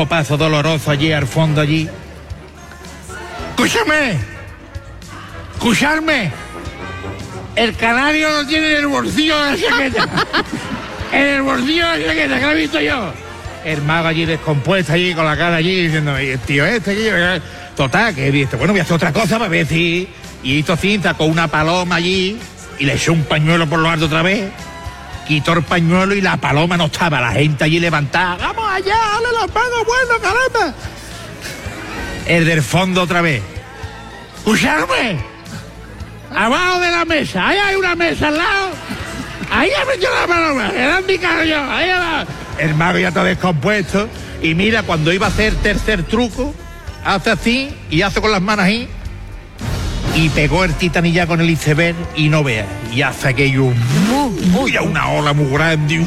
copazo doloroso allí al fondo allí. Escúchame, escucharme. El canario lo tiene en el bolsillo de la chaqueta. en el bolsillo de la chaqueta, que lo he visto yo. El mago allí descompuesto allí con la cara allí diciendo, "Y el tío este, que yo-". total, que he visto, bueno, voy a hacer otra cosa para ver si. Y hizo cinta con una paloma allí y le echó un pañuelo por lo alto otra vez. Quitó el pañuelo y la paloma no estaba, la gente allí levantada. ¡Vamos allá! ¡Dale las manos, bueno, caramba! El del fondo otra vez. ¡Escucharme! Abajo de la mesa, ahí hay una mesa al lado. Ahí ha metido la paloma, era mi carro yo, ahí va. El mago ya está descompuesto. Y mira, cuando iba a hacer tercer truco, hace así y hace con las manos ahí. Y pegó el titanilla con el iceberg y no vea. Y hace aquello. Uy, una ola muy grande.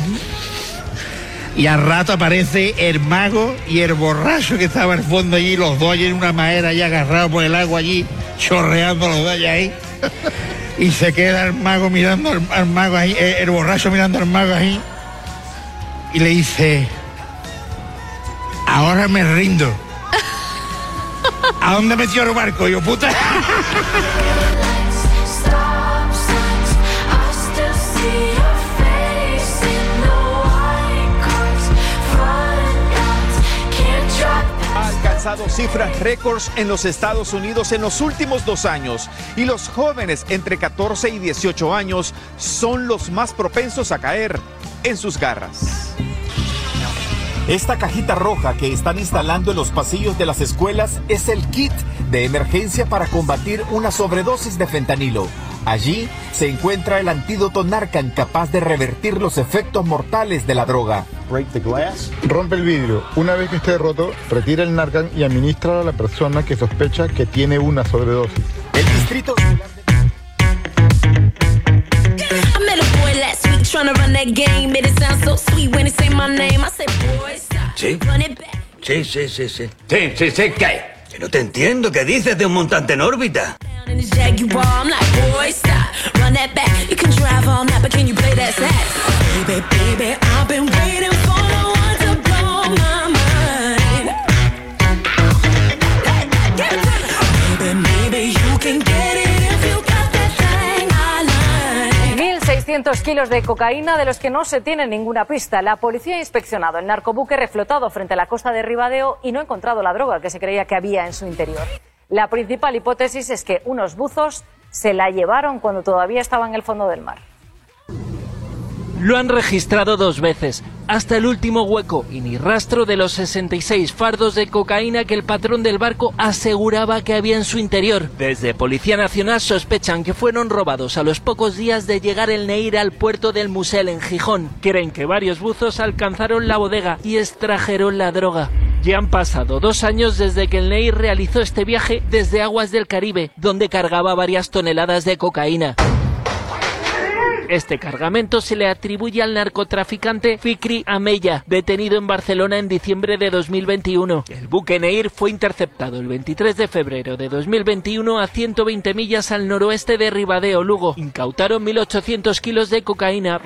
Y al rato aparece el mago y el borracho que estaba al fondo allí, los dos allí en una madera allí agarrados por el agua allí, chorreando los dos allá ahí. Y se queda el mago mirando al, mago ahí, eh, el borracho mirando al mago ahí. Y le dice, ahora me rindo. ¿A dónde metió el barco? Yo, puta. Cifras récords en los Estados Unidos en los últimos dos años y los jóvenes entre 14 y 18 años son los más propensos a caer en sus garras. Esta cajita roja que están instalando en los pasillos de las escuelas es el kit de emergencia para combatir una sobredosis de fentanilo. Allí se encuentra el antídoto Narcan capaz de revertir los efectos mortales de la droga. Rompe el vidrio. Una vez que esté roto, retira el Narcan y administra a la persona que sospecha que tiene una sobredosis. El distrito I met a boy last week trying to run that game. It sound so sweet when he say my name. I said, boy, stop. Sí. Run it back. Sí, sí, sí, sí. Sí, sí, sí, ¿qué? Que no te entiendo, ¿qué dices de un montante en órbita? Down in his Jaguar, I'm like, boy, stop. Run that back. You can drive all night, but can you play that sax? Baby, baby, I've been waiting for 300 kilos de cocaína de los que no se tiene ninguna pista. La policía ha inspeccionado el narcobuque reflotado frente a la costa de Ribadeo y no ha encontrado la droga que se creía que había en su interior. La principal hipótesis es que unos buzos se la llevaron cuando todavía estaba en el fondo del mar. Lo han registrado dos veces, hasta el último hueco, y ni rastro de los 66 fardos de cocaína que el patrón del barco aseguraba que había en su interior. Desde Policía Nacional sospechan que fueron robados a los pocos días de llegar el Neir al puerto del Musel en Gijón. Creen que varios buzos alcanzaron la bodega y extrajeron la droga. Ya han pasado dos años desde que el Neir realizó este viaje desde aguas del Caribe, donde cargaba varias toneladas de cocaína. Este cargamento se le atribuye al narcotraficante Fikri Ameya, detenido en Barcelona en diciembre de 2021. El buque Neir fue interceptado el 23 de febrero de 2021 a 120 millas al noroeste de Ribadeo, Lugo. Incautaron 1.800 kilos de cocaína,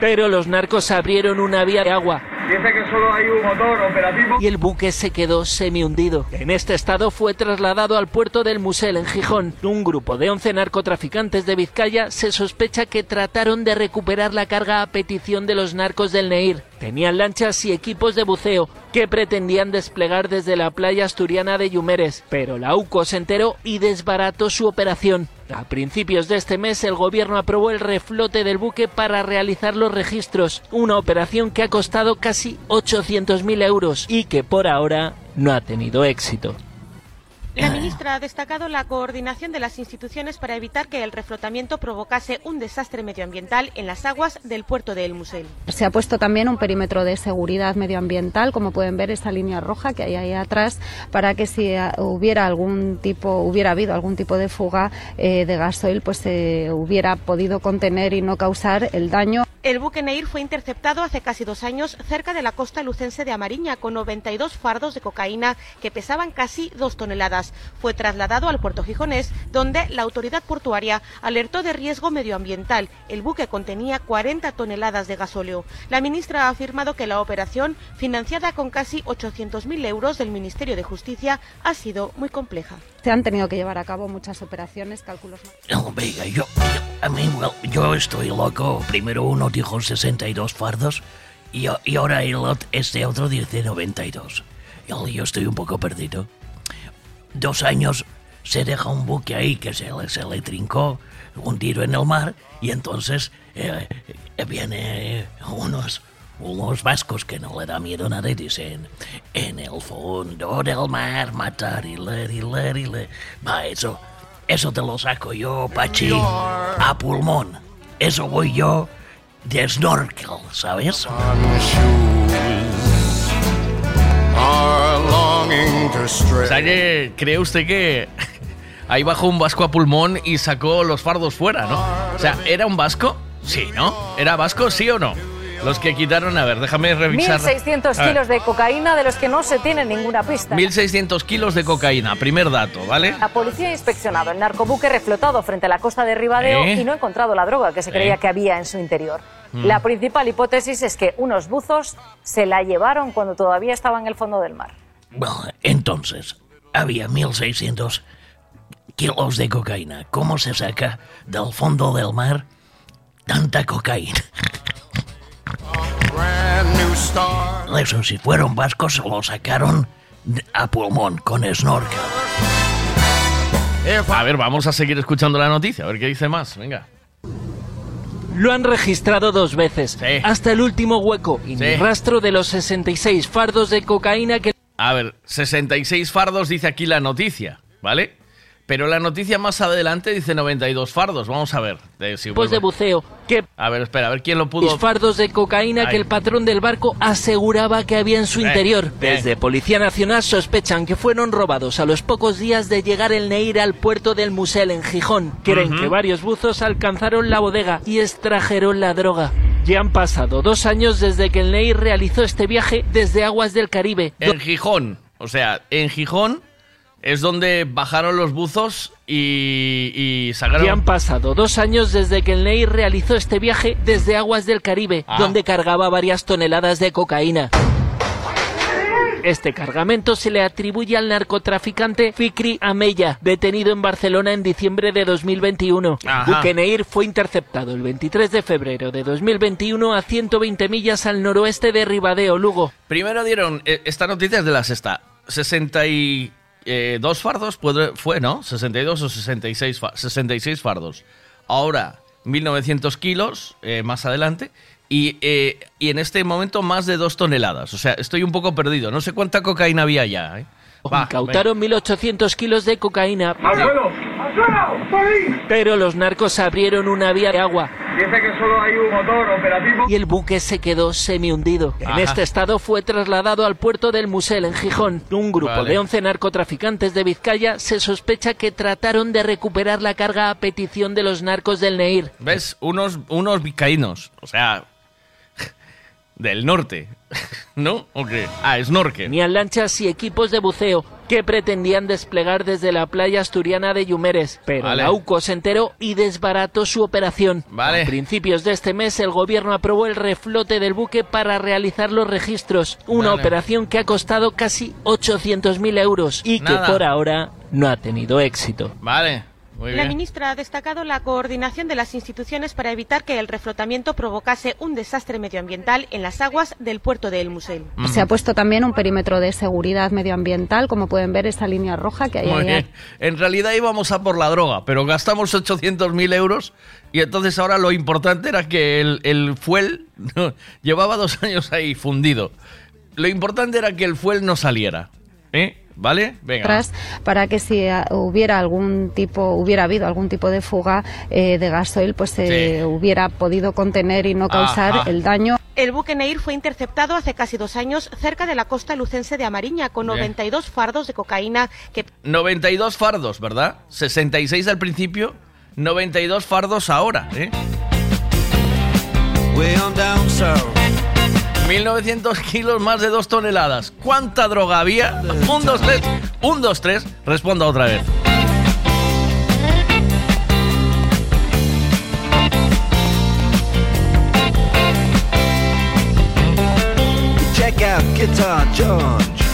pero los narcos abrieron una vía de agua Dice que solo hay un motor operativo. y el buque se quedó semi-hundido. En este estado fue trasladado al puerto del Musel en Gijón. Un grupo de 11 narcotraficantes de Vizcaya se sospecha que trataron de recuperar la carga a petición de los narcos del Neir. Tenían lanchas y equipos de buceo que pretendían desplegar desde la playa asturiana de Yumeres, pero la UCO se enteró y desbarató su operación. A principios de este mes el gobierno aprobó el reflote del buque para realizar los registros, una operación que ha costado casi 800.000 euros y que por ahora no ha tenido éxito. La ministra ha destacado la coordinación de las instituciones para evitar que el reflotamiento provocase un desastre medioambiental en las aguas del puerto de El Musel. Se ha puesto también un perímetro de seguridad medioambiental, como pueden ver esa línea roja que hay ahí atrás, para que si ah, hubiera algún tipo, hubiera habido algún tipo de fuga eh, de gasoil, pues se hubiera podido contener y no causar el daño. El buque Neir fue interceptado hace casi dos años cerca de la costa lucense de Amariña con 92 fardos de cocaína que pesaban casi dos toneladas. Fue trasladado al puerto gijonés, donde la autoridad portuaria alertó de riesgo medioambiental. El buque contenía 40 toneladas de gasóleo. La ministra ha afirmado que la operación, financiada con casi 800.000 euros del Ministerio de Justicia, ha sido muy compleja. Se han tenido que llevar a cabo muchas operaciones, cálculos. No, venga, yo, a mí, well, yo estoy loco. Primero uno dijo 62 fardos y, y ahora el, este otro dice 92. Yo, yo estoy un poco perdido. Dos años se deja un buque ahí que se le, se le trincó, hundido en el mar, y entonces eh, eh, viene unos, unos vascos que no le da miedo a nada y dicen, en el fondo del mar matar y leer y leer y leer. Va, eso, eso te lo saco yo, Pachi, a pulmón. Eso voy yo de snorkel, ¿sabes? O sea que, ¿cree usted que ahí bajó un vasco a pulmón y sacó los fardos fuera, ¿no? O sea, ¿era un vasco? Sí, ¿no? ¿Era vasco, sí o no? Los que quitaron, a ver, déjame revisar. 1.600 A ver, kilos de cocaína de los que no se tiene ninguna pista. 1.600 kilos de cocaína, primer dato, ¿vale? La policía ha inspeccionado el narcobuque reflotado frente a la costa de Ribadeo ¿Eh? y no ha encontrado la droga que se ¿Eh? creía que había en su interior. Mm. La principal hipótesis es que unos buzos se la llevaron cuando todavía estaba en el fondo del mar. Bueno, entonces, había 1.600 kilos de cocaína. ¿Cómo se saca del fondo del mar tanta cocaína? Eso, si fueron vascos, se lo sacaron a pulmón con snorkel. A ver, vamos a seguir escuchando la noticia, a ver qué dice más, venga. Lo han registrado dos veces, hasta el último hueco, y Sí. rastro de los 66 fardos de cocaína que... A ver, 66 fardos dice aquí la noticia, ¿vale? Pero la noticia más adelante dice 92 fardos, vamos a ver. de- si Pues de buceo, A ver, espera, a ver quién lo pudo... fardos de cocaína que el patrón del barco aseguraba que había en su Eh, interior. eh. Desde Policía Nacional sospechan que fueron robados a los pocos días de llegar el Neir al puerto del Musel en Gijón. Creen que varios buzos alcanzaron la bodega y extrajeron la droga. Ya han pasado dos años desde que el Neir realizó este viaje desde aguas del Caribe. En Gijón, o sea, en Gijón es donde bajaron los buzos y, y sacaron... Ya han pasado dos años desde que el Neir realizó este viaje desde aguas del Caribe, Ah. donde cargaba varias toneladas de cocaína. Este cargamento se le atribuye al narcotraficante Fikri Ameya, detenido en Barcelona en diciembre de 2021. Ajá. Fue interceptado el 23 de febrero de 2021 a 120 millas al noroeste de Ribadeo, Lugo. Primero dieron, eh, esta noticia es de la sexta, 62 fardos puede- fue, ¿no? 62 o 66, fa- 66 fardos. Ahora, 1900 kilos eh, más adelante. Y, eh, y en este momento más de dos toneladas. O sea, estoy un poco perdido. No sé cuánta cocaína había ya. ¿eh? Va, Incautaron 1.800 kilos de cocaína. ¡Al suelo! ¡Al suelo! ¡Por ahí! Pero los narcos abrieron una vía de agua Dice que solo hay un motor operativo. y el buque se quedó semi-hundido. En Ajá. este estado fue trasladado al puerto del Musel en Gijón. Un grupo Vale. de 11 narcotraficantes de Vizcaya se sospecha que trataron de recuperar la carga a petición de los narcos del Neir. ¿Ves? Unos, unos vizcaínos. O sea, del norte. ¿No? ¿O qué? Ah, snorkel. Tenían lanchas y equipos de buceo que pretendían desplegar desde la playa asturiana de Yumeres, pero Vale. la UCO se enteró y desbarató su operación. Vale. A principios de este mes el gobierno aprobó el reflote del buque para realizar los registros, una Vale. operación que ha costado casi 800.000 euros y Nada. que por ahora no ha tenido éxito. Vale, muy La bien. ministra ha destacado la coordinación de las instituciones para evitar que el reflotamiento provocase un desastre medioambiental en las aguas del puerto de El Musel. Se ha puesto también un perímetro de seguridad medioambiental, como pueden ver esa línea roja que hay Muy ahí. bien. En realidad íbamos a por la droga, pero gastamos 800.000 euros y entonces ahora lo importante era que el, el fuel no, llevaba dos años ahí fundido. Lo importante era que el fuel no saliera. ¿Eh? ¿Vale? Venga. atrás para que si ah, hubiera algún tipo hubiera habido algún tipo de fuga eh, de gasoil pues se Sí. hubiera podido contener y no causar Ajá. el daño El buque Neir fue interceptado hace casi dos años cerca de la costa lucense de Amariña con Bien. 92 fardos de cocaína que 92 fardos, ¿verdad? 66 al principio, 92 fardos ahora, ¿eh? way on down south. 1900 kilos, más de 2 toneladas. ¿Cuánta droga había? Un, dos, tres. Un, dos, tres. Responda otra vez. Check out Guitar George.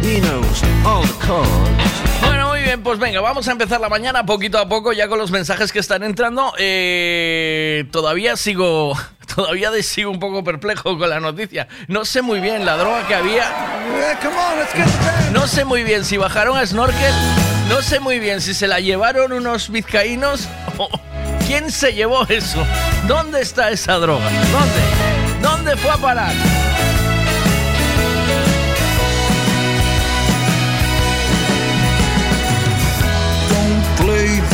He knows all the chords. Bien, pues venga, vamos a empezar la mañana poquito a poco ya con los mensajes que están entrando. Eh, todavía sigo, todavía sigo un poco perplejo con la noticia. No sé muy bien la droga que había. No sé muy bien si bajaron a snorkel. No sé muy bien si se la llevaron unos vizcaínos o quién se llevó eso. ¿Dónde está esa droga? ¿Dónde? ¿Dónde fue a parar?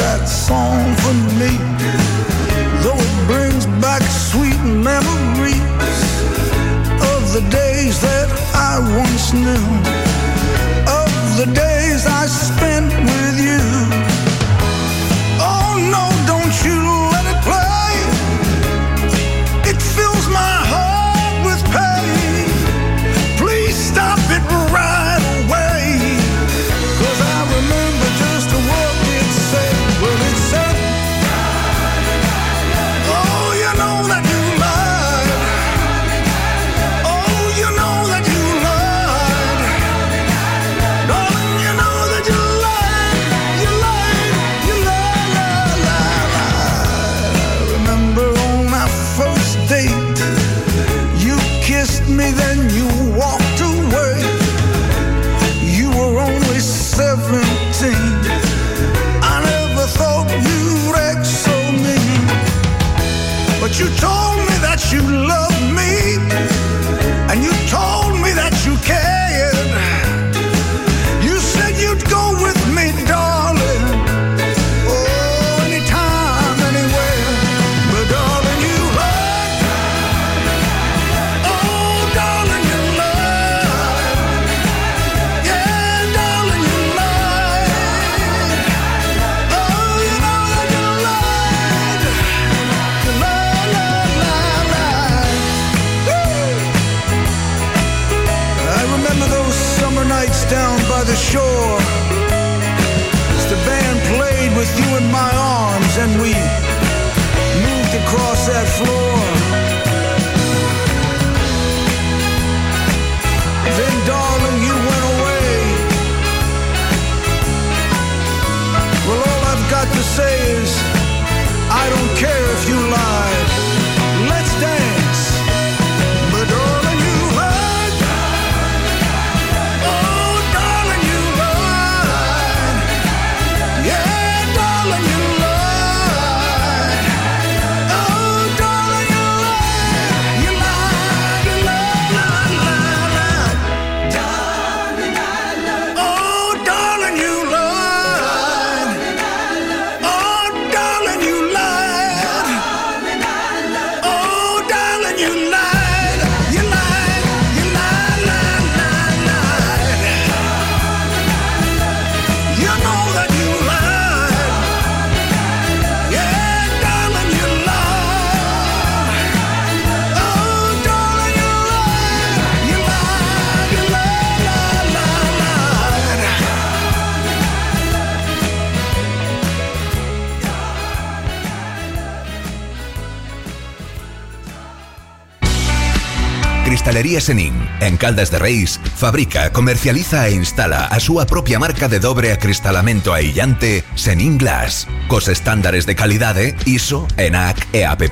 That song for me. Though it brings back sweet memories of the days that I once knew, of the days I spent with you. Cristalería Senin, en Caldas de Reis, fabrica, comercializa e instala a súa propia marca de dobre acristalamento aillante Senin Glass, cos estándares de calidade ISO, ENAC e AP+.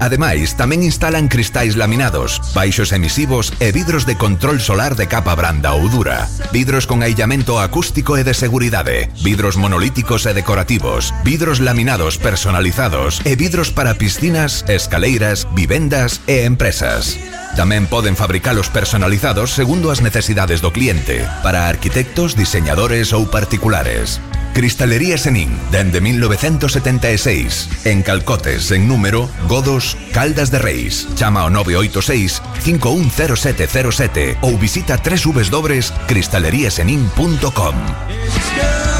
Ademais, tamén instalan cristais laminados, baixos emisivos e vidros de control solar de capa branda ou dura, vidros con aillamento acústico e de seguridade, vidros monolíticos e decorativos, vidros laminados personalizados e vidros para piscinas, escaleiras, vivendas e empresas. Tamén poden fabricalos personalizados segundo as necesidades do cliente, para arquitectos, diseñadores ou particulares. Cristalería Senín, dende 1976. En Calcotes, en número, Godos, Caldas de Reis. Chama ao 986 510707 ou visita www.cristaleriasenin.com.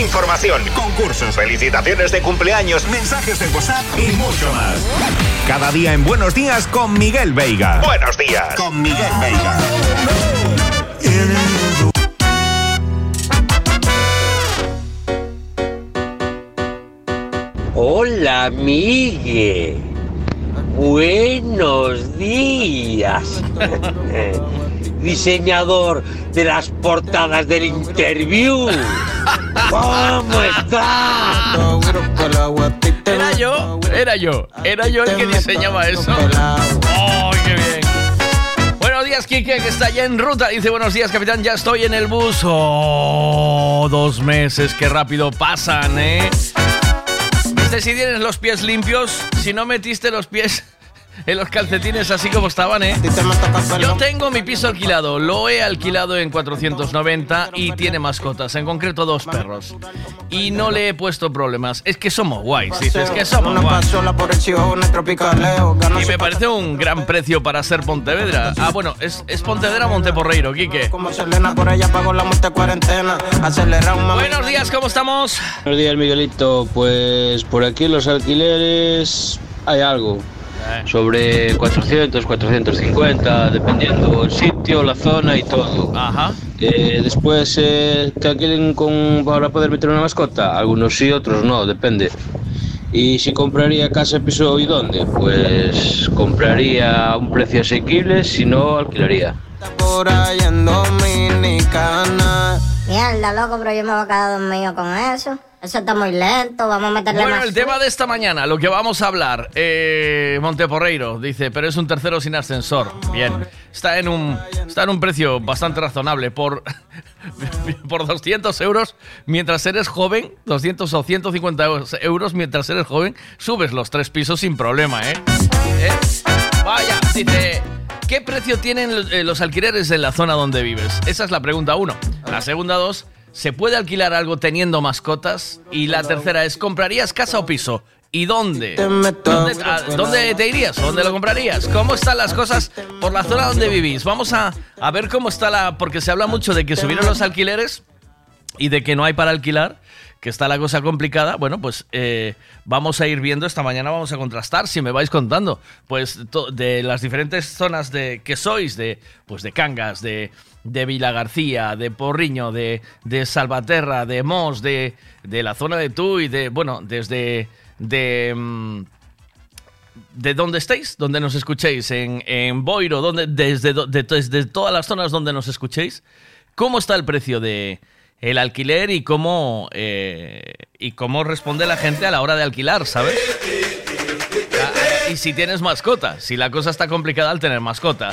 Información, concursos, felicitaciones de cumpleaños, mensajes de WhatsApp y mucho más. Cada día en Buenos Días con Miguel Veiga. Buenos días con Miguel Veiga. Hola, Migue. Buenos días. Diseñador de las portadas del interview. ¿Cómo estás? Era yo, era yo, era yo el que diseñaba eso. ¡Oh, qué bien! Buenos días, Kike, que está ya en ruta. Dice, buenos días, capitán, ya estoy en el bus. ¡Oh, dos meses, qué rápido pasan, eh! ¿Viste si tienes los pies limpios? Si no metiste los pies en los calcetines así como estaban, ¿eh? Yo tengo mi piso alquilado, lo he alquilado en 490 y tiene mascotas, en concreto dos perros. Y no le he puesto problemas. Es que somos guays, dices que somos guays. Y me parece un gran precio para ser Pontevedra. Ah, bueno, es, es Pontevedra Monteporreiro, Quique. Buenos días, ¿cómo estamos? Buenos días, Miguelito. Pues por aquí los alquileres hay algo. Sobre 400, 450, dependiendo el sitio, la zona y todo. Ajá. Eh, después, eh, que alquilen con, para poder meter una mascota. Algunos sí, otros no, depende. Y si compraría casa, piso y dónde, pues compraría a un precio asequible, si no, alquilaría. Por ahí en Dominicana. Mierda, loco, pero yo me voy a quedar dormido con eso. Eso está muy lento, vamos a meterle Bueno, más. el tema de esta mañana, lo que vamos a hablar, eh, Monteporreiro dice, pero es un tercero sin ascensor. Bien, está en un, está en un precio bastante razonable por, por 200 euros mientras eres joven, 200 o 150 euros mientras eres joven, subes los tres pisos sin problema, ¿eh? ¿Eh? Vaya, dice, ¿qué precio tienen eh, los alquileres en la zona donde vives? Esa es la pregunta uno. La segunda dos, ¿se puede alquilar algo teniendo mascotas? Y la tercera es, ¿comprarías casa o piso? ¿Y dónde? ¿Dónde, a- dónde te irías? ¿Dónde lo comprarías? ¿Cómo están las cosas por la zona donde vivís? Vamos a, a ver cómo está la... Porque se habla mucho de que subieron los alquileres y de que no hay para alquilar, que está la cosa complicada, bueno, pues eh, vamos a ir viendo. Esta mañana, vamos a contrastar, si me vais contando, pues de las diferentes zonas de que sois, de pues de Cangas, de, de Vila García, de Porriño, de, de Salvaterra, de Mos, de, de la zona de Tui, de, bueno, desde... de... mm, de dónde estéis, donde nos escuchéis, en, en Boiro, donde, desde, desde todas las zonas donde nos escuchéis, ¿cómo está el precio de el alquiler y cómo, eh, y cómo responde la gente a la hora de alquilar, ¿sabes? Ah, Y si tienes mascota, si la cosa está complicada al tener mascota.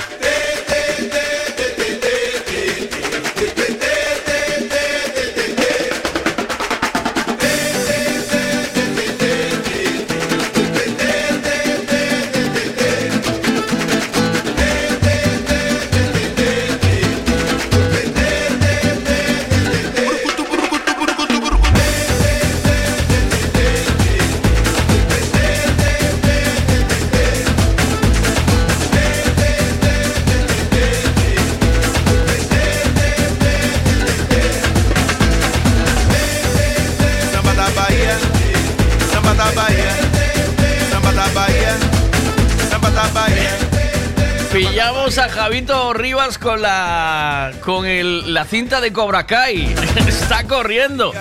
Gabito Rivas con la con el, la cinta de Cobra Kai. Está corriendo.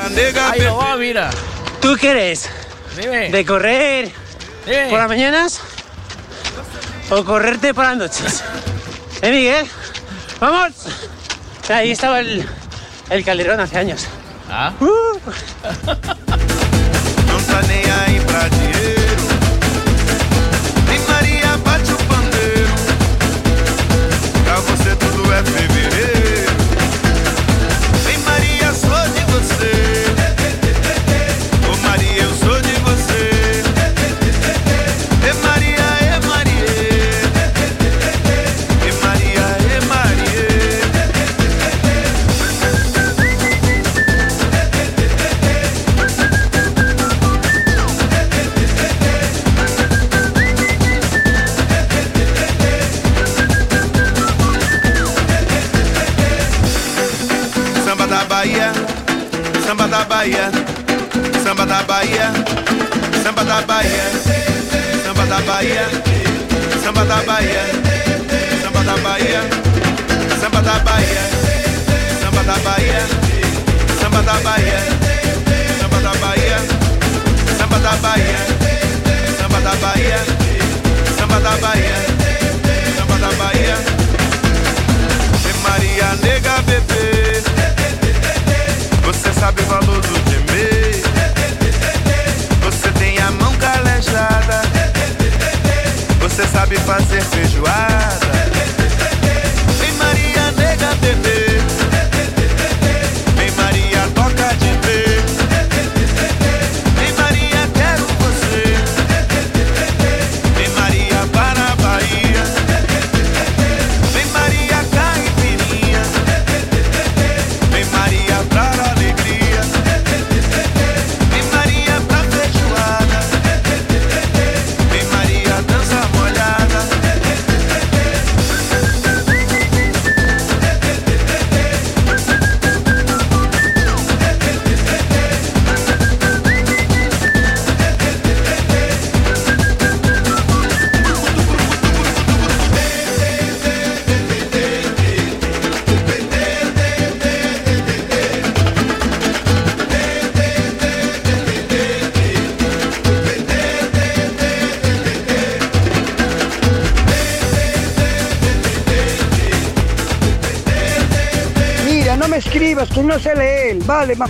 Ahí lo va, mira. ¿Tú qué eres? Dime. ¿De correr por las mañanas o correrte por las noches? ¿Eh, Miguel? ¡Vamos! Ahí estaba el, el calderón hace años. Ah. Não samba da Bahia, samba da Bahia, samba da Bahia, samba da Bahia, samba da Bahia, samba da Bahia, samba da Bahia, samba da Bahia, samba da Bahia, samba da Bahia, samba da Bahia, samba da Bahia. E Maria nega bebê Você sabe o valor do Você sabe fazer feijoada. Vem Maria nega bebê escribas, que no sé leer, vale, ma-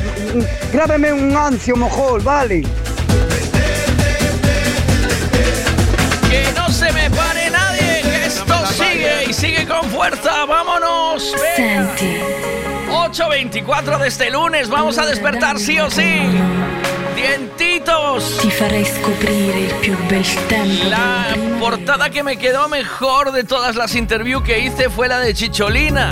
grábame un ancio mojol, vale. Que no se me pare nadie, que esto sigue y sigue con fuerza. ¡Vámonos! Senti. 8.24 de este lunes, vamos a despertar sí o sí. Dientitos. Ti farei scoprire il più bel tempo. La portada que me quedó mejor de todas las interviews que hice fue la de Chicholina.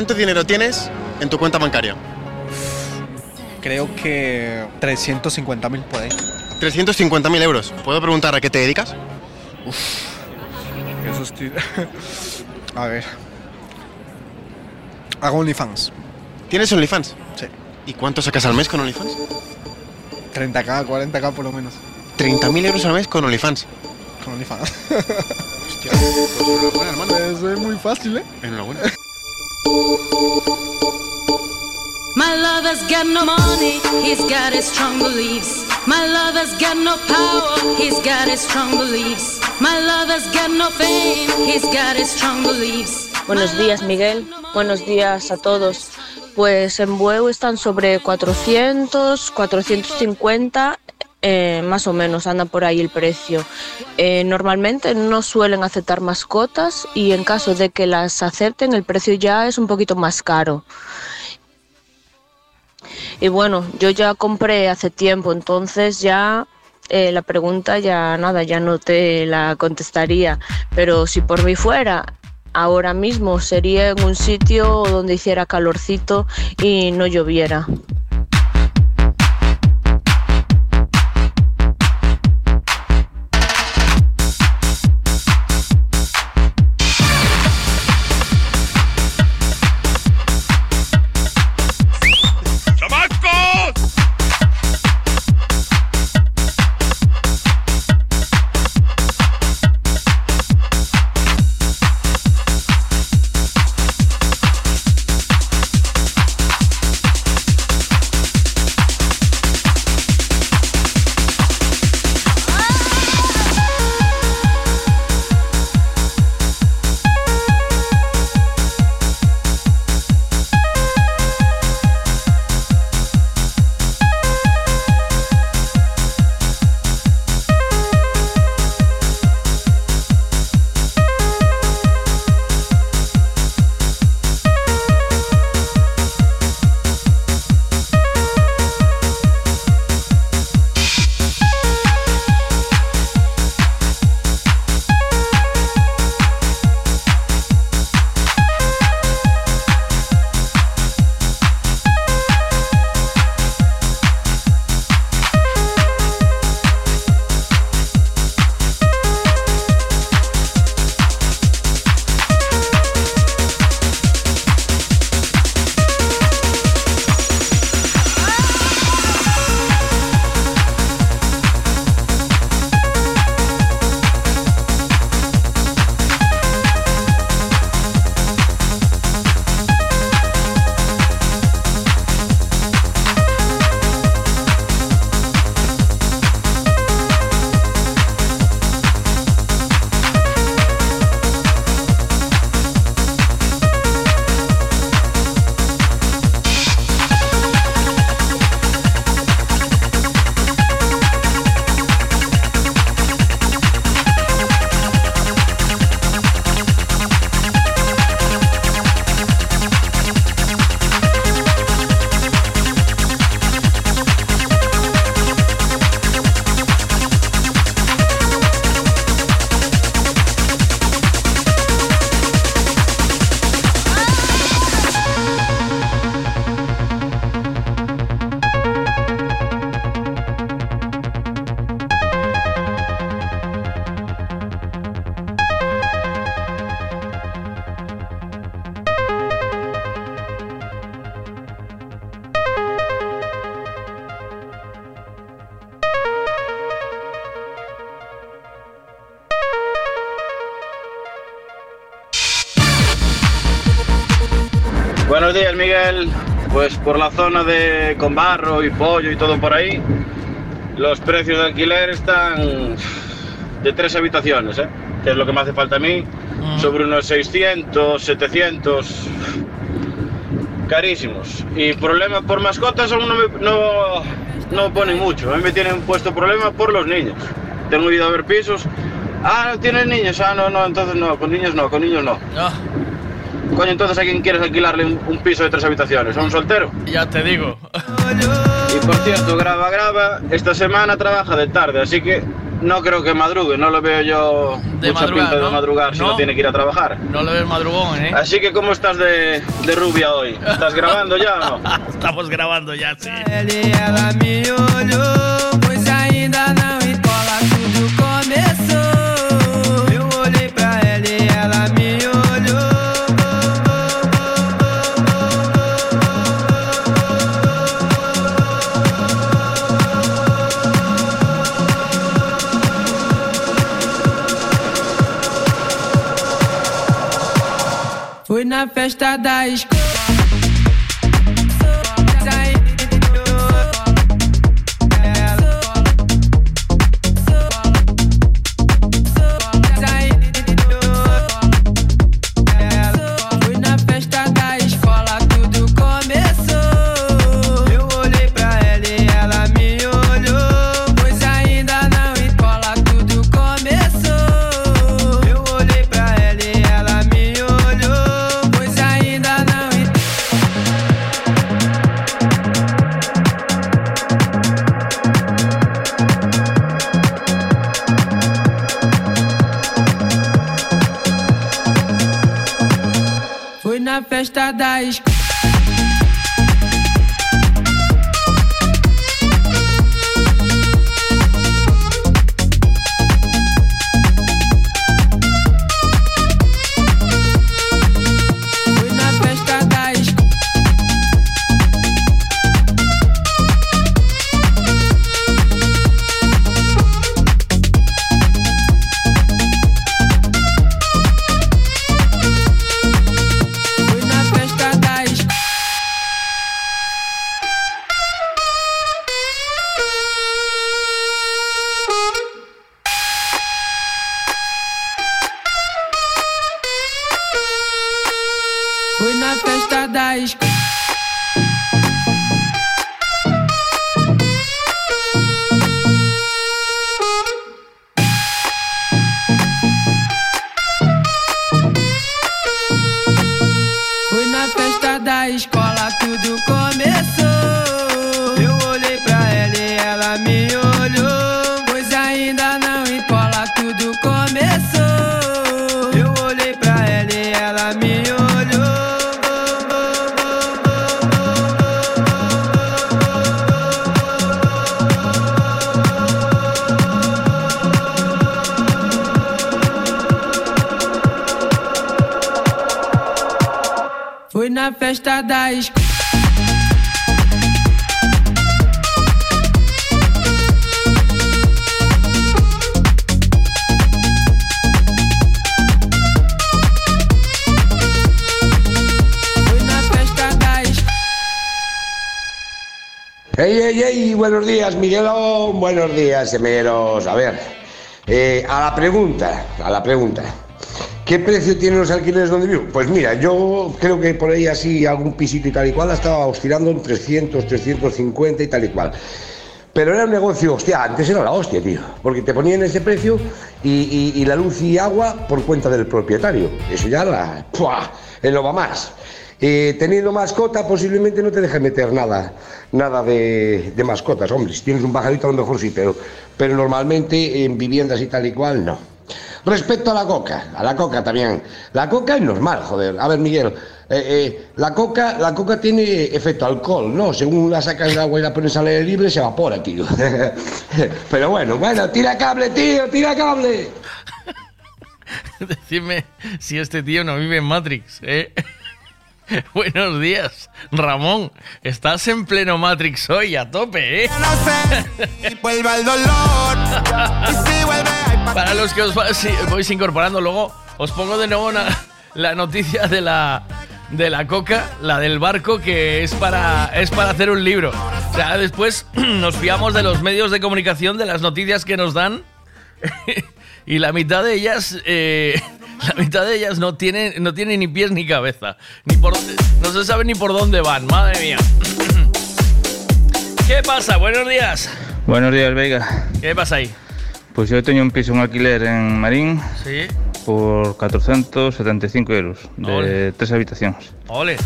¿Cuánto dinero tienes en tu cuenta bancaria? Creo que 350.000 por ahí. 350.000 euros. ¿Puedo preguntar a qué te dedicas? Eso estoy... A ver. Hago OnlyFans. ¿Tienes OnlyFans? Sí. ¿Y cuánto sacas al mes con OnlyFans? 30k, 40k por lo menos. 30.000 euros al mes con OnlyFans. Con OnlyFans. Hostia, pues enhorabuena, hermano. Eso es muy fácil, ¿eh? Enhorabuena. My lover's got no money, he's got his strong beliefs. My lover's got no power, he's got his strong beliefs. My lover's got no fame, he's got his strong beliefs. Buenos días, Miguel. Buenos días a todos. Pues en Bueu están sobre 400, 450, eh, más o menos anda por ahí el precio. Eh, normalmente no suelen aceptar mascotas y en caso de que las acepten el precio ya es un poquito más caro. Y bueno, yo ya compré hace tiempo, entonces ya eh, la pregunta ya nada, ya no te la contestaría. Pero si por mí fuera, ahora mismo sería en un sitio donde hiciera calorcito y no lloviera. Zona de Conbarro y Pollo y todo por ahí, los precios de alquiler están de tres habitaciones, ¿eh? que es lo que me hace falta a mí, sobre unos 600, 700, carísimos. Y problemas por mascotas aún no me, no, no ponen mucho, a mí me tienen puesto problemas por los niños. Tengo ido a ver pisos, ah, no tienes niños, ah, no, no, entonces no, con niños no, con niños no. Coño, entonces a quién quieres alquilarle un, un piso de tres habitaciones, a un soltero. Ya te digo. Y por cierto, graba, graba, esta semana trabaja de tarde, así que no creo que madrugue, no lo veo yo De mucha madrugar, pinta de ¿no? madrugar si No. no tiene que ir a trabajar. No le ves madrugón, ¿eh? Así que, ¿cómo estás de, de rubia hoy? ¿Estás grabando ya o no? Estamos grabando ya, sí. Festa da escola. Buenos días, semeros. A ver, eh, a la pregunta, a la pregunta. ¿Qué precio tienen los alquileres donde vivo? Pues mira, yo creo que por ahí así algún pisito y tal y cual estaba oscilando en 300, 350 y tal y cual. Pero era un negocio, hostia, antes era la hostia, tío. Porque te ponían ese precio y, la luz y agua por cuenta del propietario. Eso ya la. En lo va más. Eh, teniendo mascota, posiblemente no te deje meter nada, nada de, mascotas. Hombre, si tienes un pajarito, a lo mejor sí, pero, pero normalmente en viviendas y tal y cual, no. Respecto a la coca, a la coca también. La coca es normal, joder. A ver, Miguel, eh, eh, la, coca, la coca tiene efecto alcohol, ¿no? Según la sacas de agua y la pones al aire libre, se evapora, tío. Pero bueno, bueno, tira cable, tío, tira cable. Decidme si este tío no vive en Matrix, ¿eh? Buenos días, Ramón. Estás en pleno Matrix hoy, a tope, ¿eh? El dolor. Para los que os vais incorporando luego, os pongo de nuevo una- la noticia de la de la coca, la del barco que es para es para hacer un libro. O sea, después nos fiamos de los medios de comunicación de las noticias que nos dan y la mitad de ellas eh, la mitad de ellas no tienen no tienen ni pies ni cabeza, ni por no se sabe ni por dónde van. Madre mía. ¿Qué pasa? Buenos días. Buenos días, Veiga. ¿Qué pasa ahí? Pues yo tengo un piso en alquiler en Marín Sí. por 475 euros de Ole. tres habitaciones. Ole.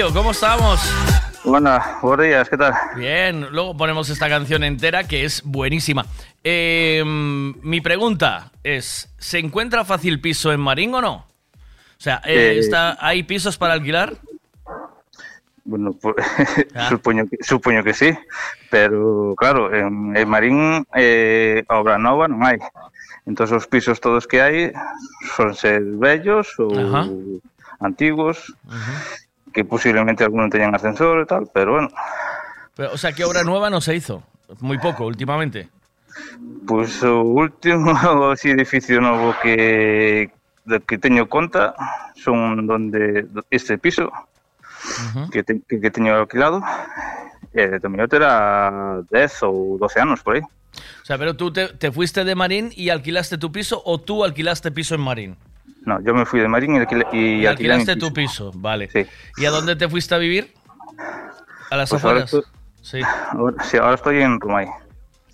Sergio, ¿cómo estamos? Buenas, buenos días, ¿qué tal? Bien, luego ponemos esta canción entera que es buenísima. Eh, mi pregunta es, ¿se encuentra fácil piso en Marín o no? O sea, eh, Eh, está, ¿hay pisos para alquilar? Bueno, pues, que, supoño que sí, pero claro, en, en Marín obra nova non hai. Entón os pisos todos que hai son ser bellos Ajá. antiguos, que posiblemente algunos teñan ascensor e tal, pero bueno, Pero, o sea, ¿qué obra nueva no se hizo? Muy poco, últimamente. Pois o último así edificio novo que do que teño conta son donde este piso que, te, que, que teño alquilado eh, tamén terá 10 ou 12 anos por aí. O sea, pero tú te, te fuiste de Marín y alquilaste tu piso o tú alquilaste piso en Marín. No, yo me fui de Marín y, alquilé, y, Y alquilé mi alquilaste piso. tu piso, vale. ¿Y a dónde te fuiste a vivir? A las Pues ahora afueras. estoy- Sí. Ahora, sí, ahora estoy en Rumay.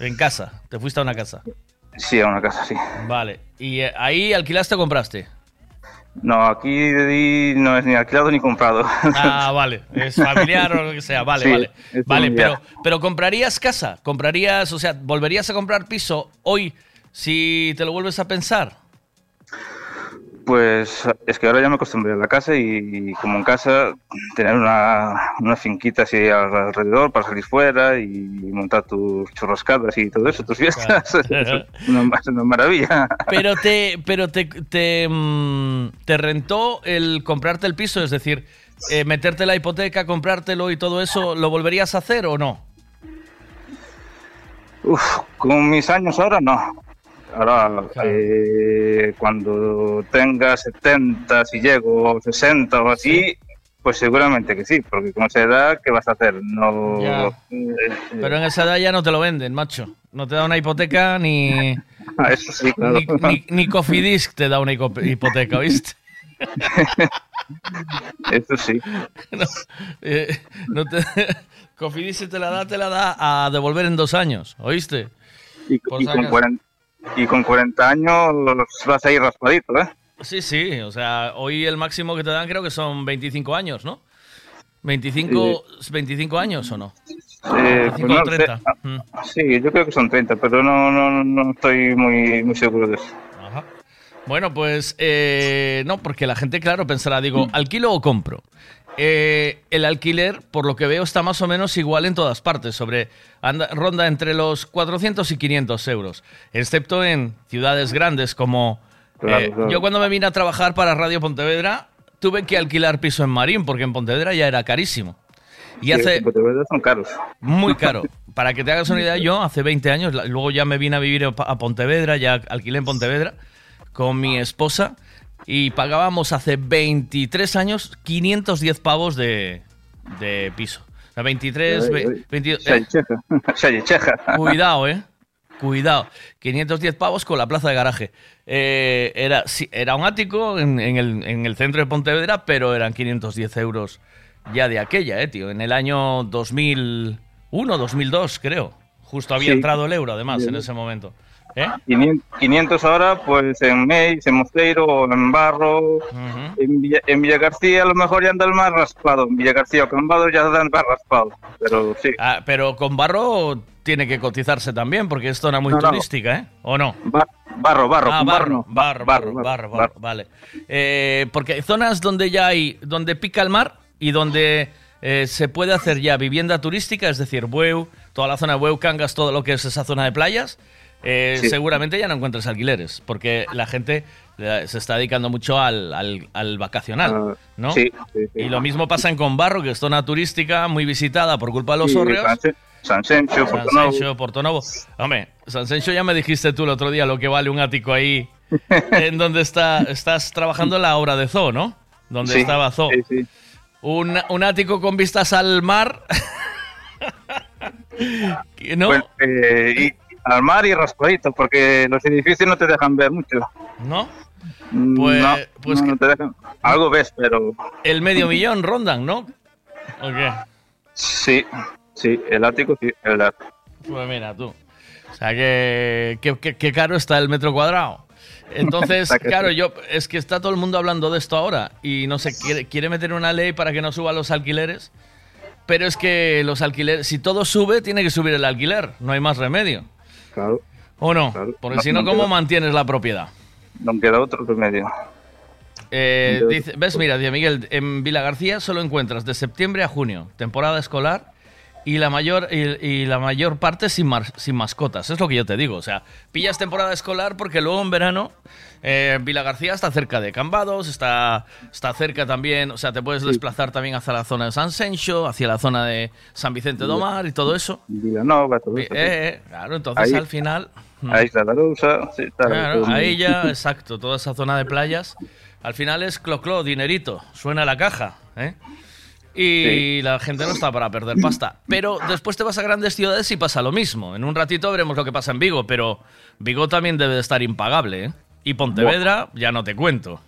En casa. Te fuiste a una casa. Sí, a una casa, sí. Vale. ¿Y eh, ahí alquilaste o compraste? No, aquí no es ni alquilado ni comprado. Ah, vale. Es familiar o lo que sea. Vale, Sí, vale. Vale, pero, pero comprarías casa. Comprarías, o sea, volverías a comprar piso hoy si te lo vuelves a pensar. Pues es que ahora ya me acostumbré a la casa y, como en casa tener una, una finquita así alrededor para salir fuera y montar tus churrascadas y todo eso, tus fiestas, es una, es una maravilla. Pero te, pero te, te, mm, te rentó el comprarte el piso, es decir, eh, meterte la hipoteca, comprártelo y todo eso, ¿lo volverías a hacer o no? Uf, con mis años ahora no. Ahora, eh, cuando tenga 70, si llego a 60 o así, pues seguramente que sí, porque con esa edad, ¿qué vas a hacer? No. Ya. eh, Pero en esa edad ya no te lo venden, macho. No te da una hipoteca ni. Ah, eso sí, claro. Ni, ni, ni te da una hipoteca, ¿viste? Eso sí. No, eh, no te, Cofidis si te la da, te la da a devolver en dos años, ¿oíste? Y, con acaso. 40, y con 40 años vas a ir raspadito, ¿eh? Sí, sí, o sea, hoy el máximo que te dan creo que son 25 años, ¿no? 25, 25 años o no? Eh, 25 pues no o lo sé. 30. Ah, Sí, yo creo que son 30, pero no, no, no estoy muy, muy seguro de eso. Bueno, pues eh, no, porque la gente, claro, pensará, digo, ¿alquilo o compro? Eh, el alquiler, por lo que veo, está más o menos igual en todas partes, sobre anda- ronda entre los 400 y 500 euros, excepto en ciudades grandes como... Claro, eh, claro. Yo cuando me vine a trabajar para Radio Pontevedra, tuve que alquilar piso en Marín, porque en Pontevedra ya era carísimo. Y Sí, hace... son caros. Muy caro. Para que te hagas una idea, yo hace 20 años, luego ya me vine a vivir a Pontevedra, ya alquilé en Pontevedra con mi esposa y pagábamos hace 23 años 510 pavos de, de piso. O sea, 23, Ay, ve- ay. 22, Salle eh. Cuidado, eh. Cuidado. 510 pavos con la plaza de garaje. Eh, era, sí, era un ático en, en el, en el centro de Pontevedra, pero eran 510 euros ya de aquella, eh, tío. En el año 2001, 2002, creo. Justo había Sí. entrado el euro, además, en ese momento. ¿Eh? 500 500 ahora, pues en Meis, en Mosteiro, en Barro, en, Villa, en Villa García a lo mejor ya anda el más raspado. En Villa García o Cambado ya anda el más raspado. Pero sí. Ah, pero con barro tiene que cotizarse también, porque es zona muy No, no. turística, ¿eh? ¿O no? Barro, barro, Ah, con barro, barro, barro, barro, barro, barro, barro, vale. Eh, porque hay zonas donde ya hay, donde pica el mar y donde eh, se puede hacer ya vivienda turística, es decir, Bueu, toda la zona de Bueu, Cangas, todo lo que es esa zona de playas, eh, Sí. seguramente ya no encuentres alquileres, porque la gente eh, se está dedicando mucho al, al- al vacacional, Ah, ¿no? sí, sí, sí. Y lo mismo pasa en Conbarro, que es zona turística muy visitada por culpa de los Sí, hórreos. San Se- San Sencho, Portonovo. Portonovo. Hombre, San Sencho ya me dijiste tú el otro día lo que vale un ático ahí en donde está, estás trabajando en la obra de Zoo, ¿no? Donde estaba Zoo. sí, sí. Un, un ático con vistas al mar. ¿No? Eh, y al mar y raspadito, porque los edificios no te dejan ver mucho. ¿No? Mm, Pues- no, pues no, no te dejan. Algo ves, pero El medio millón rondan, ¿no? ¿O qué? sí, sí, el ático sí, el ático. Pues mira tú. O sea que, que, que- que caro está el metro cuadrado. Entonces, claro, yo es que está todo el mundo hablando de esto ahora y no sé, quiere, quiere meter una ley para que no suban los alquileres, pero es que los alquileres, si todo sube, tiene que subir el alquiler, no hay más remedio. Claro. ¿O no? Porque No- si no, ¿cómo queda- mantienes la propiedad? No queda otro remedio. Eh, dice- ¿Ves? Mira, Díaz Miguel, en Vila García solo encuentras de septiembre a junio, temporada escolar, y la mayor, y, y la mayor parte sin, mar- sin mascotas. Es lo que yo te digo. O sea, pillas temporada escolar porque luego en verano eh, Vila García está cerca de Cambados, está, está cerca también, o sea, te puedes desplazar también hacia la zona de San Sencho, hacia la zona de San Vicente do Mar y todo eso. Vilanova, todo Eh, eso. eh, claro, entonces Ahí- al final... A Isla de Arousa, sí, tal, Claro, todo- ahí ya, exacto, toda esa zona de playas. Al final es cloclo, dinerito, suena la caja, ¿eh? Y la gente no está para perder pasta. Pero después te vas a grandes ciudades y pasa lo mismo. En un ratito veremos lo que pasa en Vigo, pero Vigo también debe de estar impagable, ¿eh? Y Pontevedra, ya no te cuento.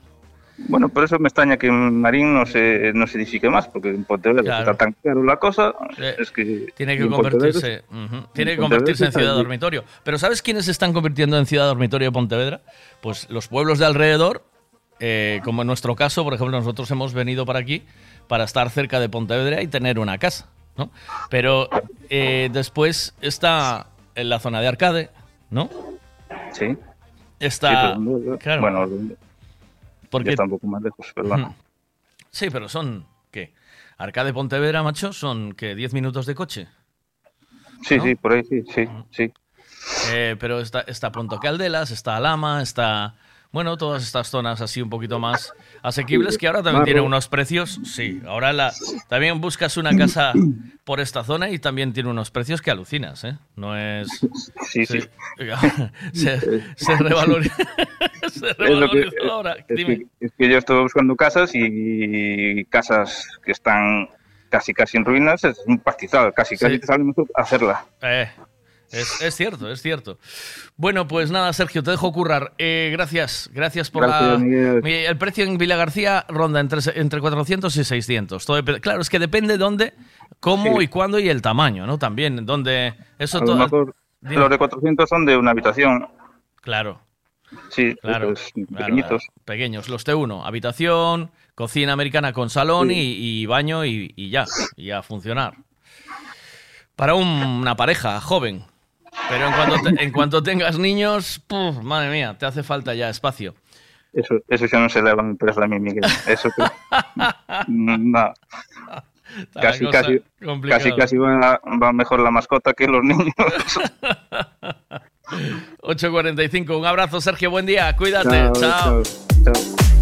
Bueno, por eso me extraña que Marín no se, no se edifique más, porque en Pontevedra Claro. está tan caro la cosa, Eh, es que... Tiene que convertirse, tiene que convertirse en ciudad dormitorio. Pero ¿sabes quiénes se están convirtiendo en ciudad dormitorio de Pontevedra? Pues los pueblos de alrededor, eh, como en nuestro caso, por ejemplo, nosotros hemos venido para aquí para estar cerca de Pontevedra y tener una casa, ¿no? Pero eh, después está en la zona de Arcade, ¿no? Sí. Está, Sí, pero- claro. Bueno, Porque- está un poco más lejos, pero bueno. Sí, pero son, ¿qué? Arcade Pontevedra, macho, son, ¿qué? ¿10 minutos de coche? Sí, ¿no? sí, por ahí sí, sí, sí. Eh, pero está, está Punto Caldelas, está Alama, está. Bueno, todas estas zonas así un poquito más asequibles que ahora también tienen unos precios. Sí, ahora la, también buscas una casa por esta zona y también tiene unos precios que alucinas, ¿eh? No es. Sí, sí. se, se revaloriza. se Es, que, ahora. es que- es que yo estuve buscando casas y casas que están casi casi en ruinas, es un pastizal, casi Sí. casi te sale hacerla. Eh, es, es cierto, es cierto. Bueno, pues nada, Sergio, te dejo currar. Eh, gracias, gracias por Gracias, la... El precio en Villa García ronda entre, entre 400 y 600. Todo dep- claro, es que depende dónde, cómo Sí. y cuándo y el tamaño, ¿no? También, donde... Eso todo... mejor los de 400 son de una habitación. Claro. Sí, Claro, estos claro, pequeñitos. claro. Pequeños. Los T1, habitación, cocina americana con salón y, y baño y, y ya, y a funcionar. Para un- una pareja joven. Pero en cuanto, te- en cuanto tengas niños, puf, madre mía, te hace falta ya espacio. Eso, eso ya no se le va a mi empresa a mí, Miguel. Eso que... no. Casi, casi, casi, casi va, va mejor la mascota que los niños. 8.45, un abrazo Sergio, buen día, cuídate, Chao, chao. chao, chao.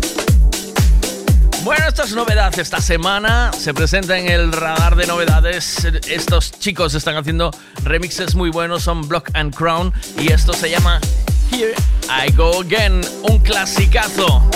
Bueno, esto es novedad esta semana. Se presenta en el radar de novedades. Estos chicos están haciendo remixes muy buenos. Son Block and Crown. Y esto se llama Here I Go Again. Un clasicazo.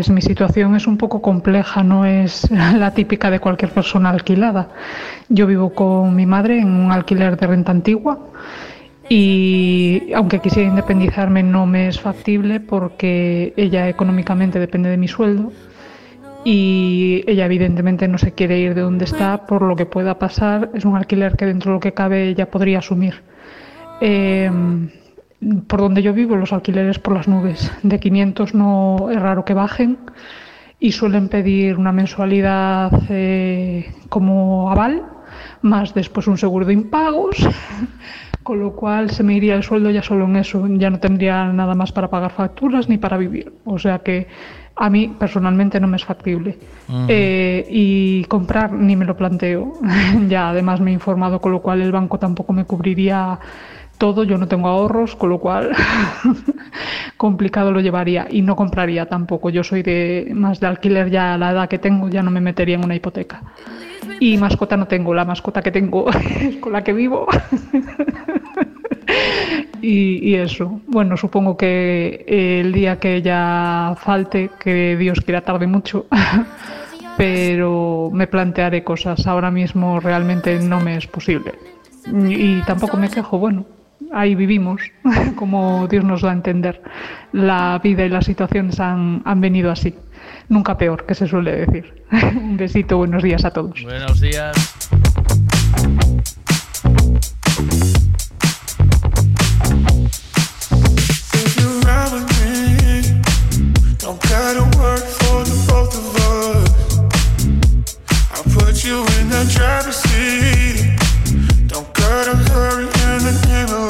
Pues mi situación es un poco compleja, no es la típica de cualquier persona alquilada. Yo vivo con mi madre en un alquiler de renta antigua y aunque quisiera independizarme no me es factible porque ella económicamente depende de mi sueldo y ella evidentemente no se quiere ir de donde está por lo que pueda pasar. Es un alquiler que dentro de lo que cabe ella podría asumir. Eh, por donde yo vivo los alquileres por las nubes. De 500 no es raro que bajen y suelen pedir una mensualidad eh, como aval, más después un seguro de impagos, con lo cual se me iría el sueldo ya solo en eso, ya no tendría nada más para pagar facturas ni para vivir. O sea que a mí personalmente no me es factible. Ujú. Eh, y comprar ni me lo planteo. ya además me he informado, con lo cual el banco tampoco me cubriría todo, yo no tengo ahorros, con lo cual complicado lo llevaría y no compraría tampoco. Yo soy de más de alquiler ya a la edad que tengo, ya no me metería en una hipoteca. Y mascota no tengo, la mascota que tengo es con la que vivo. y, y eso, bueno, supongo que eh, el día que ella falte, que Dios quiera tarde mucho, pero me plantearé cosas. Ahora mismo realmente no me es posible. Y tampoco me quejo, bueno, ahí vivimos, como Dios nos da a entender. La vida y las situaciones han, han venido así. Nunca peor, que se suele decir. Un besito, buenos días a todos. Buenos días. You in the driver's seat. Don't gotta hurry in the name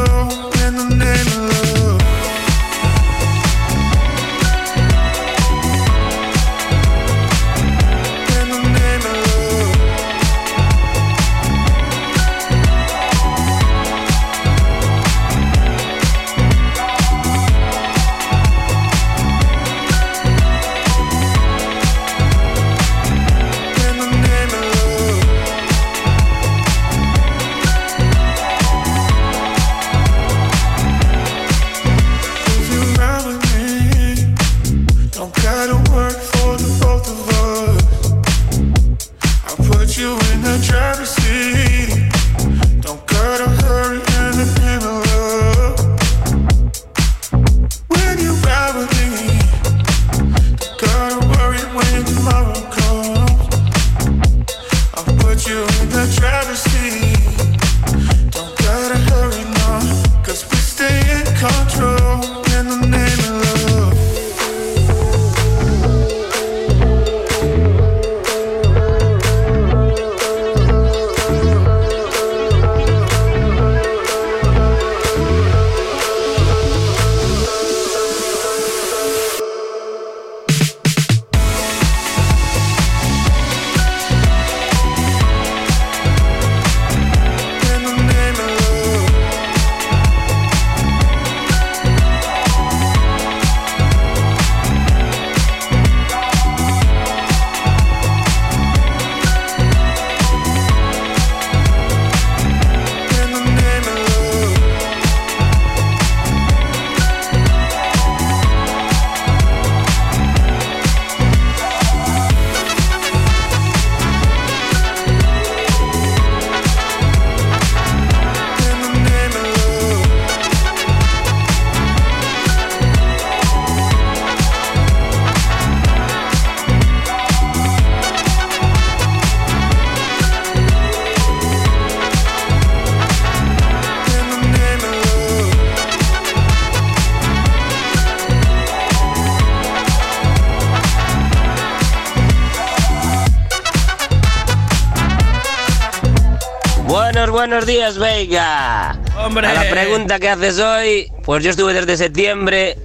Buenos, días, Veiga. Hombre. A la pregunta que haces hoy, pues yo estuve desde septiembre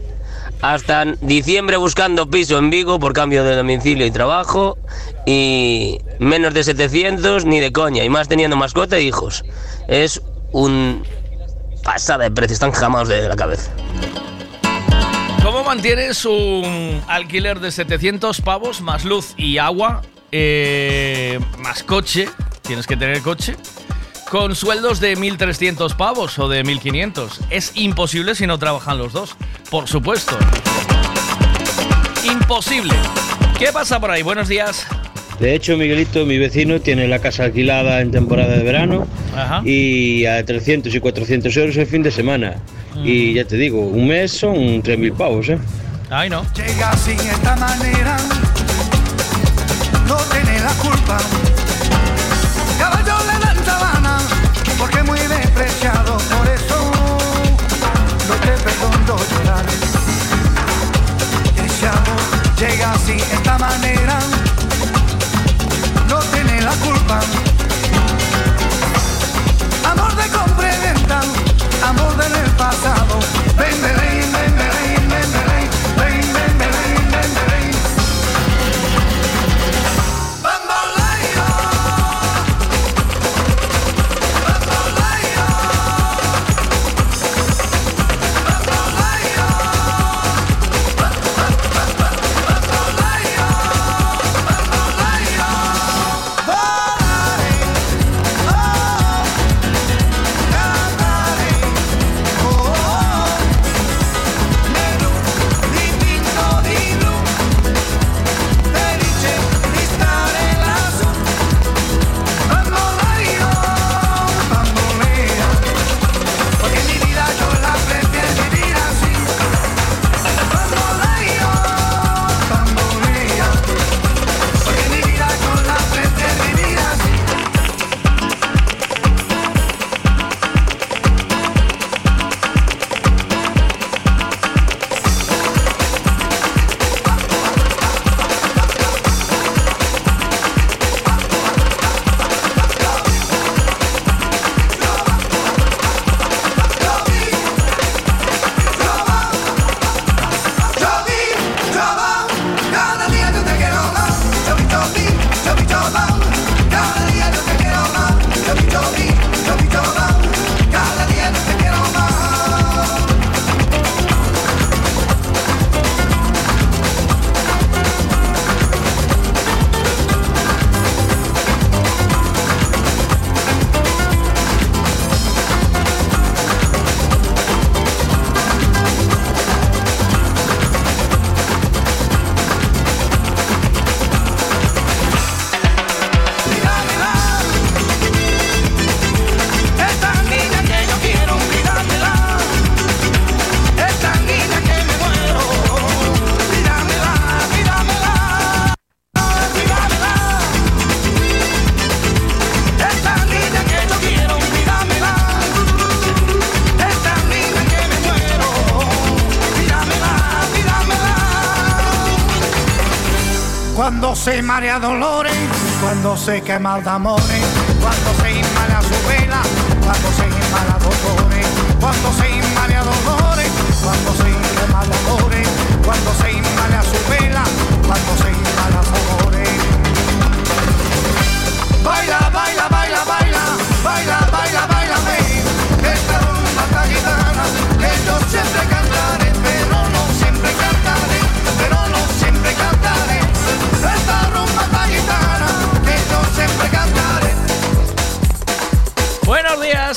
hasta diciembre buscando piso en Vigo por cambio de domicilio y trabajo y menos de 700 ni de coña y más teniendo mascota e hijos. Es un pasada de precio, están jamados de la cabeza. mantienes un alquiler de 700 pavos más luz y agua, eh, más coche? Tienes que tener coche. Con sueldos de 1.300 pavos o de 1.500. Es imposible si no trabajan los dos. Por supuesto. Imposible. ¿Qué pasa por ahí? Buenos días. De hecho, Miguelito, mi vecino, tiene la casa alquilada en temporada de verano Ajá. y a 300 y 400 euros el fin de semana. Y ya te digo, un mes son 3.000 pavos, ¿eh? Ay, no. Llega sin esta manera, no tiene la culpa. Llega sin esta manera, no tiene la culpa. Amor de compra y venta, amor del pasado. Ven, marea dolores, cuando se quema de amores, cuando se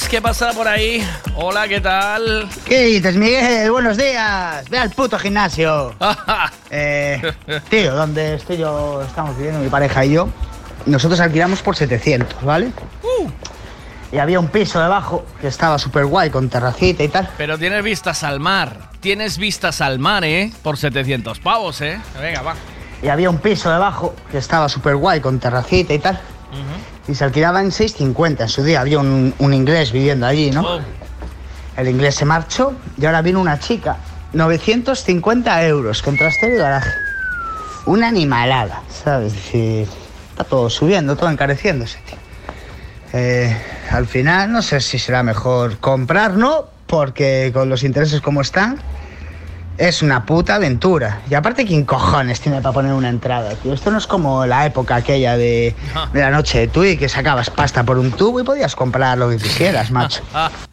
¿qué pasa por ahí? Hola, ¿qué tal? ¿Qué dices, Miguel? Buenos días. Ve al puto gimnasio. eh, tío, donde estoy yo, estamos viviendo mi pareja y yo, nosotros alquilamos por 700, ¿vale? Y había un piso debajo que estaba súper guay, con terracita y tal. Pero tienes vistas al mar. Tienes vistas al mar, ¿eh? Por 700 pavos, ¿eh? Venga, va. Y había un piso debajo que estaba súper guay, con terracita y tal. Y se alquilaba en 6.50 en su día. Había un, un inglés viviendo allí, ¿no? El inglés se marchó y ahora vino una chica. 950 euros con trastero y garaje. Una animalada, ¿sabes? Decir, está todo subiendo, todo encareciéndose, tío. Eh, al final no sé si será mejor comprar, ¿no? Porque con los intereses como están, es una puta aventura. Y aparte, ¿quién cojones tiene para poner una entrada, tío? Esto no es como la época aquella de, de la noche de Tui, que sacabas pasta por un tubo y podías comprar lo que quisieras, macho.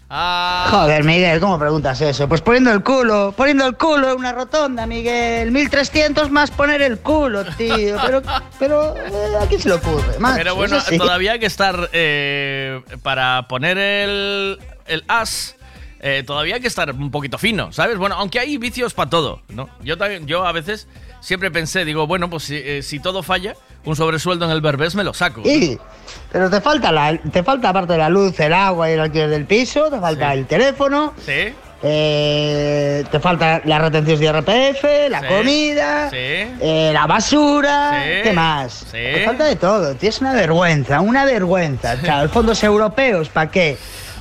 Ah, Joder, Miguel, ¿cómo preguntas eso? Pues poniendo el culo, poniendo el culo en una rotonda, Miguel. 1300 más poner el culo, tío. Pero, pero eh, ¿a quién se le ocurre? macho? Pero bueno, todavía hay que estar eh, para poner el, el as. Eh, todavía hay que estar un poquito fino, ¿sabes? Bueno, aunque hay vicios para todo, ¿no? Yo también, yo a veces siempre pensé, digo, bueno, pues si, eh, si todo falla, un sobresueldo en el Berbés me lo saco. Sí, pero te falta la, te falta aparte de la luz, el agua y el alquiler del piso, te falta el teléfono, Sí. eh, te falta las retenciones de IRPF, la Sí, comida, sí. eh, la basura, Sí, ¿qué más? Te falta de todo, tío, es una vergüenza, una vergüenza. Claro, los fondos europeos, ¿para qué?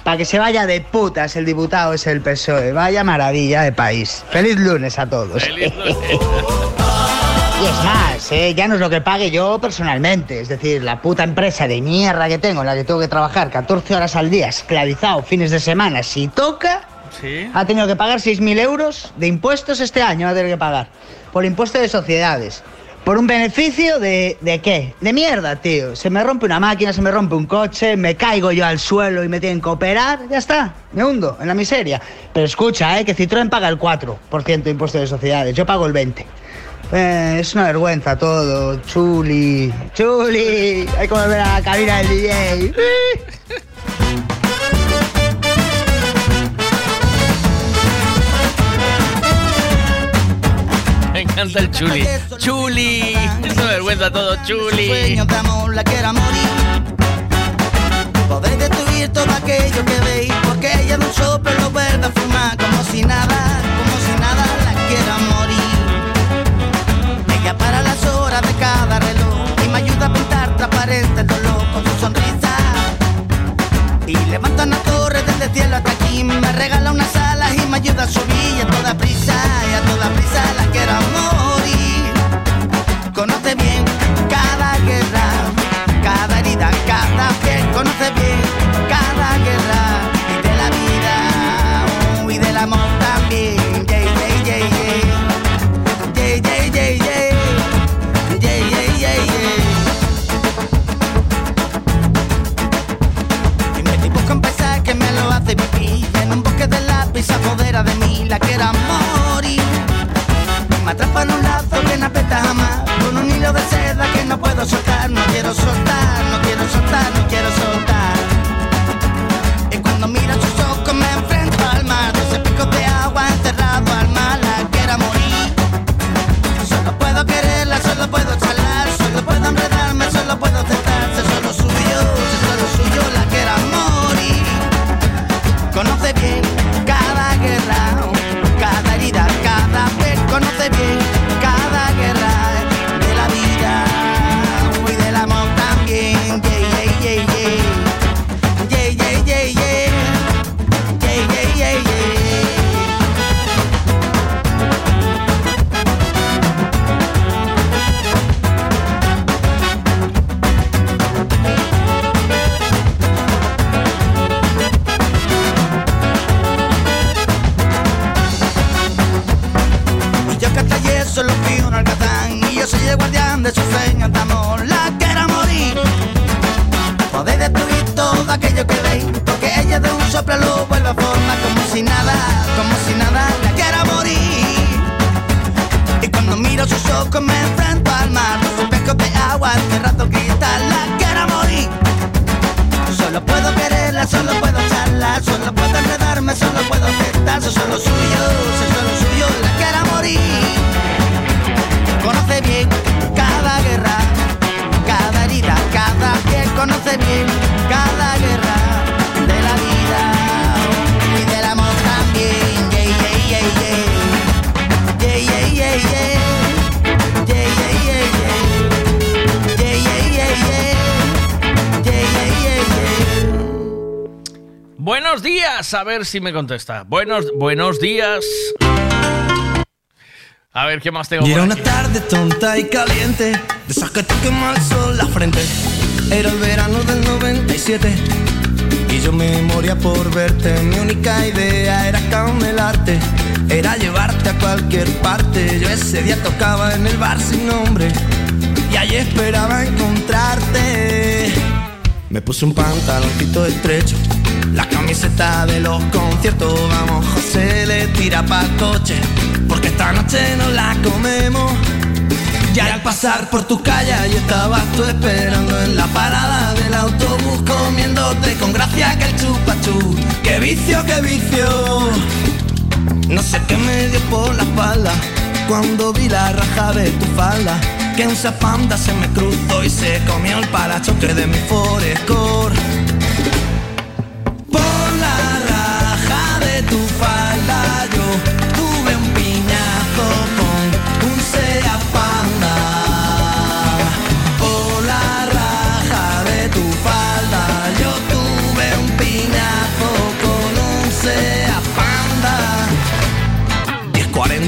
Para que se vaya de putas el diputado es el PSOE. Vaya maravilla de país. Feliz lunes a todos. Y es más, eh, ya no es lo que pague yo personalmente. Es decir, la puta empresa de mierda que tengo, en la que tengo que trabajar 14 horas al día, esclavizado, fines de semana, si toca, Sí. ha tenido que pagar 6.000 euros de impuestos este año, va a tener que pagar. Por impuesto de sociedades. Por un beneficio de, de qué? De mierda, tío. Se me rompe una máquina, se me rompe un coche, me caigo yo al suelo y me tienen que operar, ya está. Me hundo en la miseria. Pero escucha, eh, que Citroën paga el 4% de impuesto de sociedades, yo pago el 20%. Eh, es una vergüenza todo, chuli, chuli. Hay que volver a la cabina del DJ. encanta el chuli. Chuli. Es una vergüenza todo, chuli. Sueños de amor, la quiera morir. Podéis destruir todo aquello que veis, porque ella de un soplo lo vuelve a fumar como si nada, como si nada la quiera morir. Ella para las horas de cada reloj y me ayuda a pintar transparente el dolor con su sonrisa. Y levanta una torre desde el cielo hasta aquí, me regala unas alas y me ayuda a subir a toda prisa, Me atrapa en un lazo que a ver si me contesta. Buenos, buenos días. A ver qué más tengo. Y por era una tarde tonta y caliente, de esas que te sol la frente. Era el verano del 97 y yo me moría por verte. Mi única idea era camelarte, era llevarte a cualquier parte. Yo ese día tocaba en el bar sin nombre y allí esperaba encontrarte. Me puse un pantaloncito estrecho, la camiseta de los conciertos. Vamos, José le tira pa' coche, porque esta noche nos la comemos. Y al pasar por tu calle, y estabas tú esperando en la parada del autobús, comiéndote con gracia que el chupachú. ¡Qué vicio, qué vicio! No sé qué me dio por la espalda cuando vi la raja de tu falda. Que un zapanda se me cruzó y se comió el parachoque de mi Forescore.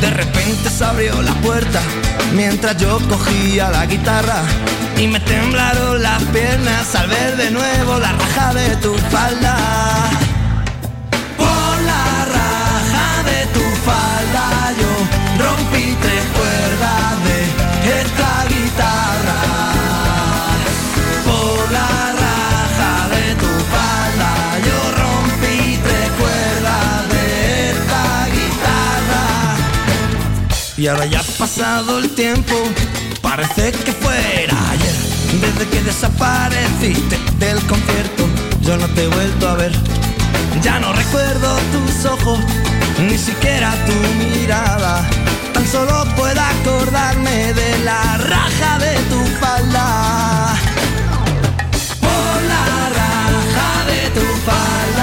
de repente se abrió la puerta mientras yo cogía la guitarra y me temblaron las piernas al ver de nuevo la raja de tu falda. Por la raja de tu falda yo rompí tres cuerdas de esta guitarra. Y ahora ya ha pasado el tiempo, parece que fuera ayer. Desde que desapareciste del concierto, yo no te he vuelto a ver. Ya no recuerdo tus ojos, ni siquiera tu mirada. Tan solo puedo acordarme de la raja de tu falda. Por la raja de tu falda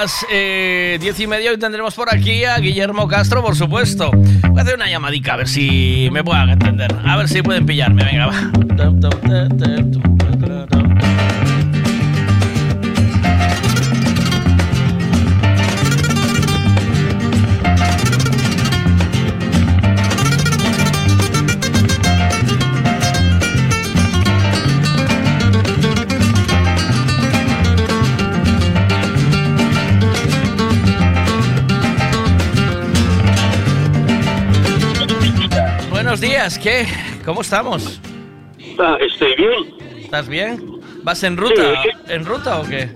las eh, diez y media hoy tendremos por aquí a Guillermo Castro, por supuesto. Voy a hacer una llamadica a ver si me puedan entender. A ver si pueden pillarme. Venga, va. Días, ¿qué? ¿Cómo estamos? Ah, estoy bien. ¿Estás bien? ¿Vas en ruta? Sí. ¿En ruta o qué?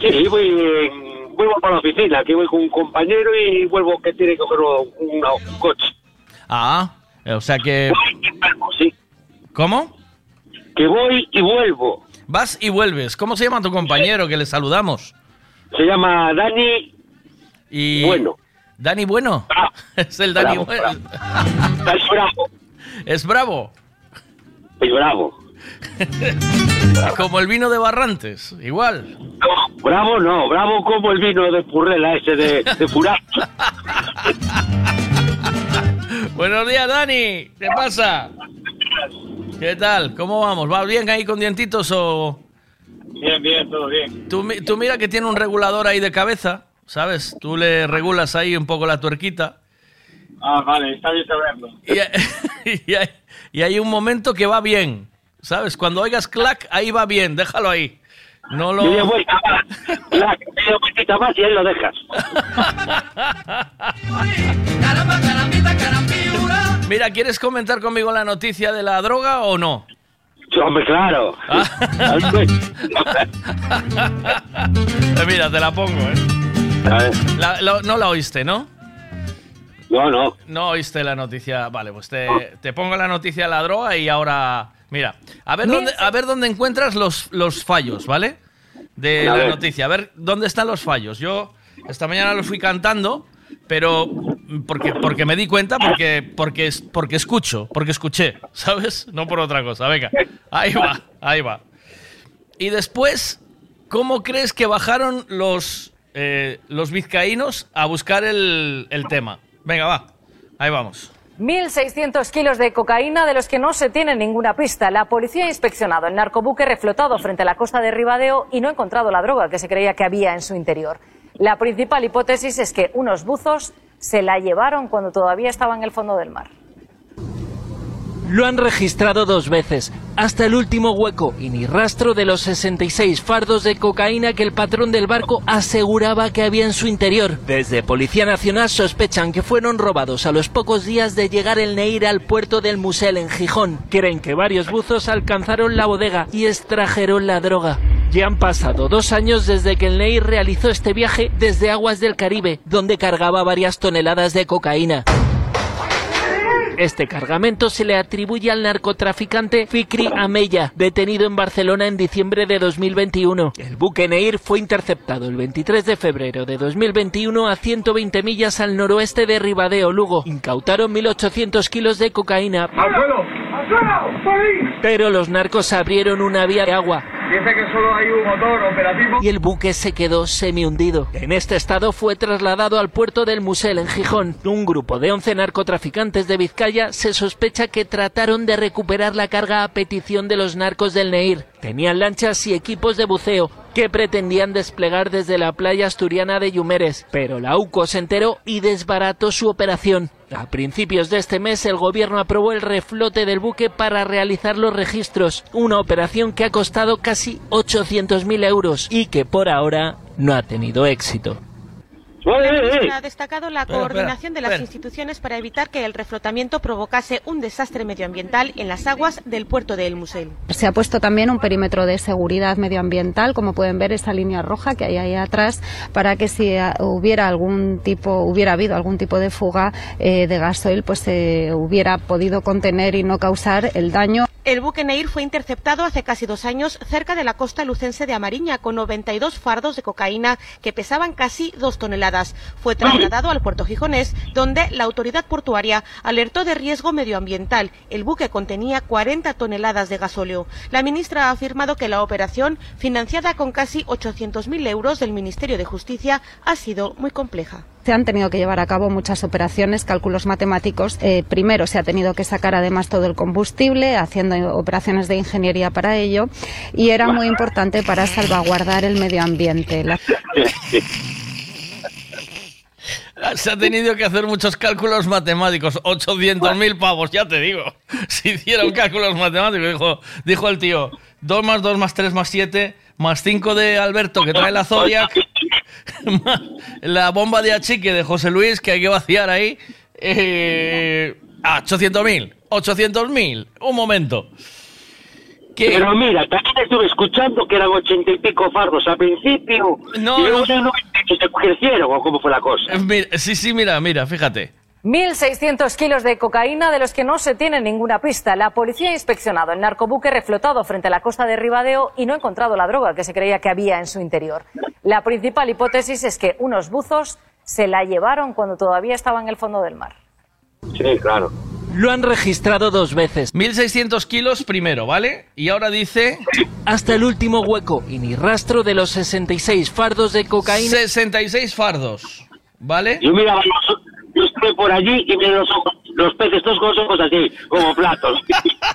Sí, voy, eh, vuelvo para la oficina, que voy con un compañero y vuelvo que tiene que coger un, un coche. Ah, o sea que... Sí. ¿Cómo? Que voy y vuelvo. Vas y vuelves. ¿Cómo se llama tu compañero que le saludamos? Se llama Dani y... Bueno. ¿Dani Bueno? es el Dani Bravo, Bueno. Es bravo. ¿Es bravo? Es bravo. Como el vino de Barrantes, igual. Bravo no, bravo como el vino de Purrela ese de, de. Buenos días, Dani. ¿Qué pasa? ¿Qué tal? ¿Cómo vamos? ¿Va bien ahí con dientitos o...? Bien, bien, todo bien. Tú mira que tiene un regulador ahí de cabeza, ¿sabes? Tú le regulas ahí un poco la tuerquita Ah, vale, está bien saberlo. y, y hay, y hay un momento que va bien, ¿sabes? Cuando oigas clac, ahí va bien, déjalo ahí. No lo... Media vuelta más, la media vueltita más y ahí lo dejas. Mira, ¿quieres comentar conmigo la noticia de la droga o no? Hombre, claro. Eh, Mira, te la pongo, ¿eh? La- lo- no la oíste, ¿no? No, no. No oíste la noticia. Vale, pues te, te pongo la noticia de la droga y ahora. Mira, a ver dónde, a ver dónde encuentras los, los fallos, ¿vale? De A la ver. noticia. A ver dónde están los fallos. Yo esta mañana los fui cantando, pero porque, porque me di cuenta, porque, porque, porque escucho, porque escuché, ¿sabes? No por otra cosa. Venga, ahí va, ahí va. Y después, ¿cómo crees que bajaron los, eh, los vizcaínos a buscar el, el tema? Venga, va, ahí vamos. 1.600 kilos de cocaína de los que no se tiene ninguna pista. La policía ha inspeccionado el narcobuque reflotado frente a la costa de Ribadeo y no ha encontrado la droga que se creía que había en su interior. La principal hipótesis es que unos buzos se la llevaron cuando todavía estaba en el fondo del mar. Lo han registrado dos veces, hasta el último hueco, y ni rastro de los 66 fardos de cocaína que el patrón del barco aseguraba que había en su interior. Desde Policía Nacional sospechan que fueron robados a los pocos días de llegar el Neir al puerto del Musel en Gijón. Creen que varios buzos alcanzaron la bodega y extrajeron la droga. Ya han pasado dos años desde que el Neir realizó este viaje desde aguas del Caribe, donde cargaba varias toneladas de cocaína. Este cargamento se le atribuye al narcotraficante Fikri Ameya, detenido en Barcelona en diciembre de 2021. El buque Neir fue interceptado el 23 de febrero de 2021 a 120 millas al noroeste de Ribadeo, Lugo. Incautaron 1.800 kilos de cocaína, pero los narcos abrieron una vía de agua Dice que solo hay un motor operativo. y el buque se quedó semi-hundido. En este estado fue trasladado al puerto del Musel en Gijón. Un grupo de 11 narcotraficantes de Vizcaya se sospecha que trataron de recuperar la carga a petición de los narcos del Neir. Tenían lanchas y equipos de buceo que pretendían desplegar desde la playa asturiana de Yumeres, pero la UCO se enteró y desbarató su operación. A principios de este mes el gobierno aprobó el reflote del buque para realizar los registros, una operación que ha costado casi 800.000 euros y que por ahora no ha tenido éxito. Ha destacado la coordinación de las instituciones para evitar que el reflotamiento provocase un desastre medioambiental en las aguas del puerto de El Musel. Se ha puesto también un perímetro de seguridad medioambiental, como pueden ver esa línea roja que hay ahí atrás, para que si eh, hubiera algún tipo, hubiera habido algún tipo de fuga eh, de gasoil, pues se hubiera podido contener y no causar el daño. El buque Neir fue interceptado hace casi dos años cerca de la costa lucense de Amariña con 92 fardos de cocaína que pesaban casi dos toneladas. Fue trasladado al puerto gijonés, donde la autoridad portuaria alertó de riesgo medioambiental. El buque contenía 40 toneladas de gasóleo. La ministra ha afirmado que la operación, financiada con casi 800.000 euros del Ministerio de Justicia, ha sido muy compleja. Se han tenido que llevar a cabo muchas operaciones, cálculos matemáticos. Eh, primero se ha tenido que sacar además todo el combustible, haciendo operaciones de ingeniería para ello, y era muy importante para salvaguardar el medio ambiente. Se ha tenido que hacer muchos cálculos matemáticos. 800.000 pavos, ya te digo. Si hicieron cálculos matemáticos, dijo, dijo el tío, 2 más 2 más 3 más 7, más 5 de Alberto que trae la Zodiac, la bomba de achique de José Luis que hay que vaciar ahí. Eh, ah, 800.000. 800.000. Un momento. ¿Qué? Pero mira, también estuve escuchando que eran ochenta y pico fardos al principio. No, y luego no. ya no se crecieron, o cómo fue la cosa. Eh, mira, sí, sí, mira, mira, fíjate. 1.600 kilos de cocaína de los que no se tiene ninguna pista. La policía ha inspeccionado el narcobuque reflotado frente a la costa de Ribadeo y no ha encontrado la droga que se creía que había en su interior. La principal hipótesis es que unos buzos se la llevaron cuando todavía estaba en el fondo del mar. Sí, claro. Lo han registrado dos veces. 1.600 kilos primero, ¿vale? Y ahora dice... Hasta el último hueco y ni rastro de los 66 fardos de cocaína. 66 fardos, ¿vale? Yo miraba los, yo estuve por allí y miré los, ojos- los peces todos con los ojos así, como platos.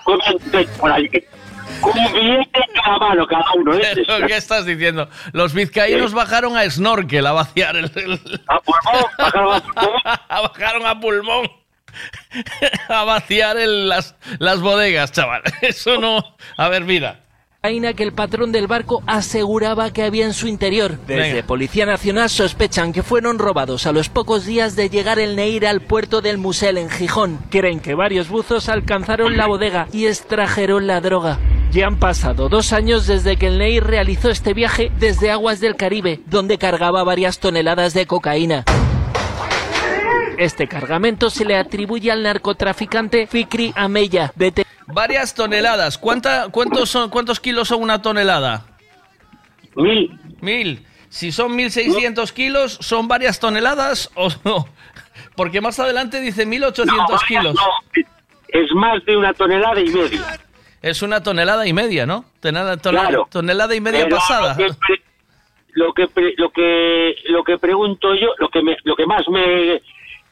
por allí. Con un billete en cada mano cada uno. ¿eh? ¿Pero ¿Qué estás diciendo? Los vizcaínos bajaron a snorkel a vaciar el... A pulmón, bajaron a pulmón. bajaron a pulmón. a vaciar el- las, las bodegas, chaval. Eso no... A ver, mira. Que el patrón del barco aseguraba que había en su interior. Desde Venga. Policía Nacional sospechan que fueron robados a los pocos días de llegar el Neir al puerto del Musel en Gijón. Creen que varios buzos alcanzaron la bodega y extrajeron la droga. Ya han pasado dos años desde que el Neir realizó este viaje desde aguas del Caribe, donde cargaba varias toneladas de cocaína. Este cargamento se le atribuye al narcotraficante Fikri Ameya, de Varias toneladas. ¿Cuánta, cuántos, son, ¿Cuántos kilos son una tonelada? Mil. Mil. Si son 1.600 kilos, ¿son varias toneladas o no? Porque más adelante dice 1.800 No, kilos. no, es más de una tonelada y media. Es una tonelada y media, ¿no? Tonelada, tonelada- Claro. tonelada y media Pero pasada. Lo que, pre- lo que pre- lo que lo que pregunto yo, lo que me, lo que más me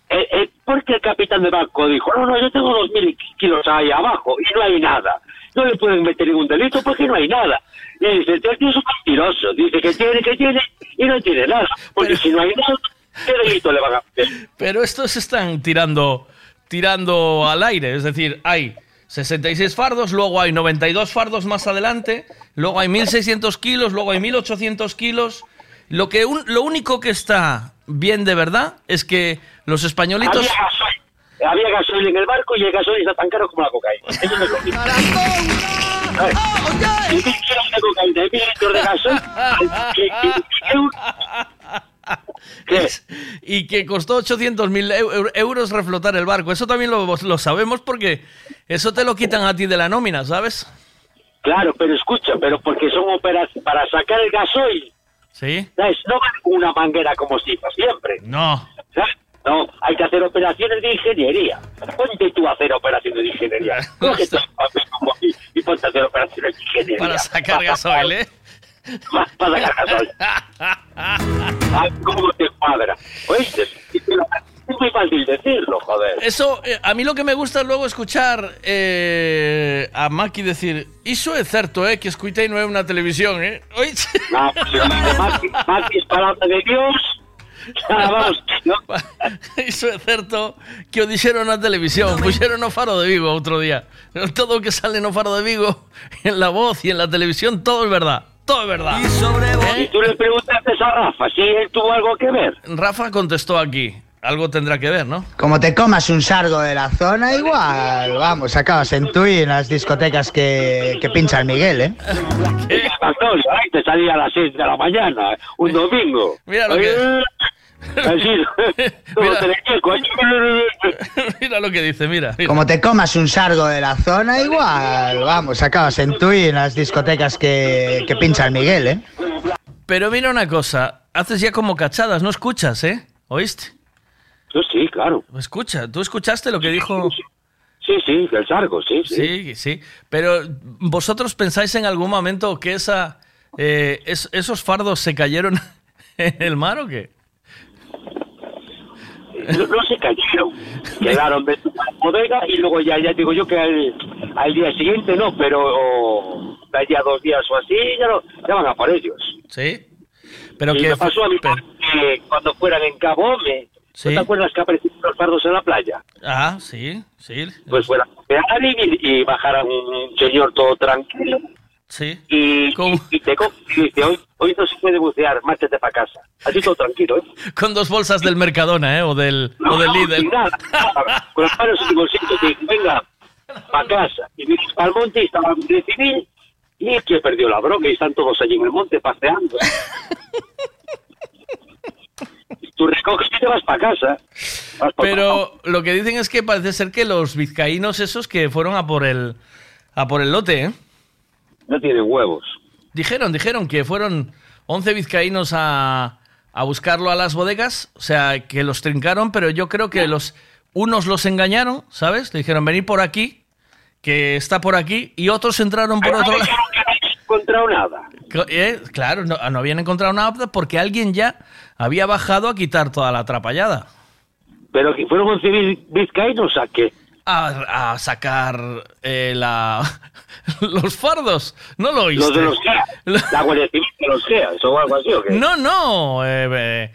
eh, eh, ¿por qué el capitán de barco dijo, no, no, yo tengo dos mil kilos ahí abajo y no hay nada? No le pueden meter ningún delito porque no hay nada. Y dice, el tío es un mentiroso. Dice que tiene, que tiene y no tiene nada. Porque si no hay nada, ¿qué delito le van a meter? Pero estos están tirando, tirando al aire. Es decir, hay 66 fardos, luego hay 92 fardos más adelante, luego hay 1.600 kilos, luego hay 1.800 kilos. Lo, que un- lo único que está bien de verdad es que los españolitos... Había gasoil, había gasoil en el barco y el gasoil está tan caro como la cocaína. Eso no es lo mismo. ¿Sabes? Y mil kilos de cocaína mil de gasoil. ¿qué- qué- qué- Es- y que costó 800.000 eu- euros reflotar el barco. Eso también lo, lo sabemos porque eso te lo quitan a ti de la nómina, ¿sabes? Claro, pero escucha, pero porque son operaciones para sacar el gasoil. Sí. ¿sabes? No van con una manguera como si siempre. No. ¿sabes? No, hay que hacer operaciones de ingeniería. Ponte tú a hacer operaciones de ingeniería. Papel como aquí y ponte a hacer operaciones de ingeniería. Para sacar gasoil, ¿eh? Para, para sacar gasoil. Ay, ¿Cómo te cuadra? ¿Oíste? Es muy fácil decirlo, joder. Eso, eh, a mí lo que me gusta es luego escuchar eh, a Maki decir Iso é certo, eh, que escuitei non é unha televisión, eh? No, pero más que es palabra de Dios. Vamos, ¿no? Iso é certo que o dixeron na televisión Puxeron no Faro de Vigo outro día Todo o que sale no Faro de Vigo En la voz y en la televisión Todo é verdad Todo é verdad Y tú le preguntaste a Rafa si él tuvo algo que ver. Rafa contestó aquí Algo tendrá que ver, ¿no? Como te comas un sargo de la zona, igual, vamos, acabas en Tui en las discotecas que, que pincha el Miguel, ¿eh? Ay, te salía a las 6 de la mañana, un domingo. Mira lo que... Así, como Mira. lo que dice, mira, mira. Como te comas un sargo de la zona, igual, vamos, acabas en Tui en las discotecas que, que pincha el Miguel, ¿eh? Pero mira una cosa Haces ya como cachadas, no escuchas, ¿eh? ¿Oíste? Yo sí, claro. Escucha, ¿tú escuchaste lo que dijo? Sí, sí, el sargo, sí, sí. Sí, sí. Pero vosotros pensáis en algún momento que esa, eh, es- esos fardos se cayeron en el mar o qué? No, no se cayeron, quedaron de la bodega y luego ya, ya digo yo que al, al día siguiente no, pero de allí a dos días o así ya, no, ya van a por ellos. Sí. Pero y que me pasó a mí que cuando fueran en Cabo Ome, Sí. ¿no te acuerdas que aparecieron los fardos en la playa? Ah, sí, sí. Pues fueran a y, y bajaran un señor todo tranquilo Sí. y, y te y dice, hoy, hoy no se puede bucear, márchate para casa. Así todo tranquilo, ¿eh? Con dos bolsas del Mercadona, ¿eh? O del, o del No, Lidl. nada, nada. con las manos en el bolsillo, te digo, venga, para casa. Y para el monte y estaba guardia civil y que perdió la droga y están todos allí en el monte paseando. Tú recoges y te vas para casa. Vas pa' Pero lo que dicen es que parece ser que los vizcaínos esos que fueron a por el a por el lote, ¿eh? No tienen huevos. Dijeron, dijeron que fueron 11 vizcaínos a, a buscarlo a las bodegas, o sea, que los trincaron, pero yo creo que los unos los engañaron, ¿sabes? Le dijeron, venid por aquí, que está por aquí, y otros entraron por otro lado. Encontrado nada. Eh, Claro, no, no habían encontrado nada porque alguien ya había bajado a quitar toda la atrapallada. Pero que fueron 11 viz- vizcaínos a qué? A, a sacar eh, la, los fardos. ¿No lo oíste? Los de los GEA. La Guardia Civil de los GEA, o algo así, ¿o qué? No, no. eh, eh,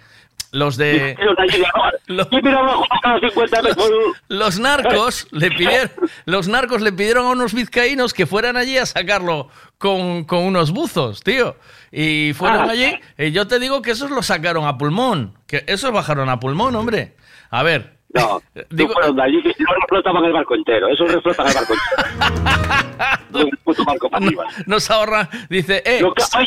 los de... Los de allí de abajo. Y mira abajo a cada 50 metros. Los narcos le pidieron, los narcos le pidieron a unos vizcaínos que fueran allí a sacarlo con, con unos buzos, tío. Y fueron Ah. allí. Y yo te digo que esos lo sacaron a pulmón. Que esos bajaron a pulmón, hombre. A ver. No, Digo- no fueron de allí, que no reflotaban el barco entero. Eso reflotan el barco entero. Barco para arriba. Nos ahorra, dice, eh,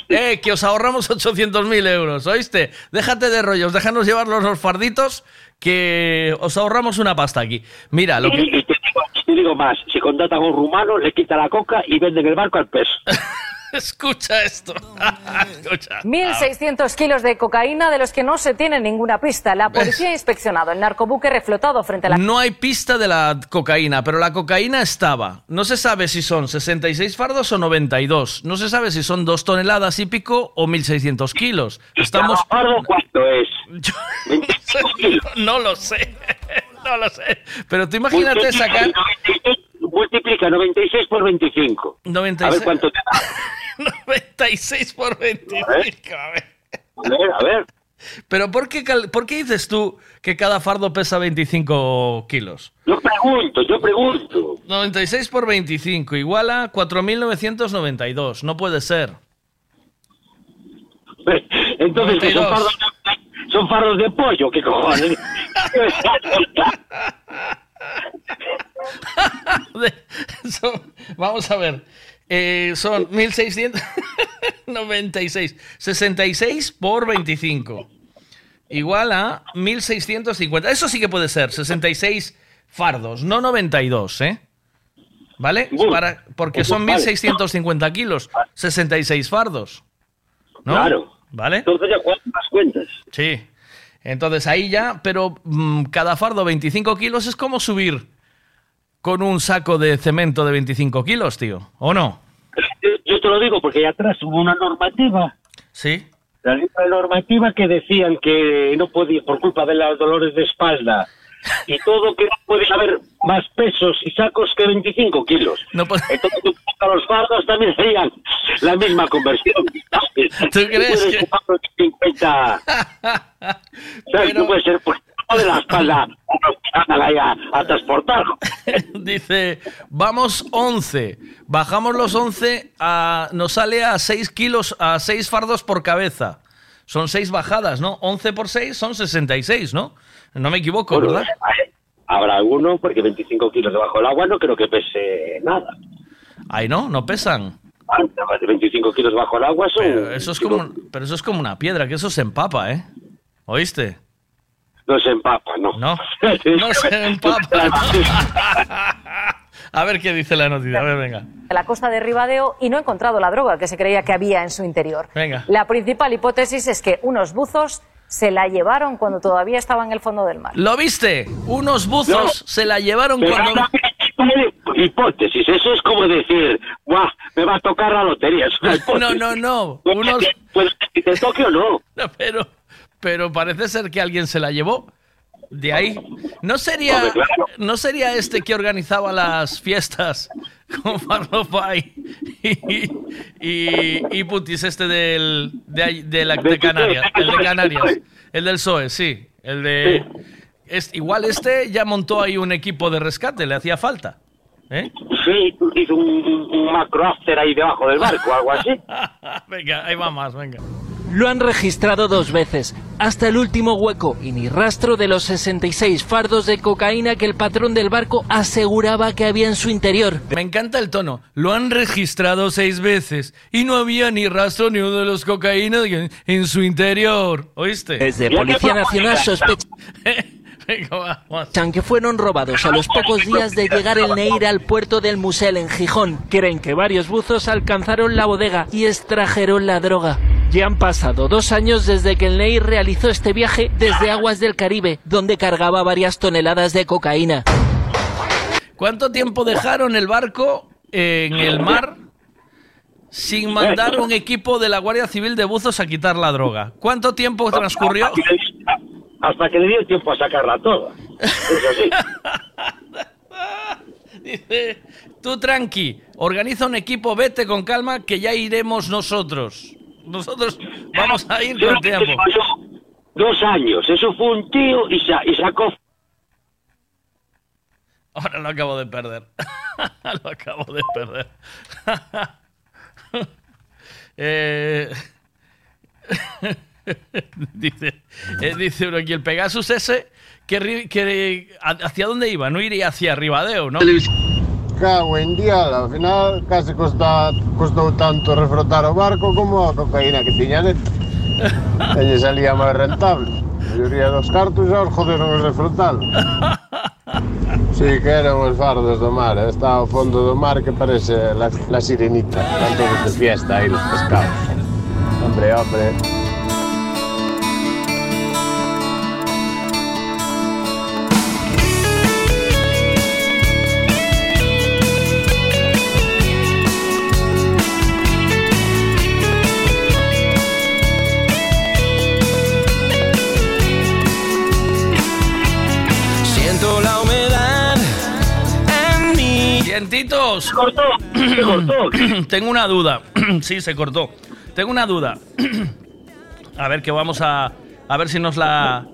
eh, que os ahorramos 800.000 euros, ¿oíste? Déjate de rollos, déjanos llevarlos los farditos, que os ahorramos una pasta aquí. Mira, lo que... Y te, digo, te digo más, si contratan a un rumano, le quita la coca y venden el barco al peso. Escucha esto. Escucha. 1.600 kilos de cocaína de los que no se tiene ninguna pista. La policía ha inspeccionado el narcobuque reflotado frente a la... No hay pista de la cocaína, pero la cocaína estaba. No se sabe si son 66 fardos o 92. No se sabe si son dos toneladas y pico o 1.600 kilos. Estamos... fardo cuánto es? No lo sé. No lo sé. Pero tú imagínate sacar... Multiplica 96 por 25. 96. A ver cuánto te da. 96 por 25. A ver. A ver, a ver. Pero ¿por qué, ¿por qué dices tú que cada fardo pesa 25 kilos? Yo pregunto, yo pregunto. 96 por 25 igual a 4.992. No puede ser. Entonces, que son 92. fardos, de, son fardos de pollo, ¿qué cojones? Son- vamos a ver. Eh, son 1.696. 66 por 25. Igual a 1.650. Eso sí que puede ser. 66 fardos, no 92, ¿eh? ¿Vale? Para, porque son Vale. 1.650 kilos. 66 fardos. ¿No? Claro. ¿Vale? Entonces ya cuántas más cuentas. Sí. Entonces ahí ya, pero mm, cada fardo 25 kilos es como subir con un saco de cemento de 25 kilos, tío. ¿O no? Yo, te lo digo porque allá atrás hubo una normativa, Sí. la misma normativa que decían que no podía, por culpa de los dolores de espalda y todo, que no puede haber más pesos y sacos que 25 kilos. Entonces, tú a los fardos también serían la misma conversión. ¿Tú crees puedes que- ocupar 50... ¿Sabes? No puede ser por de la espalda a, a transportarlo. Dice, vamos 11. Bajamos los 11, a, nos sale a 6 kilos, a 6 fardos por cabeza. Son 6 bajadas, ¿no? 11 por 6 son 66, ¿no? No me equivoco, Bueno, ¿verdad? Habrá alguno, porque 25 kilos debajo del agua no creo que pese nada. Ay, no, no pesan. Ah, 25 kilos bajo el agua son... Pero eso es como, pero eso es como una piedra, que eso se empapa, ¿eh? ¿Oíste? No se empapa, no. No, no se empapa. A ver qué dice la noticia. A ver, venga. la costa de Ribadeo y no ha encontrado la droga que se creía que había en su interior. Venga. La principal hipótesis es que unos buzos se la llevaron cuando todavía estaba en el fondo del mar. ¿Lo viste? Unos buzos No. se la llevaron cuando... hipótesis, eso es como decir, guau, me va a tocar la lotería. No, no, no. Unos... Pues que te toque o no. No, pero, pero parece ser que alguien se la llevó. De ahí. ¿No sería, claro. ¿no sería este que organizaba las fiestas con Farlopay y, y, y Putis, este del, de, de, la, de Canarias? El de Canarias. El del PSOE, sí. El de. Es, igual este ya montó ahí un equipo de rescate, le hacía falta. ¿Eh? Sí, hizo un, un macro ahí debajo del barco, algo así. venga, ahí va más, venga. Lo han registrado dos veces, hasta el último hueco, y ni rastro de los 66 fardos de cocaína que el patrón del barco aseguraba que había en su interior. Me encanta el tono. Lo han registrado seis veces y no había ni rastro ni uno de los cocaínas en, en su interior. ¿Oíste? Desde Policía Nacional vamos. que fueron robados a los pocos días de llegar el Neir al puerto del Musel en Gijón. Creen que varios buzos alcanzaron la bodega y extrajeron la droga. Ya han pasado dos años desde que el Neir realizó este viaje desde aguas del Caribe, donde cargaba varias toneladas de cocaína. ¿Cuánto tiempo dejaron el barco en el mar sin mandar un equipo de la Guardia Civil de buzos a quitar la droga? ¿Cuánto tiempo transcurrió? Hasta que le dio tiempo a sacarla toda. Eso sí. Dice, tú tranqui, organiza un equipo, vete con calma, que ya iremos nosotros. Nosotros vamos a ir con tiempo. Dos años, eso fue un tío y, sa- y sacó Ahora lo acabo de perder. lo acabo de perder. Eh, dice, eh, dice uno aquí, el Pegasus ese, que, que, ¿hacia dónde iba? No iría hacia Ribadeo, ¿no? Cago en dial, ao final case costa, costou tanto refrotar o barco como a cocaína que tiña dentro. E lle salía máis rentable. maioría dos cartos xa os joderon os de frontal. Sí, que eran os fardos do mar. eh. Está ao fondo do mar que parece la, la sirenita. Todos de fiesta aí los pescados. Hombre, hombre. Se cortó, se cortó. Tengo una duda. sí, se cortó. Tengo una duda. a ver que vamos a. A ver si nos la.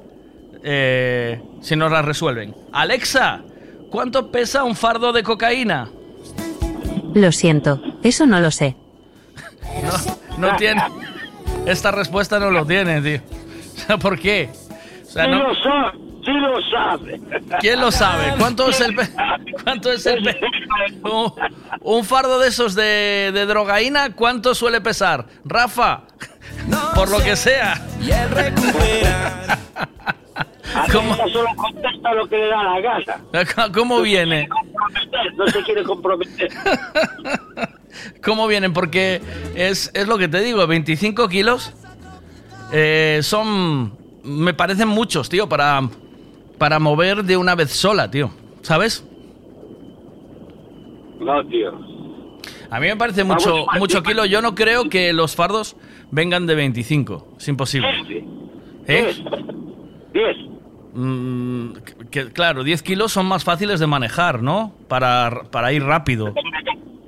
eh, si nos la resuelven. Alexa, ¿cuánto pesa un fardo de cocaína? Lo siento, eso no lo sé. No, no tiene. Esta respuesta no lo tiene, tío. ¿por qué? O sea, no- lo sabe, sí lo sabe. ¿Quién lo sabe? ¿Cuánto es el pe- cuánto es el pe- un, un fardo de esos de, de drogaína? ¿Cuánto suele pesar? Rafa, por lo que sea. ¿Cómo? solo contesta lo que le da la gana. ¿Cómo viene? No se quiere comprometer. ¿Cómo vienen? Porque es, es lo que te digo, 25 kilos eh, son, me parecen muchos, tío, para, para mover de una vez sola, tío. ¿Sabes? No, tío. A mí me parece mucho, mucho kilo. Yo no creo que los fardos vengan de 25. Es imposible. ¿Eh? 10. Mm, que- claro, 10 kilos son más fáciles de manejar, ¿no? Para, para ir rápido.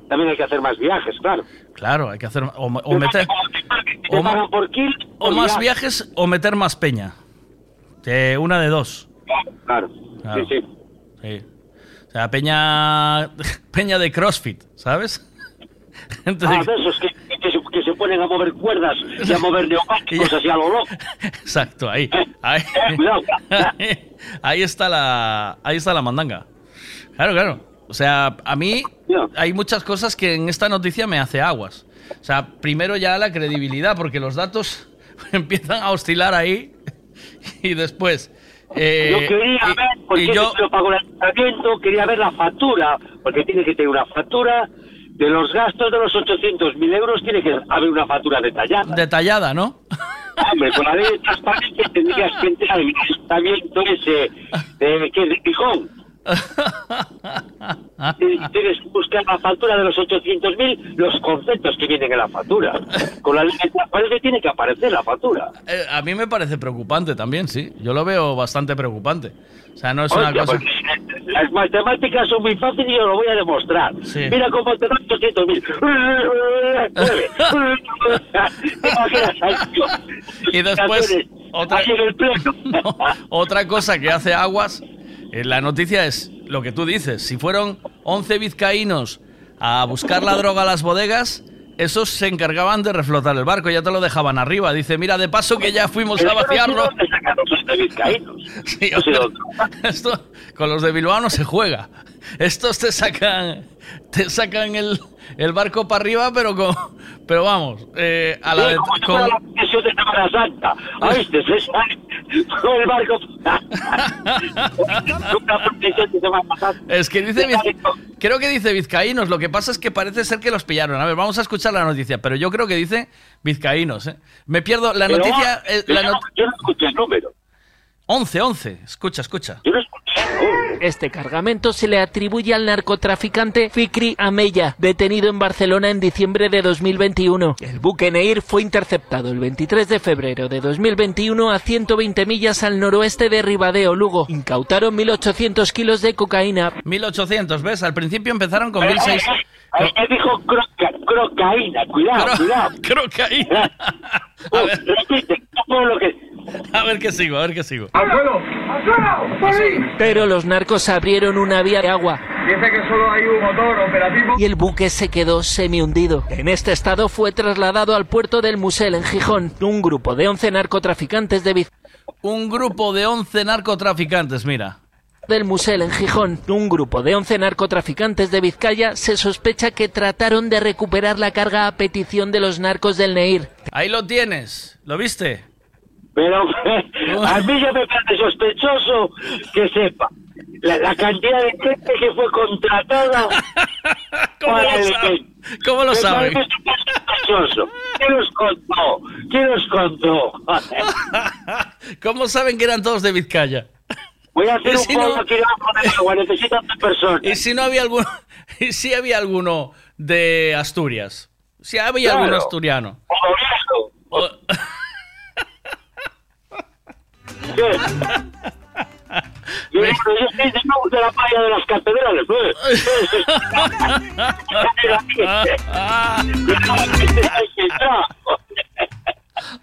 También hay que hacer más viajes, claro. Claro, hay que hacer... O, o meter... Te O, o más viaje. viajes o meter más peña. Eh, una de dos. Claro. Claro. Sí, sí. Sí. O sea, peña... Peña de CrossFit, ¿sabes? Gente Ah, de esos que, que se, que se ponen a mover cuerdas y a mover neumáticos así a lo loco. Exacto, ahí. Ahí, Cuidado. ahí, ahí está la ahí está la mandanga. Claro, claro. O sea, a mí hay muchas cosas que en esta noticia me hace aguas. O sea, primero ya la credibilidad, porque los datos empiezan a oscilar ahí y después... eh, yo quería ver, porque y yo, lo pago el ayuntamiento, quería ver la factura, porque tiene que tener una factura de los gastos de los 800.000 euros, tiene que haber una factura detallada. detallada, ¿no? Hombre, con la ley de transparencia tendrías que entrar en el ayuntamiento ese de, que de Gijón. Tienes que buscar la factura de los 800.000, los conceptos que vienen en la factura. Con la de transparencia tiene que aparecer la factura. eh, a mí me parece preocupante también, sí. Yo lo veo bastante preocupante. O sea, no es una Hostia, cosa... porque las matemáticas son muy fáciles y yo lo voy a demostrar. Sí. Mira cómo te dan 800.000. Nueve. ¿Te imaginas? Ay, tío. Y después, otra, Ahí en el pleno. otra cosa que hace aguas la noticia es lo que tú dices. Si fueron 11 vizcaínos a buscar la droga a las bodegas, esos se encargaban de reflotar el barco, ya te lo dejaban arriba. Dice, mira, de paso que ya fuimos a vaciarlo. Sí, hombre, esto con los de Bilbao no se juega. Estos te sacan, te sacan el, el barco para arriba, pero con, pero vamos, eh, a la Sí, como con- la de Semana Santa. ¿Oíste? Se sale con el barco. Es que dice, creo que dice vizcaínos, lo que pasa es que parece ser que los pillaron. A ver, vamos a escuchar la noticia, pero yo creo que dice vizcaínos, ¿eh? Me pierdo, la Pero, noticia... eh, yo la no- not- yo no escuché el número. 11, 11, escucha, escucha. Este cargamento se le atribuye al narcotraficante Fikri Ameya, detenido en Barcelona en diciembre de 2021. El buque Neir fue interceptado el 23 de febrero de 2021 a 120 millas al noroeste de Ribadeo, Lugo. Incautaron 1.800 kilos de cocaína. 1800, ¿ves? Al principio empezaron con 1600. Que dijo croca, crocaína. Cuidado, Cro- cuidado. Crocaína. A ver. Repite, todo lo que... A ver qué sigo, a ver qué sigo. ¡Al suelo! ¡Al suelo! Pero los narcos abrieron una vía de agua. Dice que solo hay un motor operativo. y el buque se quedó semi-hundido. En este estado fue trasladado al puerto del Musel en Gijón. Un grupo de 11 narcotraficantes de Viz- Un grupo de 11 narcotraficantes, mira. Del Musel en Gijón. Un grupo de 11 narcotraficantes de Vizcaya se sospecha que trataron de recuperar la carga a petición de los narcos del Neir. Ahí lo tienes, ¿lo viste? Pero a mí ya me parece sospechoso que sepa la, la cantidad de gente que fue contratada ¿Cómo para lo sabe? evento. ¿Cómo lo Me sabe? parece sospechoso. ¿Quién los contó? ¿Quién los contó? ¿Cómo saben que eran todos de Vizcaya? Voy a hacer ¿Y un no- aquí debajo del agua, necesito otra persona. ¿Y si no había alguno, y si había alguno de Asturias? Si había Claro. algún asturiano. O ¿Qué? Yo, yo soy de, no, de la playa de las catedrales,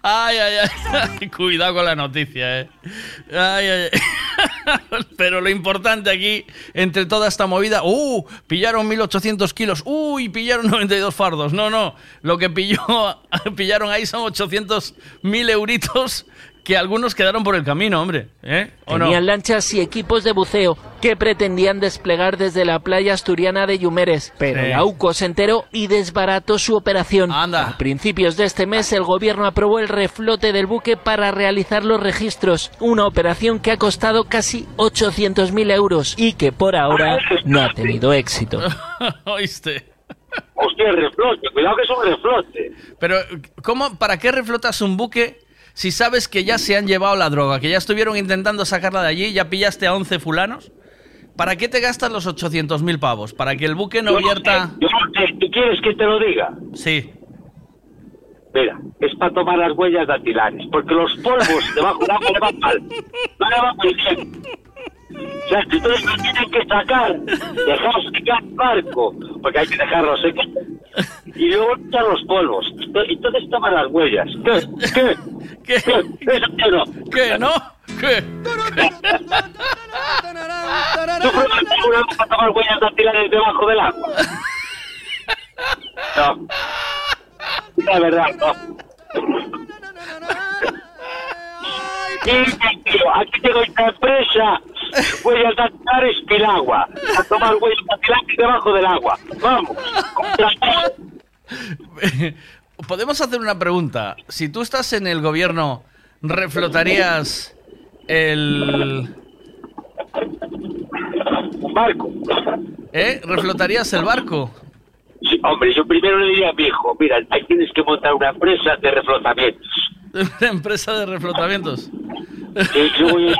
Ay, ay, ay. Cuidado con la noticia, eh. Ay, ay. Pero lo importante aquí, entre toda esta movida, ¡uh! Pillaron 1800 kilos, ¡uy! Pillaron 92 fardos. No, no. Lo que pilló, pillaron ahí son 800 mil euritos que algunos quedaron por el camino, hombre. ¿Eh? ¿O no? Tenían lanchas y equipos de buceo que pretendían desplegar desde la playa asturiana de Yumeres, pero Sí. la UCO se enteró y desbarató su operación. A principios de este mes el gobierno aprobó el reflote del buque para realizar los registros, una operación que ha costado casi 800.000 euros y que por ahora no ha tenido éxito. ¿Oíste? Hostia, reflote, cuidado que es un reflote. Pero, ¿cómo, ¿para qué reflotas un buque si sabes que ya se han llevado la droga, que ya estuvieron intentando sacarla de allí, ya pillaste a 11 fulanos? ¿Para qué te gastas los 800.000 pavos? ¿Para que el buque no vierta...? no sé, ¿Tú quieres que te lo diga? Sí. Mira, es para tomar las huellas dactilares, porque los polvos debajo del agua le van mal. No le van muy bien. O sea, entonces lo tienen que sacar, dejar secar el barco, porque hay que dejarlo secar, y luego echar los polvos. Ento- Entonces toman las huellas. ¿Qué? ¿Qué? ¿Qué? ¿Eso qué no? ¿Qué? ¿No? ¿Qué? ¿Tú probaste alguna vez a tomar huellas dactilares debajo del agua? No. La verdad, no. Aquí tengo esta empresa, huellas dactilares Pilagua, a tomar dactilares debajo del agua. Vamos. Podemos hacer una pregunta. Si tú estás en el gobierno, ¿reflotarías el... barco? ¿Eh? ¿Reflotarías el barco? Sí, hombre, yo primero le diría a hijo, mira, ahí tienes que montar una empresa de reflotamientos. Una empresa de reflotamientos. Yo voy a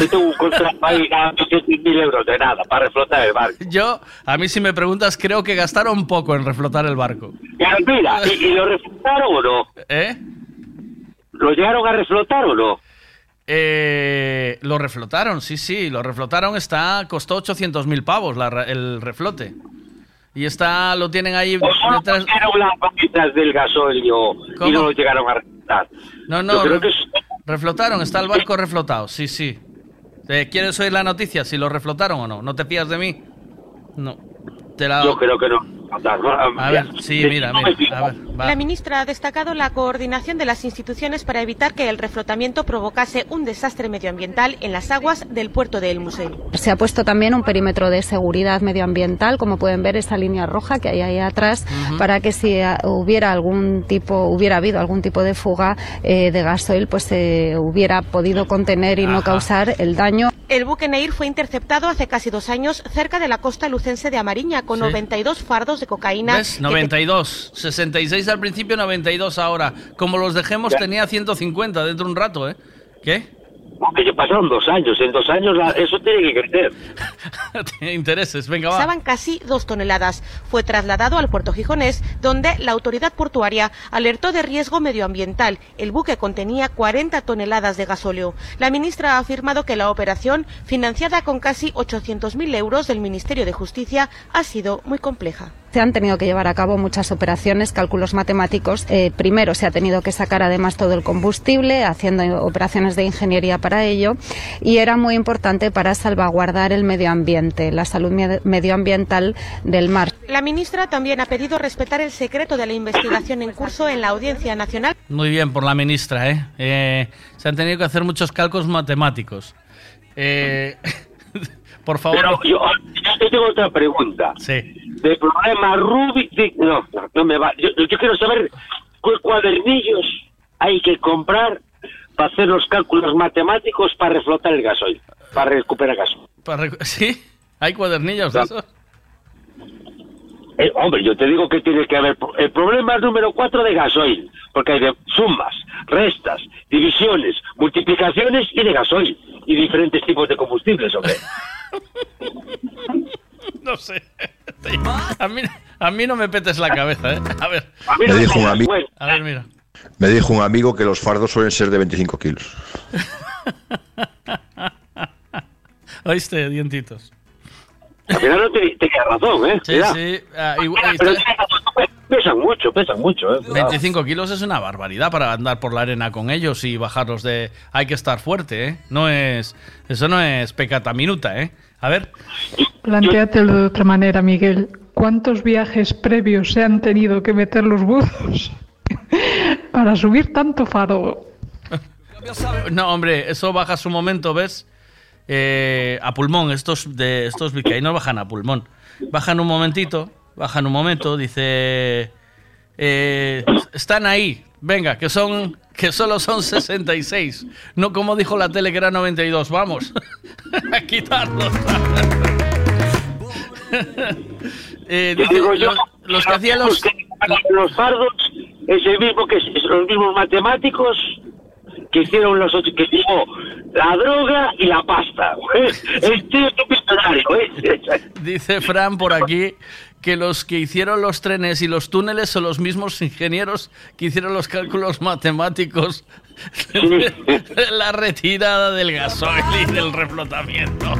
que tengo un contrato ahí 100.000 euros de nada para reflotar el barco. Yo, a mí si me preguntas, creo que gastaron poco en reflotar el barco. Ya, mira, ¿y, y lo reflotaron o no? ¿Eh? ¿Lo llegaron a reflotar o no? Eh, lo reflotaron, sí, sí, lo reflotaron. Está, costó 800.000 pavos la re- el reflote. Y está, lo tienen ahí ¿O solo detrás. las del gasóleo y no lo llegaron a reflotar? No, no, creo que reflotaron, está el barco reflotado, sí, sí. Eh, ¿Quieres oír la noticia? Si lo reflotaron o no. ¿No te fías de mí? No. Te la... Yo creo que no. A ver, sí, mira, mira. A ver, va. La ministra ha destacado la coordinación de las instituciones para evitar que el reflotamiento provocase un desastre medioambiental en las aguas del puerto de El Musel. Se ha puesto también un perímetro de seguridad medioambiental, como pueden ver esa línea roja que hay ahí atrás, para que si eh, hubiera algún tipo, hubiera habido algún tipo de fuga eh, de gasoil, pues se hubiera podido contener y no causar el daño. El buque Neir fue interceptado hace casi dos años cerca de la costa lucense de Amariña con Sí. 92 fardos de cocaína. ¿Ves? que 92. 66 al principio, 92 ahora. Como los dejemos, Ya. tenía 150 dentro de un rato, ¿eh? ¿Qué? Porque ya pasaron dos años. En dos años la- eso tiene que crecer. Tiene intereses, venga, va. pesaban casi dos toneladas. Fue trasladado al puerto gijonés, donde la autoridad portuaria alertó de riesgo medioambiental. El buque contenía 40 toneladas de gasóleo. La ministra ha afirmado que la operación, financiada con casi 800.000 euros del Ministerio de Justicia, ha sido muy compleja. Se han tenido que llevar a cabo muchas operaciones, cálculos matemáticos. Eh, primero se ha tenido que sacar además todo el combustible, haciendo operaciones de ingeniería para ello. Y era muy importante para salvaguardar el medio ambiente, la salud med- medioambiental del mar. La ministra también ha pedido respetar el secreto de la investigación en curso en la Audiencia Nacional. Muy bien por la ministra, ¿eh? Eh, se han tenido que hacer muchos cálculos matemáticos. Eh, por favor. Pero yo, yo te tengo otra pregunta. Sí. De problema Rubik. no, no, no me va. Yo, yo quiero saber qué cuadernillos hay que comprar para hacer los cálculos matemáticos para reflotar el gasoil, para recuperar gasoil. ¿Sí? ¿Hay cuadernillos de esos? Eh, hombre, yo te digo que tiene que haber... El problema es número cuatro de gasoil, porque hay de sumas, restas, divisiones, multiplicaciones y de gasoil, y diferentes tipos de combustibles, hombre. No sé. A mí, a mí no me petes la cabeza, ¿eh? A ver. Me dijo un amigo, A ver, mira. me dijo un amigo que los fardos suelen ser de 25 kilos. ¿Oíste, dientitos? Al final no te- tenía razón, ¿eh? Sí, Mira. sí. ah, Pero pesan mucho, pesan mucho, ¿eh? 25 kilos es una barbaridad para andar por la arena con ellos y bajarlos de... Hay que estar fuerte, ¿eh? No es... Eso no es pecata minuta, ¿eh? A ver. Plantéatelo de otra manera, Miguel. ¿Cuántos viajes previos se han tenido que meter los buzos para subir tanto faro? No, hombre, eso baja su momento, ¿ves? Eh, a pulmón, estos de estos vizcaínos bajan a pulmón. Bajan un momentito, bajan un momento, dice... eh, están ahí, venga, que son que solo son 66. No como dijo la tele que era 92, vamos. a quitarlos. Eh, dice, digo yo, los, los que hacían los... los fardos es el mismo que es los mismos matemáticos que hicieron los ocho, que dijo la droga y la pasta. El tío es un ¿eh? Dice Fran por aquí que los que hicieron los trenes y los túneles son los mismos ingenieros que hicieron los cálculos matemáticos de la retirada del gasoil y del reflotamiento.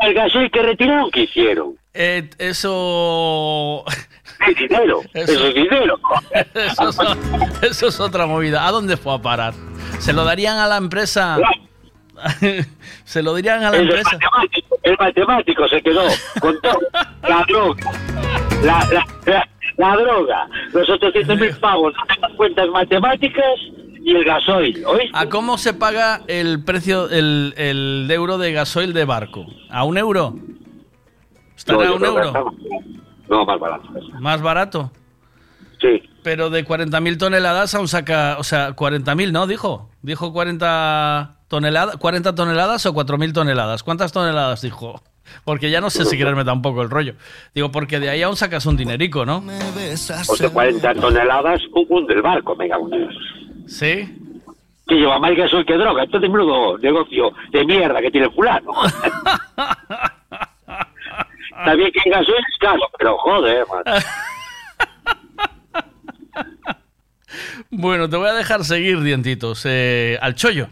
El gasoil que retiraron, ¿qué hicieron? Eh, eso... Es dinero, eso es dinero. Eso, es- eso es otra movida. ¿A dónde fue a parar? ¿Se lo darían a la empresa? ¿Se lo dirían a la El empresa? matemático, el matemático se quedó con todo. La droga. La, la, la, la droga. Los 800 mil pavos, las cuentas matemáticas y el gasoil. ¿oíste? ¿A cómo se paga el precio, el, el euro de gasoil de barco? ¿A un euro? ¿Estará No, a un euro? No, más barato. ¿Más barato? Sí. Pero de 40.000 toneladas aún saca, o sea, 40.000, ¿no? Dijo. Dijo 40 toneladas, 40 toneladas o 4.000 toneladas. ¿Cuántas toneladas dijo? Porque ya no sé si creerme tampoco el rollo. Digo, porque de ahí aún sacas un dinerico, ¿no? O sea, 40 toneladas, un hunde el barco, en Dios. Sí. Que lleva más gasoil que droga. Entonces, menudo negocio de mierda que tiene el fulano. También que el gasoil es caro, pero joder, man. Bueno, te voy a dejar seguir, dientitos. Eh, al chollo.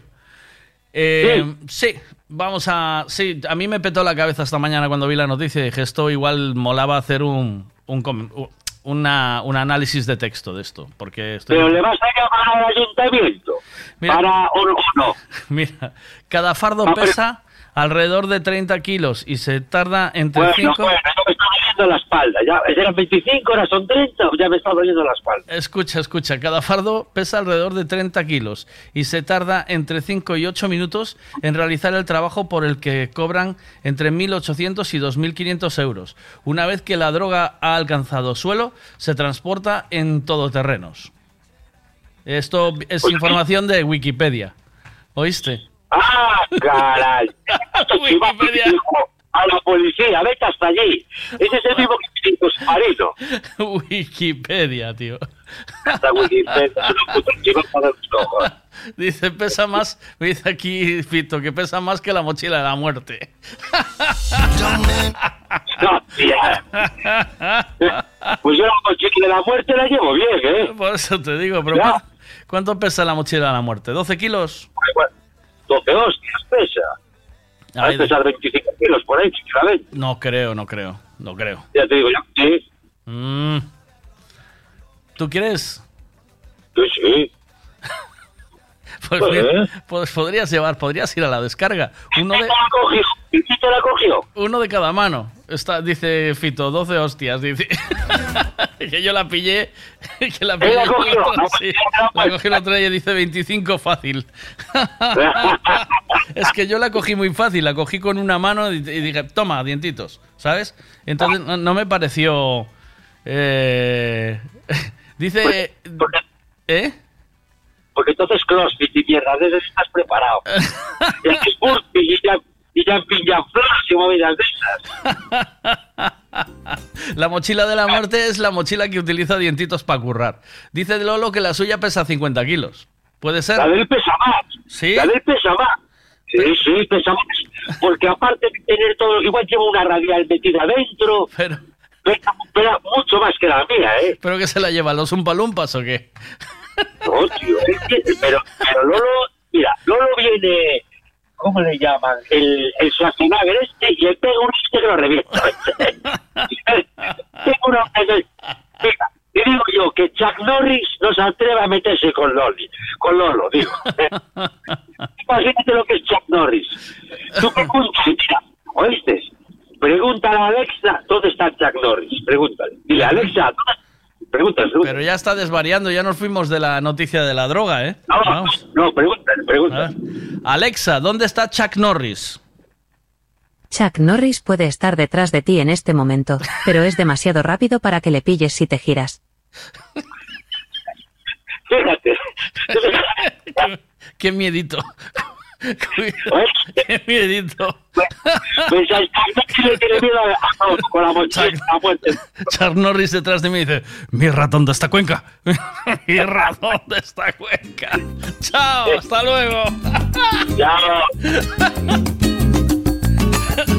Eh, sí. vamos a. Sí, a mí me petó la cabeza esta mañana cuando vi la noticia y dije, esto igual molaba hacer un, un, com- u- una- un análisis de texto de esto. Porque estoy. Pero le vas a llamar al ayuntamiento. Mira. Para o no. o no. Mira, cada fardo Ah, pesa alrededor de 30 kilos y se tarda entre Bueno, 5. bueno, me está doliendo la espalda. Ya eran 25, ahora son 30, ya me está doliendo la espalda. Escucha, escucha, cada fardo pesa alrededor de 30 kilos y se tarda entre 5 y 8 minutos en realizar el trabajo por el que cobran entre 1.800 y 2.500 euros. Una vez que la droga ha alcanzado suelo, se transporta en todoterrenos. Esto es información de Wikipedia. ¿Oíste? ¡Ah, caray! Wikipedia. A la policía, vete hasta allí. Ese es el mismo que tu submarino. Wikipedia, tío. Hasta Wikipedia. Dice, pesa más, me dice aquí Fito, que pesa más que la mochila de la muerte. Hostia. Pues yo la mochila de la muerte la llevo bien, ¿eh? Por eso te digo, pero Ya. ¿cu- ¿cuánto pesa la mochila de la muerte? ¿12 kilos? 12 hostias pesa. A pesar 25 kilos por ahí, tranquilamente. no creo, no creo, no creo. Ya te digo yo, sí, Mm. ¿Tú quieres? sí, sí. Pues, mira, pues podrías llevar, podrías ir a la descarga. Uno de, la te la cogió? uno de cada mano. Está, dice Fito, 12 hostias, dice. que yo la pillé. Que la pillé. La cogió, la sí, la cogí otro día y dice 25 fácil. es que yo la cogí muy fácil, la cogí con una mano y, y dije, toma, dientitos, ¿sabes? Entonces no, no me pareció... eh, dice... ¿Eh? Porque entonces CrossFit y mierdas de esas estás preparado. y haces burpee y ya, y ya pilla flash y movidas de esas. La mochila de la muerte es la mochila que utiliza dientitos para currar. Dice Lolo que la suya pesa 50 kilos. ¿Puede ser? La de él pesa más. ¿Sí? La de él pesa más. Sí, sí, pesa más. Porque aparte de tener todo, igual lleva una radial metida adentro. Pero... Pesa, pesa mucho más que la mía, ¿eh? ¿Pero que se la lleva? ¿Los umpalumpas o qué? No, tío, es que- pero, pero Lolo, mira, Lolo viene, ¿cómo le llaman? El, el Schwarzenegger este y el pega un este que lo revienta. Tengo una... Mira, y digo yo que Chuck Norris no se atreve a meterse con Loli, con Lolo, digo. Imagínate lo que es Chuck Norris. Tú preguntas, mira, ¿oíste? Pregúntale a Alexa dónde está Chuck Norris. Pregúntale. Dile, Alexa, ¿dónde Pregúntale, pregúntale. Pero ya está desvariando, ya nos fuimos de la noticia de la droga, ¿eh? No, Vamos. no, pregúntale, pregúntale. Alexa, ¿dónde está Chuck Norris? Chuck Norris puede estar detrás de ti en este momento, pero es demasiado rápido para que le pilles si te giras. Fíjate. Qué miedito. Qué miedito. Pues a le tiene miedo a, a- con la mochila, muerte. Chuck Norris detrás de mí dice, mi ratón de esta cuenca. mi ratón de esta cuenca. Chao, hasta luego. Chao.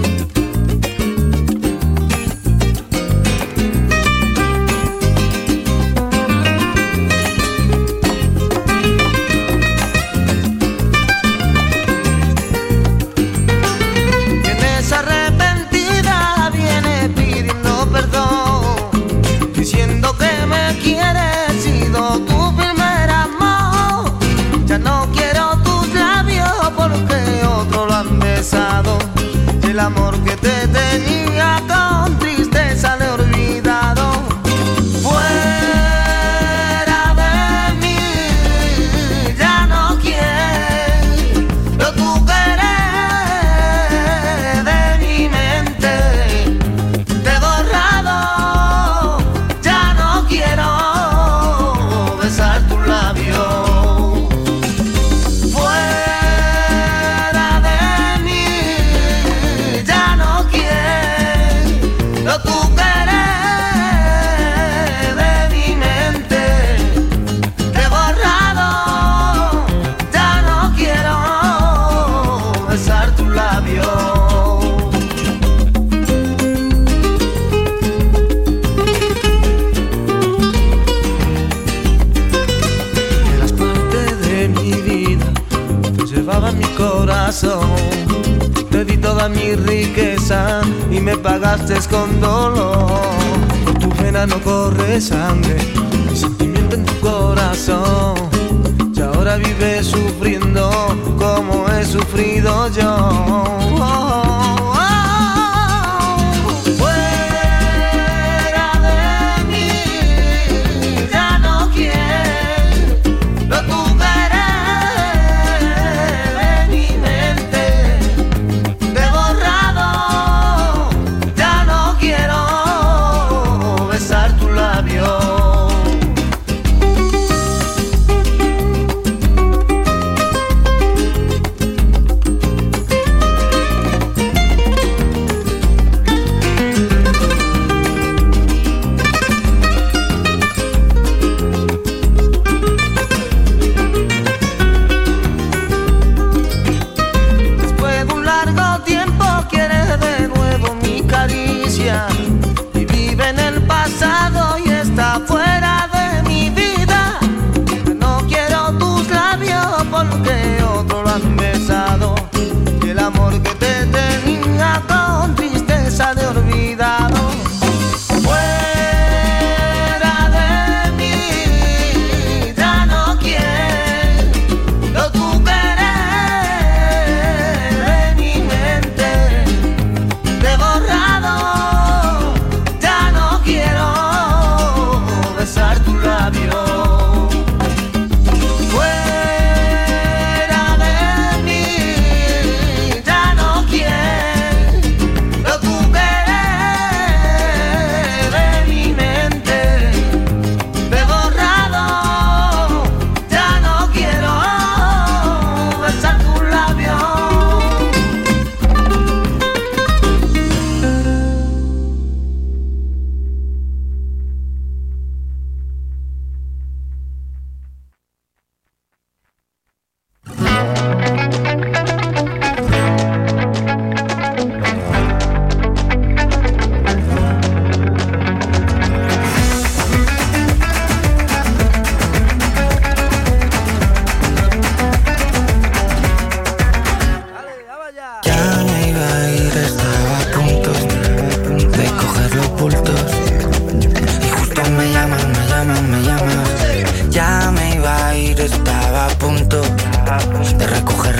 el amor que te tenía Te di toda mi riqueza y me pagaste con dolor. Por tu pena no corre sangre, hay sentimiento en tu corazón. Y ahora vives sufriendo como he sufrido yo.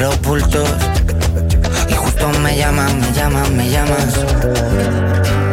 los bultos. Y justo me llaman, me llaman, me llaman.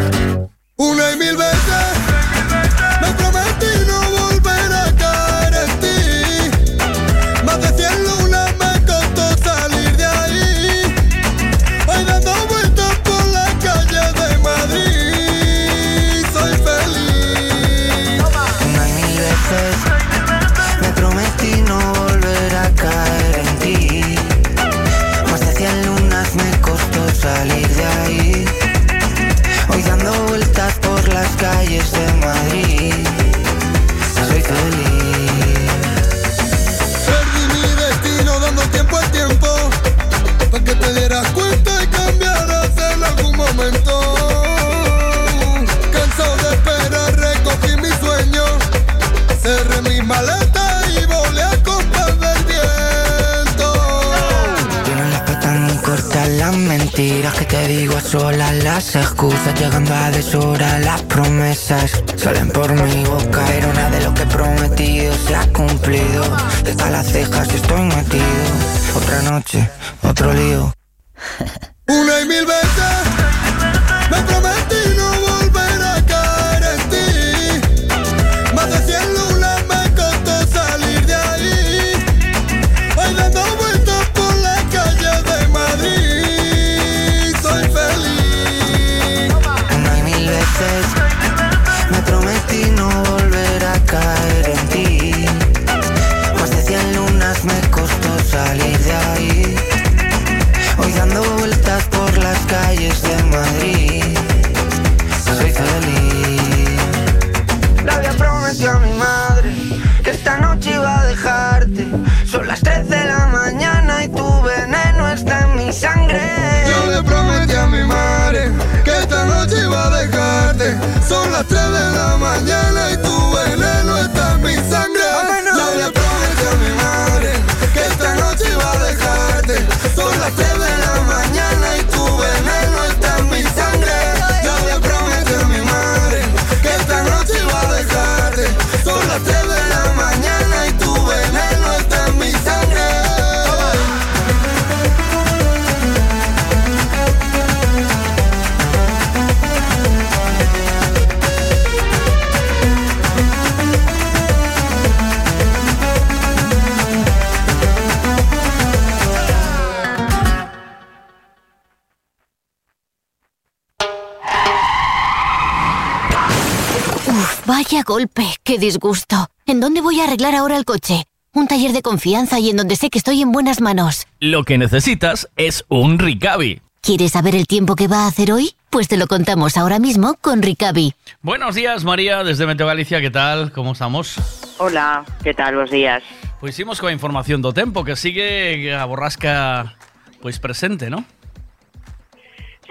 Disgusto. ¿En dónde voy a arreglar ahora el coche? Un taller de confianza y en donde sé que estoy en buenas manos. Lo que necesitas es un Ricavi. ¿Quieres saber el tiempo que va a hacer hoy? Pues te lo contamos ahora mismo con Ricavi. Buenos días, María, desde Meteo Galicia, ¿qué tal? ¿Cómo estamos? Hola, que tal? Bos días. Pois imos coa información do tempo, que sigue a borrasca pois presente, non?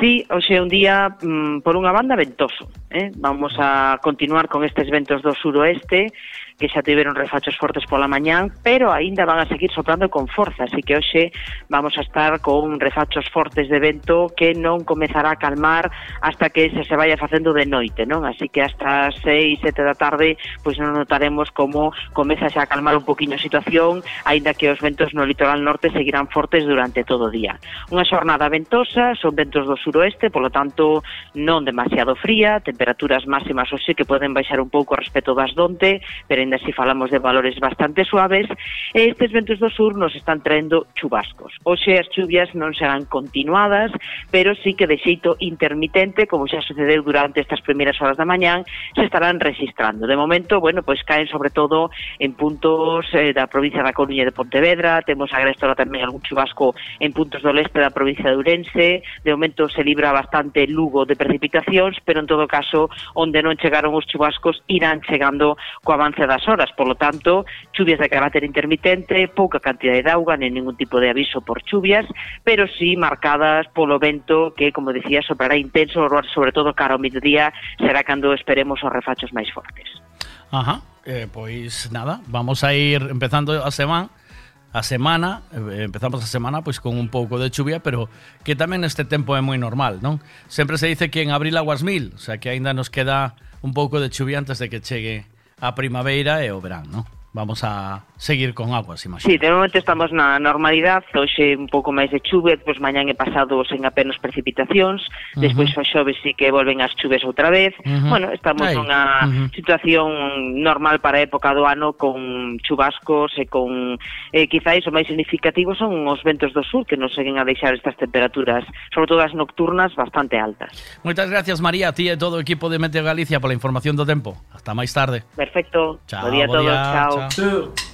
Sí, hoxe é un día, mm, por unha banda, ventoso. Eh? Vamos a continuar con estes ventos do suroeste que xa tiveron refachos fortes pola mañán, pero aínda van a seguir soprando con forza, así que hoxe vamos a estar con refachos fortes de vento que non comezará a calmar hasta que se se vaya facendo de noite, non? Así que hasta 6, 7 da tarde, pois non notaremos como comeza xa a calmar un poquinho a situación, aínda que os ventos no litoral norte seguirán fortes durante todo o día. Unha xornada ventosa, son ventos do suroeste, polo tanto non demasiado fría, temperaturas máximas hoxe que poden baixar un pouco respecto das donte, pero ainda si falamos de valores bastante suaves, e estes ventos do sur nos están traendo chubascos. Hoxe as chuvias non serán continuadas, pero sí que de xeito intermitente, como xa sucedeu durante estas primeiras horas da mañán, se estarán registrando. De momento, bueno, pois caen sobre todo en puntos eh, da provincia da Coruña e de Pontevedra, temos a Grestora tamén algún chubasco en puntos do leste da provincia de Ourense, de momento se libra bastante Lugo de precipitacións, pero en todo caso, onde non chegaron os chubascos, irán chegando co avance das horas, polo tanto, chuvias de carácter intermitente, pouca cantidade de auga, nen ningún tipo de aviso por chuvias, pero sí marcadas polo vento que, como decía, soprará intenso, sobre todo cara ao mediodía, será cando esperemos os refachos máis fortes. Ajá, eh, pois nada, vamos a ir empezando a semana a semana, eh, empezamos a semana pois con un pouco de chuvia, pero que tamén neste tempo é moi normal, non? Sempre se dice que en abril aguas mil, o sea que aínda nos queda un pouco de chuvia antes de que chegue a primavera e o verán, non? Vamos a seguir con aguas, imagino. Sí, de momento estamos na normalidade, hoxe un pouco máis de chuve, pois mañán e pasado sen apenas precipitacións, uh -huh. despois o xove sí que volven as chuves outra vez. Uh -huh. Bueno, estamos Ay. nunha uh -huh. situación normal para a época do ano con chubascos e con eh, quizáis o máis significativo son os ventos do sur que nos seguen a deixar estas temperaturas, sobre todo as nocturnas bastante altas. Moitas gracias María, a ti e todo o equipo de Meteo Galicia pola información do tempo. Hasta máis tarde. Perfecto. Chao, bo día a todos. Día. Chao. chao.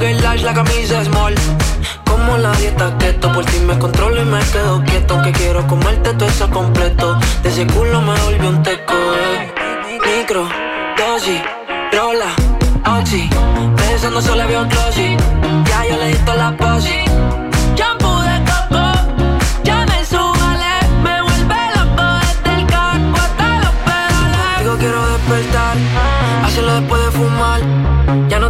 jogger large, la camisa small. Como la dieta keto, por ti me controlo y me quedo quieto. Que quiero comerte todo eso completo. De ese culo me volvió un teco, eh. Micro, dosis, rola, oxi. Besando solo veo glossy. Ya yo le di toda la posi. Shampoo de coco, ya me subale. Me vuelve loco desde el carro hasta los pedales. Digo quiero despertar, hacerlo después de fumar. Ya no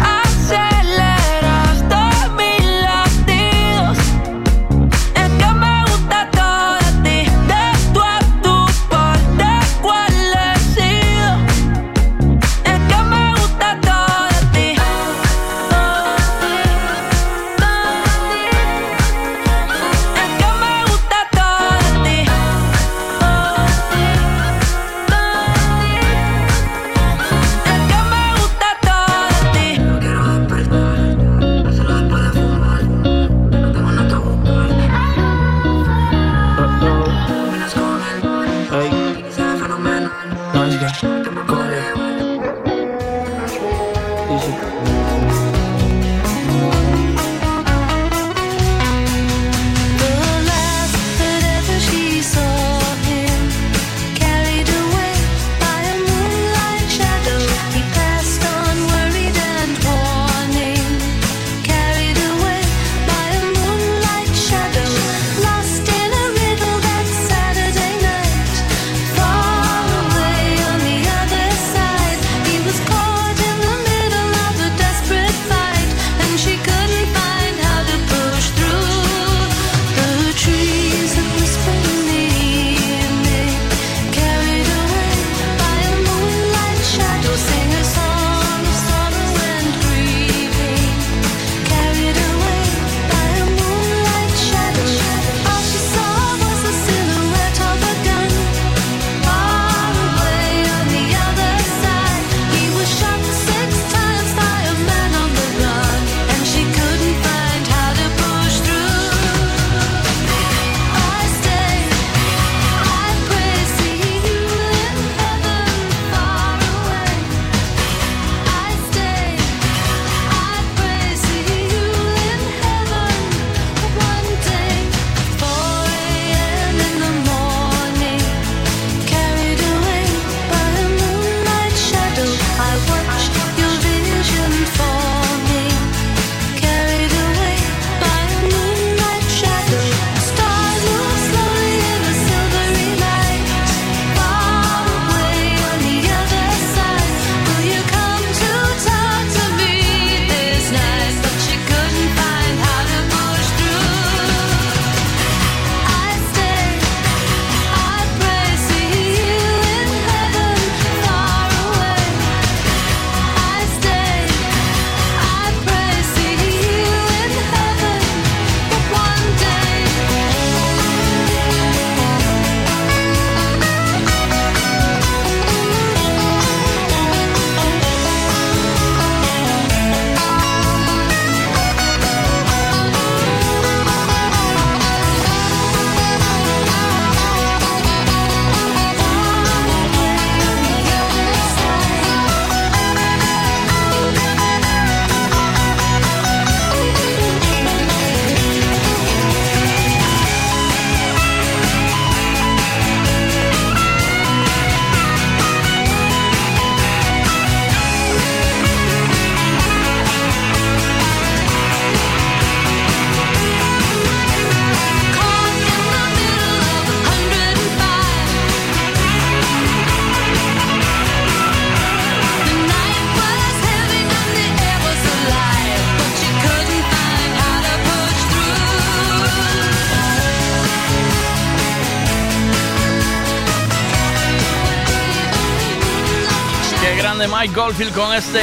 Goldfield con este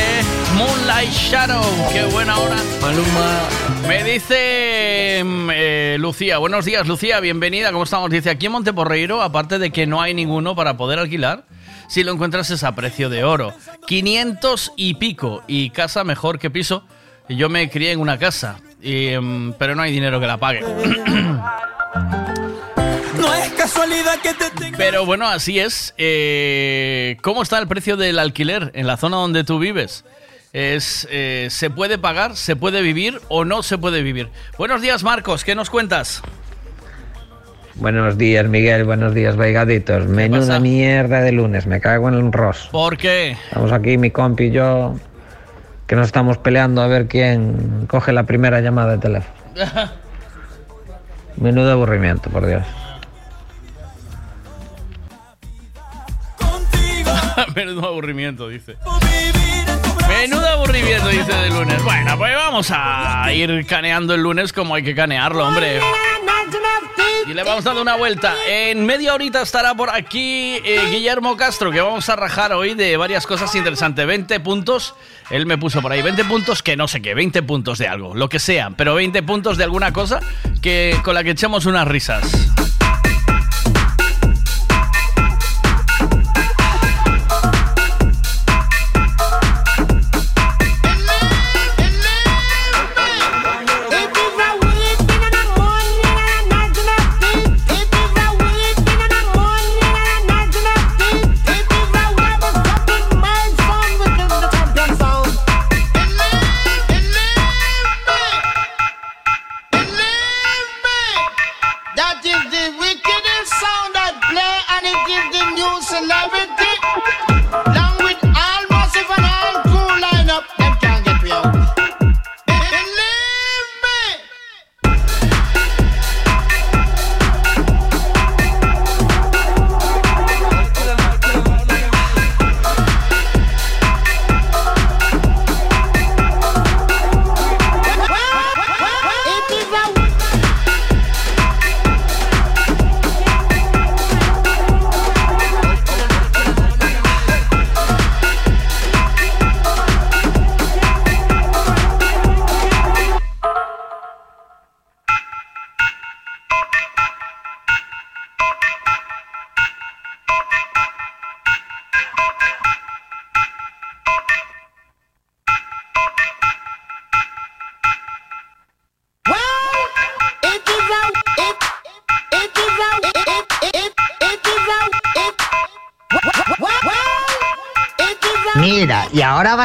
Moonlight Shadow. Qué buena hora. Maluma. Me dice mm, eh, Lucía, buenos días Lucía, bienvenida, ¿cómo estamos? Dice, aquí en Monteporreiro, aparte de que no hay ninguno para poder alquilar, si lo encuentras es a precio de oro. 500 y pico, y casa mejor que piso. Yo me crié en una casa, y, mm, pero no hay dinero que la pague. Casualidad que te tenga. Pero bueno, así es. Eh, ¿Cómo está el precio del alquiler en la zona donde tú vives? Es, eh, ¿Se puede pagar, se puede vivir o no se puede vivir? Buenos días, Marcos, ¿qué nos cuentas? Buenos días, Miguel. Buenos días, Vaigaditos. Menuda mierda de lunes. Me cago en el ros. ¿Por qué? Estamos aquí, mi compi y yo, que nos estamos peleando a ver quién coge la primera llamada de teléfono. Menudo aburrimiento, por Dios. Menudo aburrimiento, dice. Menudo aburrimiento, dice de lunes. Bueno, pues vamos a ir caneando el lunes como hay que canearlo, hombre. Y le vamos dando una vuelta. En media horita estará por aquí eh, Guillermo Castro, que vamos a rajar hoy de varias cosas interesantes. 20 puntos, él me puso por ahí 20 puntos que no sé qué, 20 puntos de algo, lo que sea, pero 20 puntos de alguna cosa que con la que echemos unas risas.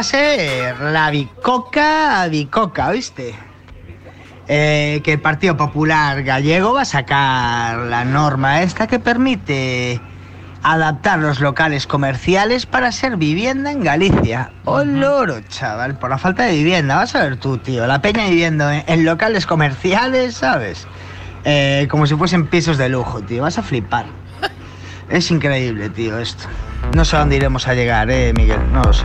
Ser la bicoca, bicoca, ¿oíste? Eh, que el Partido Popular Gallego va a sacar la norma esta que permite adaptar los locales comerciales para ser vivienda en Galicia. ¡Oh, loro, chaval! Por la falta de vivienda, vas a ver tú, tío. La peña viviendo en, en locales comerciales, ¿sabes? Eh, como si fuesen pisos de lujo, tío. Vas a flipar. Es increíble, tío, esto. No sé a dónde iremos a llegar, eh, Miguel. No lo sé.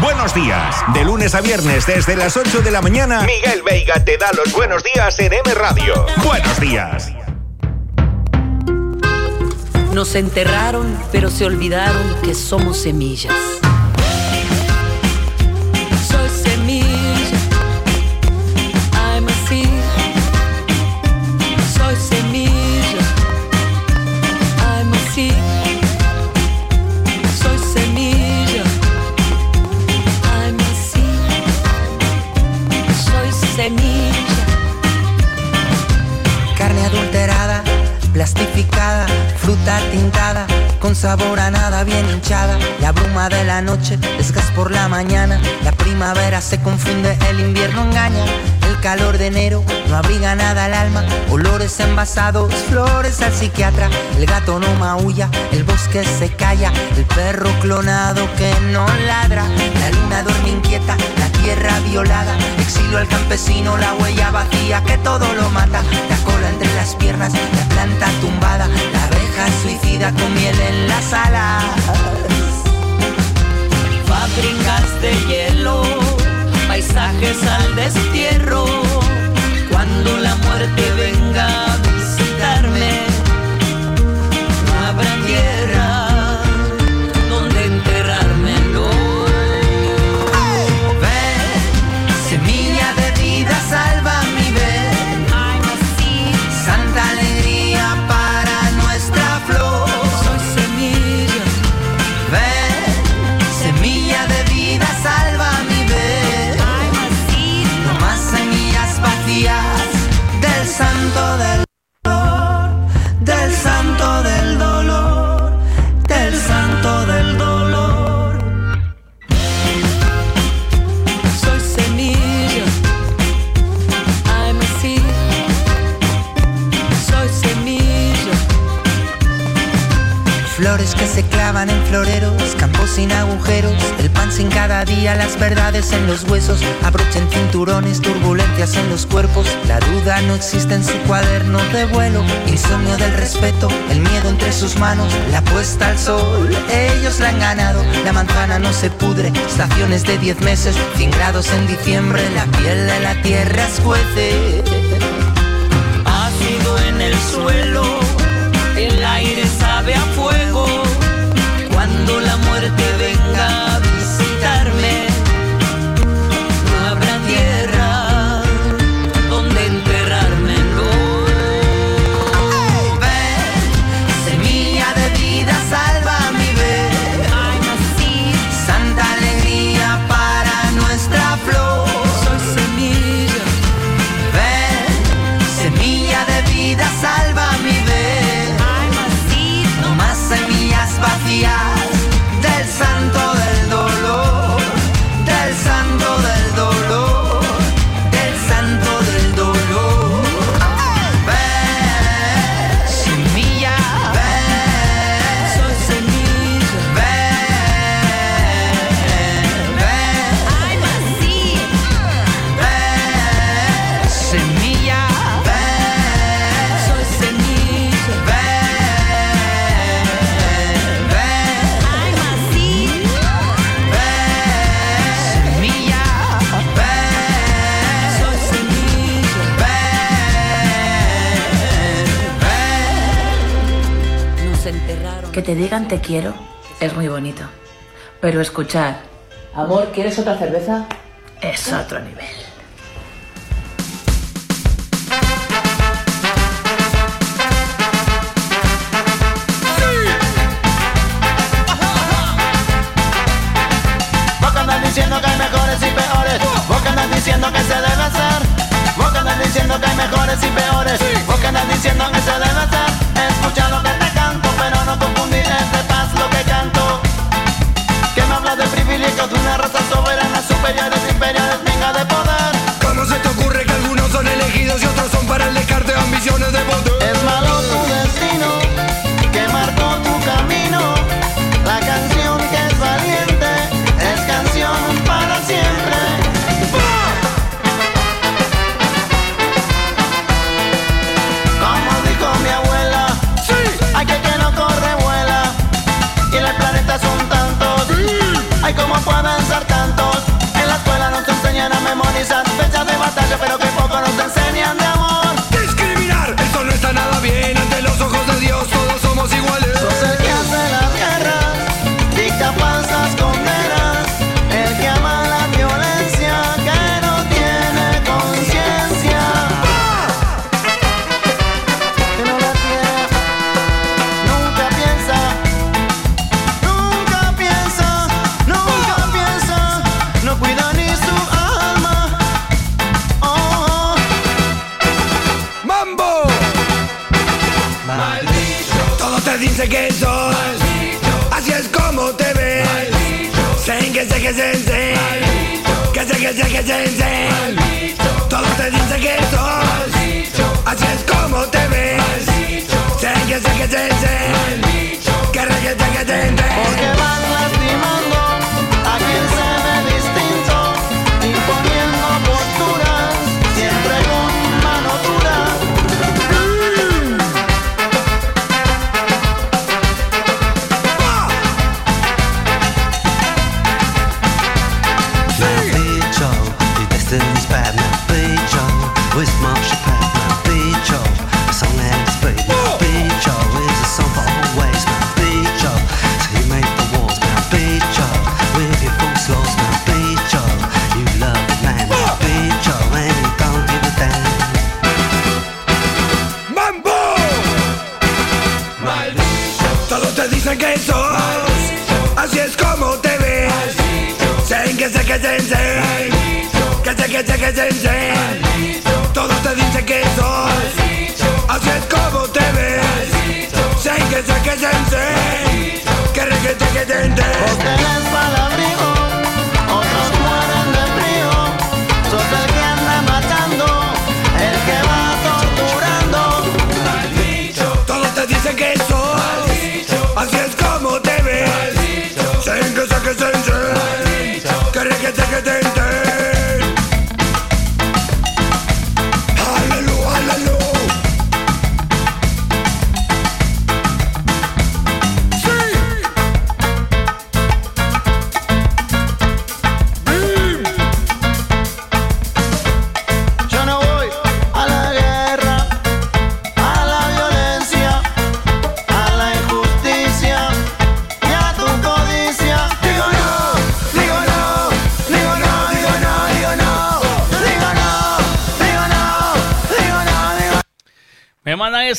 Buenos días. De lunes a viernes desde las 8 de la mañana, Miguel Veiga te da los buenos días en M Radio. Buenos días. Nos enterraron, pero se olvidaron que somos semillas. Plastificada, fruta tintada, con sabor a nada bien hinchada. La bruma de la noche es gas por la mañana. La primavera se confunde, el invierno engaña. Calor de enero no abriga nada al alma. Olores envasados, flores al psiquiatra. El gato no maulla, el bosque se calla. El perro clonado que no ladra. La luna duerme inquieta, la tierra violada. Exilio al campesino, la huella vacía que todo lo mata. La cola entre las piernas, la planta tumbada. La abeja suicida con miel en las alas. Fábricas de hielo, paisajes al destierro. Cuando la muerte venga a visitarme, no habrá tierra se clavan en floreros, campos sin agujeros, el pan sin cada día, las verdades en los huesos, abrochen cinturones, turbulencias en los cuerpos, la duda no existe en su cuaderno de vuelo, insomnio del respeto, el miedo entre sus manos, la puesta al sol, ellos la han ganado, la manzana no se pudre, estaciones de 10 meses, 100 grados en diciembre, la piel de la tierra escuece. Ácido en el suelo, Cuando la muerte venga te digan te quiero es muy bonito. Pero escuchar, Amor, ¿quieres otra cerveza? es otro nivel. Diciendo que hay mejores y peores Vos que diciendo que se debe hacer Vos que andas diciendo que hay mejores y peores Vos que andas diciendo que se debe hacer Escucha lo que una raza soberana Superiores, imperiales, venga de poder. ¿Cómo se te ocurre que algunos son elegidos y otros son para el descarte de ambiciones de poder? Es malo tu destino Que marcó tu camino. La canción que es valiente Es canción para siempre. Como dijo mi abuela Hay que que no corre vuela Y en el planeta son tantos. Ay, ¿cómo pueden a memorizar Fechas de batalla pero que poco nos enseñan de amor. Discriminar, esto no está nada bien que sos Así es como te ves. Sen que sé que se sé. Que sé que sé que se sé. Todos te dicen que sos Así es como te ves. Sen que sé que se sé que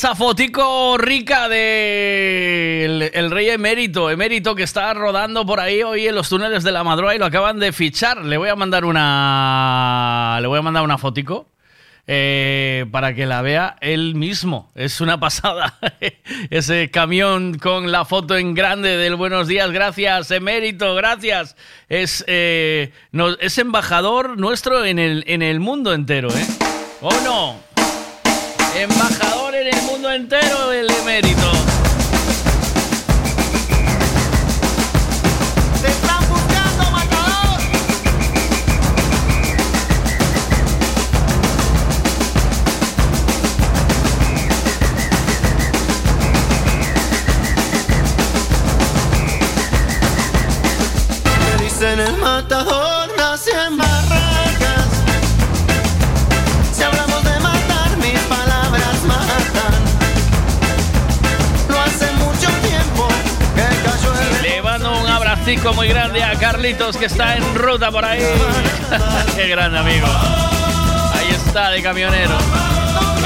esa fotico rica de el, rey emérito, emérito que está rodando por ahí hoy en los túneles de la madrugada y lo acaban de fichar. Le voy a mandar una, le voy a mandar una fotico eh, para que la vea él mismo. Es una pasada ese camión con la foto en grande del Buenos días. Gracias, emérito, gracias. Es eh, es embajador nuestro en el en el mundo entero, ¿eh? ¿O no? Embajador en el mundo entero, el emérito. Te están buscando, matador. Me dicen el matador abracico muy grande a Carlitos que está en ruta por ahí. Qué grande amigo. Ahí está de camionero.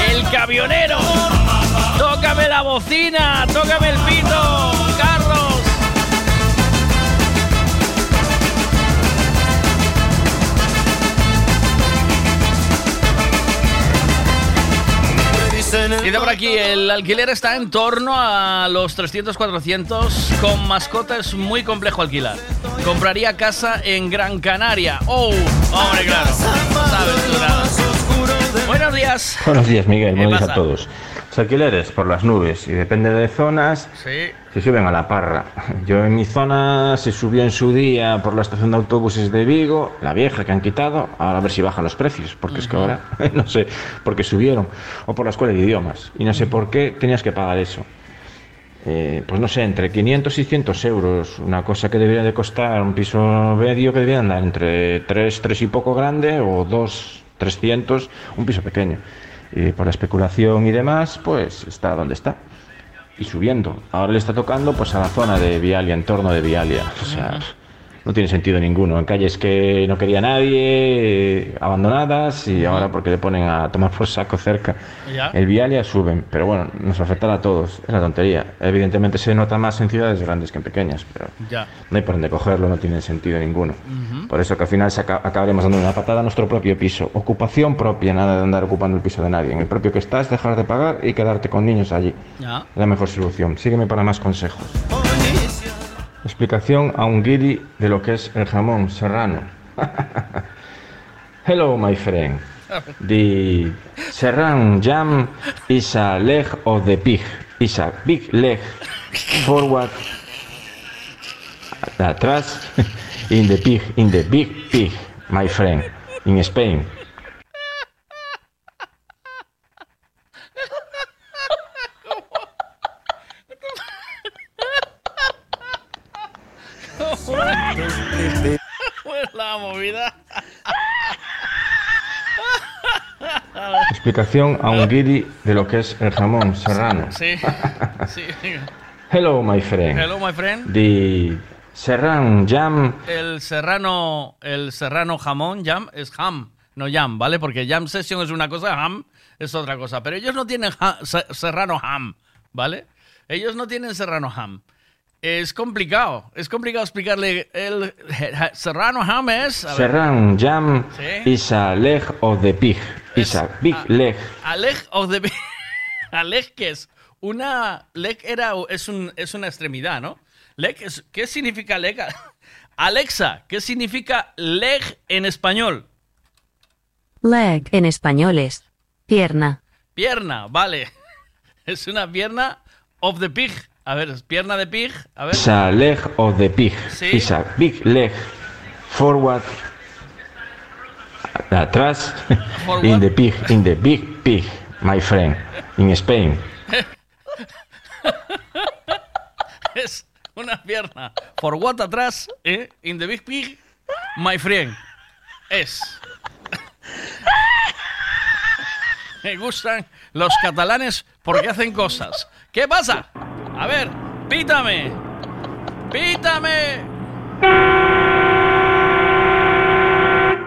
El camionero. Tócame la bocina, tócame el pito, Dice por aquí, el alquiler está en torno a los 300, 400. Con mascota es muy complejo alquilar. Compraría casa en Gran Canaria. ¡Oh! Hombre, claro. No sabes tú nada. Buenos días. Buenos días, Miguel. ¿Qué Buenos días a todos. Los alquileres por las nubes y depende de zonas, Sí. se suben a la parra. Yo en mi zona se subió en su día por la estación de autobuses de Vigo, la vieja que han quitado, ahora a ver si bajan los precios, porque es que ahora no sé por qué subieron, o por la escuela de idiomas, y no sé por qué tenías que pagar eso. Eh, pues no sé, entre 500 y 100 euros, una cosa que debería de costar un piso medio que debería andar entre 3, 3 y poco grande o 2, 300, un piso pequeño. Y por la especulación y demás, pues está donde está. Y subiendo. Ahora le está tocando pues a la zona de Vialia, en torno de Vialia. O sea, no tiene sentido ninguno. En calles que no quería nadie, eh, abandonadas, y ahora porque le ponen a tomar por saco cerca. Ya. El Vialia suben, pero bueno, nos afectará a todos. Es la tontería. Evidentemente se nota más en ciudades grandes que en pequeñas, pero Ya. no hay por dónde cogerlo, no tiene sentido ninguno. Por eso que al final se acabaremos dando una patada a nuestro propio piso. Ocupación propia, nada de andar ocupando el piso de nadie. En el propio que estás, dejar de pagar y quedarte con niños allí. Ya. La mejor solución. Sígueme para más consejos. Explicación a un guiri de lo que es el jamón serrano. Hello, my friend. The serrano jam is a leg of the pig. Is a big leg forward atrás in the pig, in the big pig, my friend, in Spain. Pues la movida. Explicación a un guiri de lo que es el jamón serrano. Sí. Sí. Hello, my friend. Hello, my friend. The serrano jam El serrano, el serrano jamón, jam, es ham, no jam, ¿vale? Porque jam session es una cosa, ham es otra cosa. Pero ellos no tienen ha- serrano ham, ¿vale? Ellos no tienen serrano ham. Es complicado, es complicado explicarle. El serrano ham es... a ver, serrano jam Sí. is a leg of the pig. Is a big leg. A leg of the... A leg que es una... Leg era, es, un, es una extremidad, ¿no? Leg es- ¿Qué significa leg? Alexa, ¿qué significa leg en español? Leg en español es pierna. Pierna, vale. Es una pierna of the pig. A ver, pierna de pig. A ver. Leg of the pig. Sí. Big leg forward atrás, For in the pig, in the big pig, my friend, in Spain. es una pierna. For what atrás, ¿eh? In the big pig, my friend. Es. Me gustan los catalanes porque hacen cosas. ¿Qué pasa? A ver, pítame. Pítame.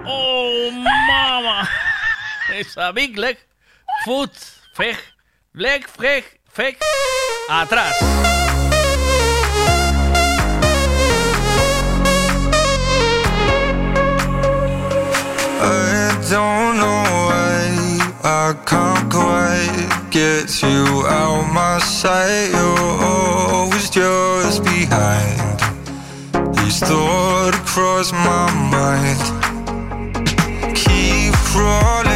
Oh, mama. Esa big leg, foot, feg, leg, feg, feg, atrás. I don't know why I can't quite get you out my sight. You're always just behind. These thoughts cross my mind. Keep crawling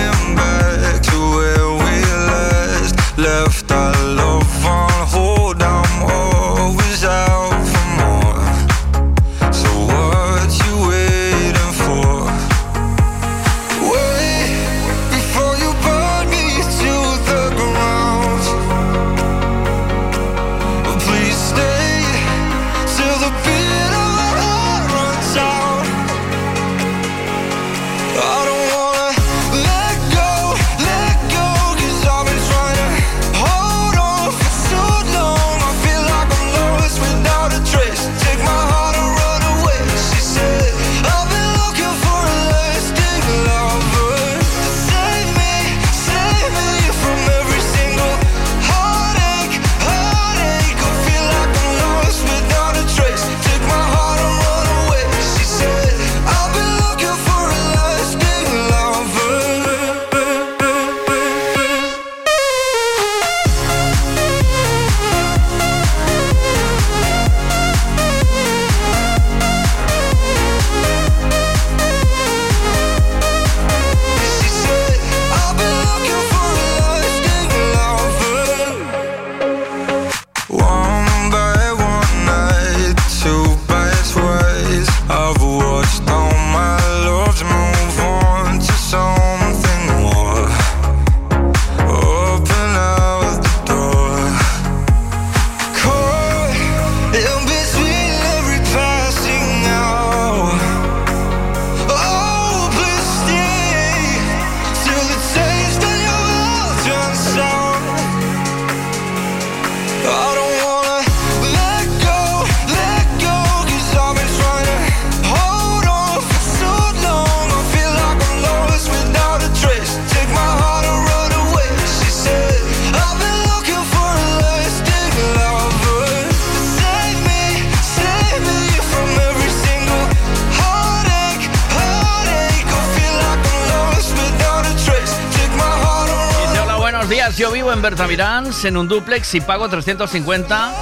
días. Yo vivo en un duplex y pago 350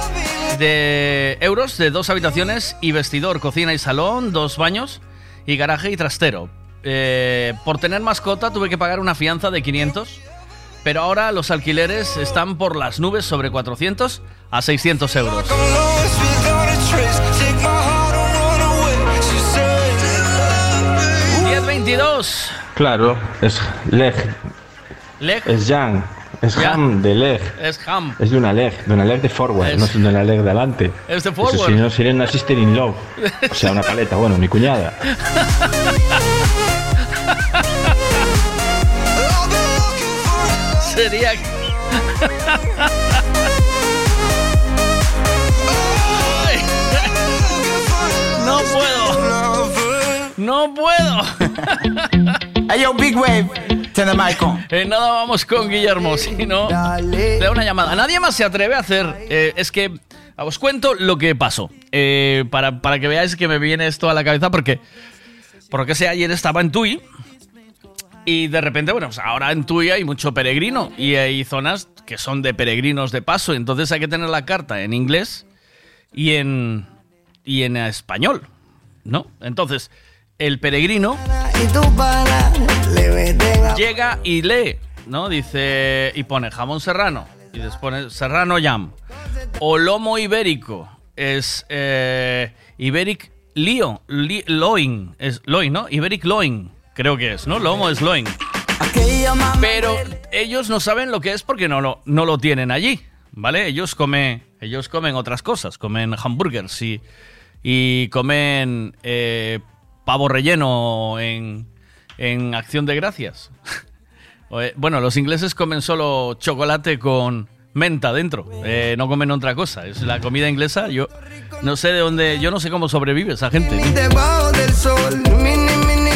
de euros de dos habitaciones y vestidor, cocina y salón, dos baños y garaje y trastero. Eh, por tener mascota tuve que pagar una fianza de 500, pero ahora los alquileres están por las nubes sobre 400 a 600 euros. lost without a trace. Take my heart and run away. She said, 1022. Claro, es leg, Leg es Jan, es Ya. ham de leg. es ham. Es de una leg, de una leg de forward, Es- no es de una leg de adelante. Es de Eso forward. si no sería una sister in love. O sea, una paleta, bueno, mi cuñada. Sería. No puedo. No puedo. Hey yo, Big Wave, En nada vamos con Guillermo, si no, te da una llamada. Nadie más se atreve a hacer. eh, es que os cuento lo que pasó. eh, para, para que veáis que me viene esto a la cabeza, porque, por lo que sé, ayer estaba en Tui. Y de repente, bueno, pues ahora en Tui hay mucho peregrino. Y hay zonas que son de peregrinos de paso. Entonces hay que tener la carta en inglés y en, y en español. ¿No? Entonces, el peregrino llega y lee, ¿no? Dice, y pone jamón serrano, y después pone serrano jam. O lomo ibérico, es eh, iberic lío, li- loin, es loin, ¿no? Iberic loin, creo que es, ¿no? Lomo es loin. Pero ellos no saben lo que es porque no lo, no lo tienen allí, ¿vale? Ellos comen, ellos comen otras cosas, comen hamburgers y, y comen eh, pavo relleno en, en Acción de Gracias. Bueno, los ingleses comen solo chocolate con menta dentro, eh, no comen otra cosa. Es la comida inglesa. Yo no sé de dónde, yo no sé cómo sobrevive esa gente.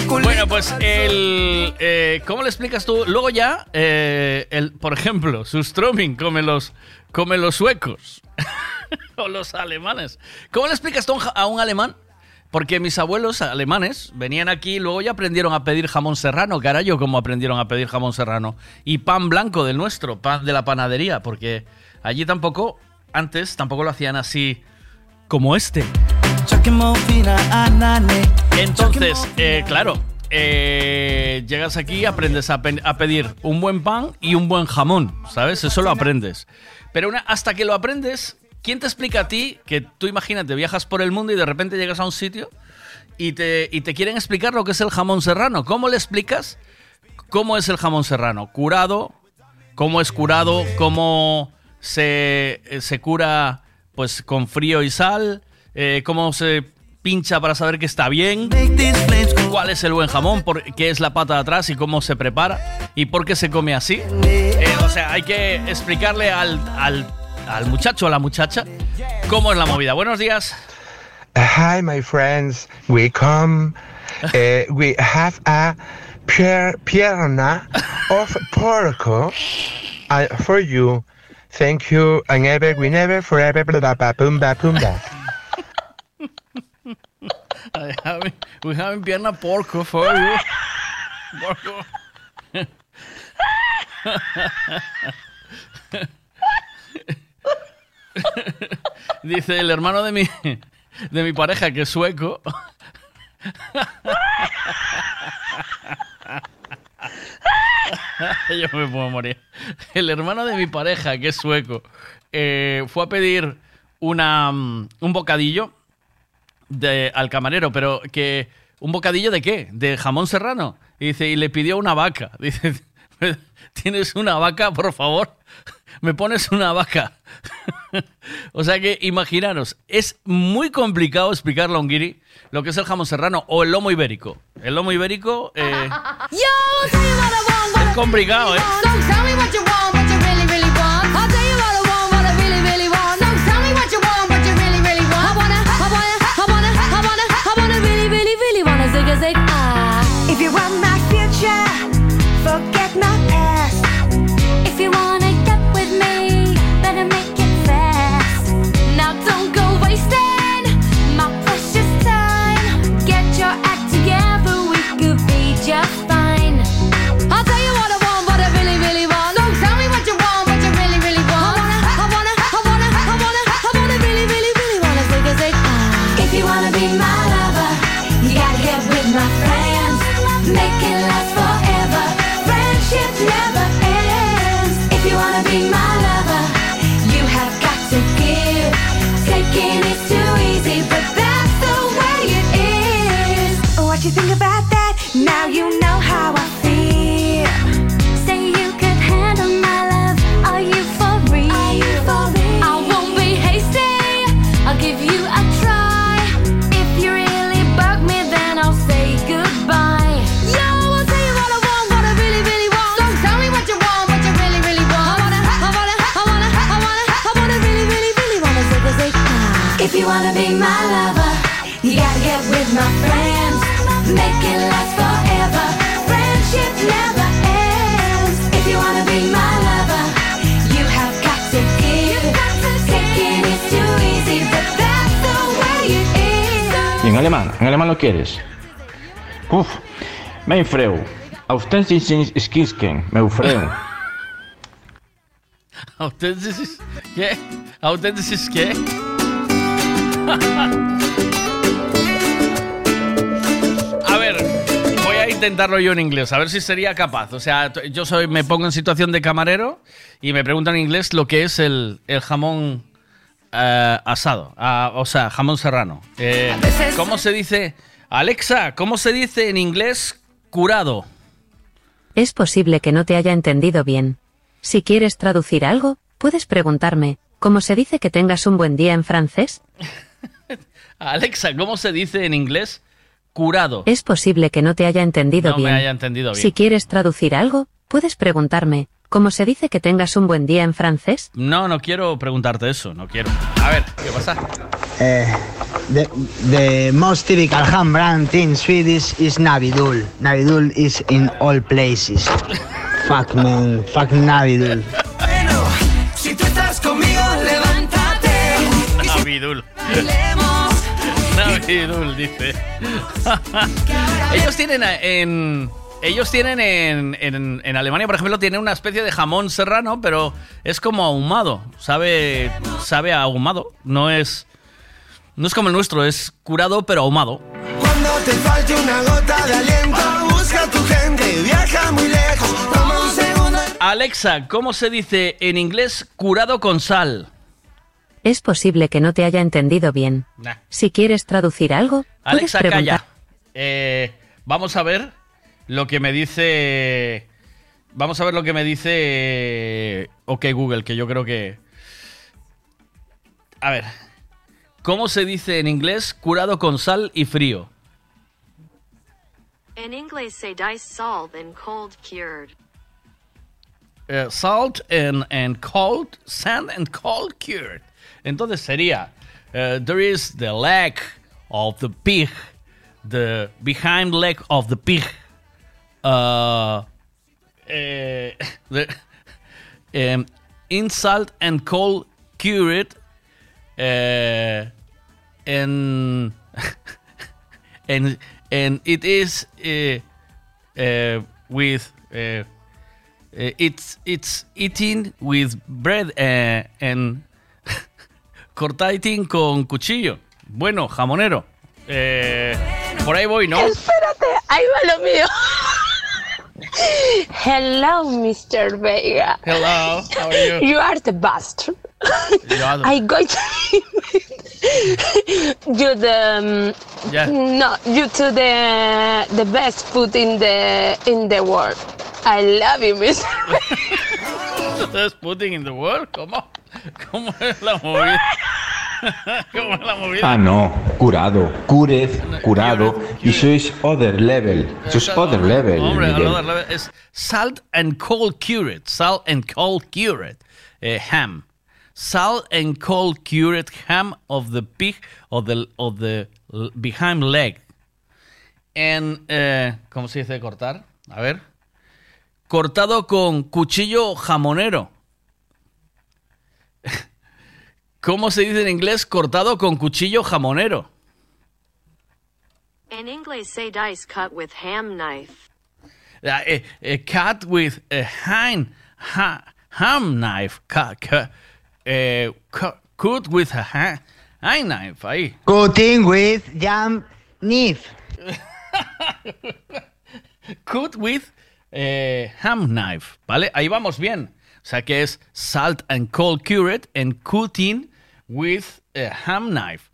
Bueno, pues el. eh, ¿Cómo le explicas tú? Luego ya, eh, el, por ejemplo, Sustroming come los, come los suecos. o los alemanes. ¿Cómo le explicas tú a un alemán? Porque mis abuelos alemanes venían aquí y luego ya aprendieron a pedir jamón serrano. Carayo, como aprendieron a pedir jamón serrano. Y pan blanco del nuestro, pan de la panadería. Porque allí tampoco, antes, tampoco lo hacían así como este. Entonces, eh, claro, eh, llegas aquí, aprendes a, pe- a pedir un buen pan y un buen jamón, ¿sabes? Eso lo aprendes. Pero hasta que lo aprendes, ¿quién te explica a ti que tú imagínate, viajas por el mundo y de repente llegas a un sitio y te, y te quieren explicar lo que es el jamón serrano? ¿Cómo le explicas cómo es el jamón serrano? ¿Curado? ¿Cómo es curado? ¿Cómo se, eh, se cura pues con frío y sal? Eh, ¿Cómo se pincha para saber que está bien? ¿Cuál es el buen jamón? ¿Por ¿Qué es la pata de atrás y cómo se prepara? ¿Y por qué se come así? Eh, o sea, hay que explicarle al, al, al muchacho o a la muchacha cómo es la movida. Buenos días. Hi, my friends. We come. Uh, we have a pier- pierna of porco uh, for you. Thank you. And ever, we never, forever. Blah, blah, blah, boom, blah, boom, blah. I have- We have pierna porco for you. Porco. Dice el hermano de mi, de mi pareja que es sueco. Yo me puedo morir. El hermano de mi pareja, que es sueco, eh, fue a pedir una, mm, un bocadillo de, al camarero, pero que ¿un bocadillo de qué? De jamón serrano. Y dice, y le pidió una vaca. Dice, ¿tienes una vaca, por favor? ¿Me pones una vaca? o sea que imaginaros, es muy complicado explicarle a un guiri lo que es el jamón serrano o el lomo ibérico. El lomo ibérico eh, es complicado, ¿eh? If you want my future, forget my you think about that? Now you know If you wanna be my lover, you gotta get with my friends. Make it last forever. Friendship never ends. If you wanna be my lover, you have got to give. Taking is too easy, but that's the way it is. ¿Y en alemán? ¿En alemán lo quieres? Uf, mein Frau, authentisch skisken, meu Frau. ¿Auténticis qué? ¿Auténticis qué? A ver, voy a intentarlo yo en inglés, a ver si sería capaz. O sea, yo soy, me pongo en situación de camarero y me preguntan en inglés lo que es el, el jamón eh, asado, ah, o sea, jamón serrano. Eh, ¿Cómo se dice? Alexa, ¿cómo se dice en inglés curado. Es posible que no te haya entendido bien. Si quieres traducir algo, puedes preguntarme, ¿cómo se dice que tengas un buen día en francés? Alexa, ¿cómo se dice en inglés curado? Es posible que no te haya entendido No me haya entendido bien. Si quieres traducir algo, puedes preguntarme, ¿cómo se dice que tengas un buen día en francés? No, no quiero preguntarte eso, no quiero. A ver, ¿qué pasa? Eh, the, the most typical ham brand in Swedish is Navidul. Navidul is in all places. fuck man, fuck Navidul. Si tú estás conmigo, levántate. Navidul. Navidul, dice. Ellos tienen en. Ellos tienen en, en, en Alemania, por ejemplo, tienen una especie de jamón serrano, pero es como ahumado. Sabe, sabe a ahumado. No es. No es como el nuestro, es curado pero ahumado. Cuando te falte una gota de aliento, busca a tu gente, viaja muy lejos. Toma un segundo. Alexa, ¿cómo se dice en inglés curado con sal? Es posible que no te haya entendido bien. Nah. Si quieres traducir algo, puedes Alexa, preguntar. calla. Eh, vamos a ver lo que me dice. Vamos a ver lo que me dice. OK Google, que yo creo que. A ver. ¿Cómo se dice en inglés curado con sal y frío? In English, say diced salt and cold cured. Eh, salt and, and cold, sand and cold cured. Entonces sería, eh, there is the leg of the pig, the behind leg of the pig, uh, eh, the, um, in salt and cold cured, uh, and and and it is uh, uh, with uh, uh, it's it's eating with bread uh, and cortating con cuchillo. Bueno, jamonero. Eh, por ahí voy, ¿no? Espérate, ahí va lo mío. Hello, Mr. Vega. Hello, how are you? You are the best. I to you the um, Yeah. no you to the the best food in the in the world. I love you, Mr. Estás putting in the world? ¿Cómo? ¿Cómo es la movida? ¿Cómo es la movida? Ah, no, curado, cured, curado. Y eso es other level. Eso es other level, Hombre, Miguel. other level es salt and cold cured. Salt and cold cured eh, ham. Salt and cold cured ham of the pig of the of the behind leg. And eh, ¿cómo se dice cortar? A ver. Cortado con cuchillo jamonero. ¿Cómo se dice en inglés cortado con cuchillo jamonero? In English, say dice cut with ham knife. a, a, a cut with a hand, ha, ham knife, cut, cut, eh, cut, cut with a ha, hand knife, ahí. Cutting with jam knife. Cut with eh, ham knife, ¿vale? Ahí vamos bien. O sea que es salt and cold cured and cutting with a ham knife.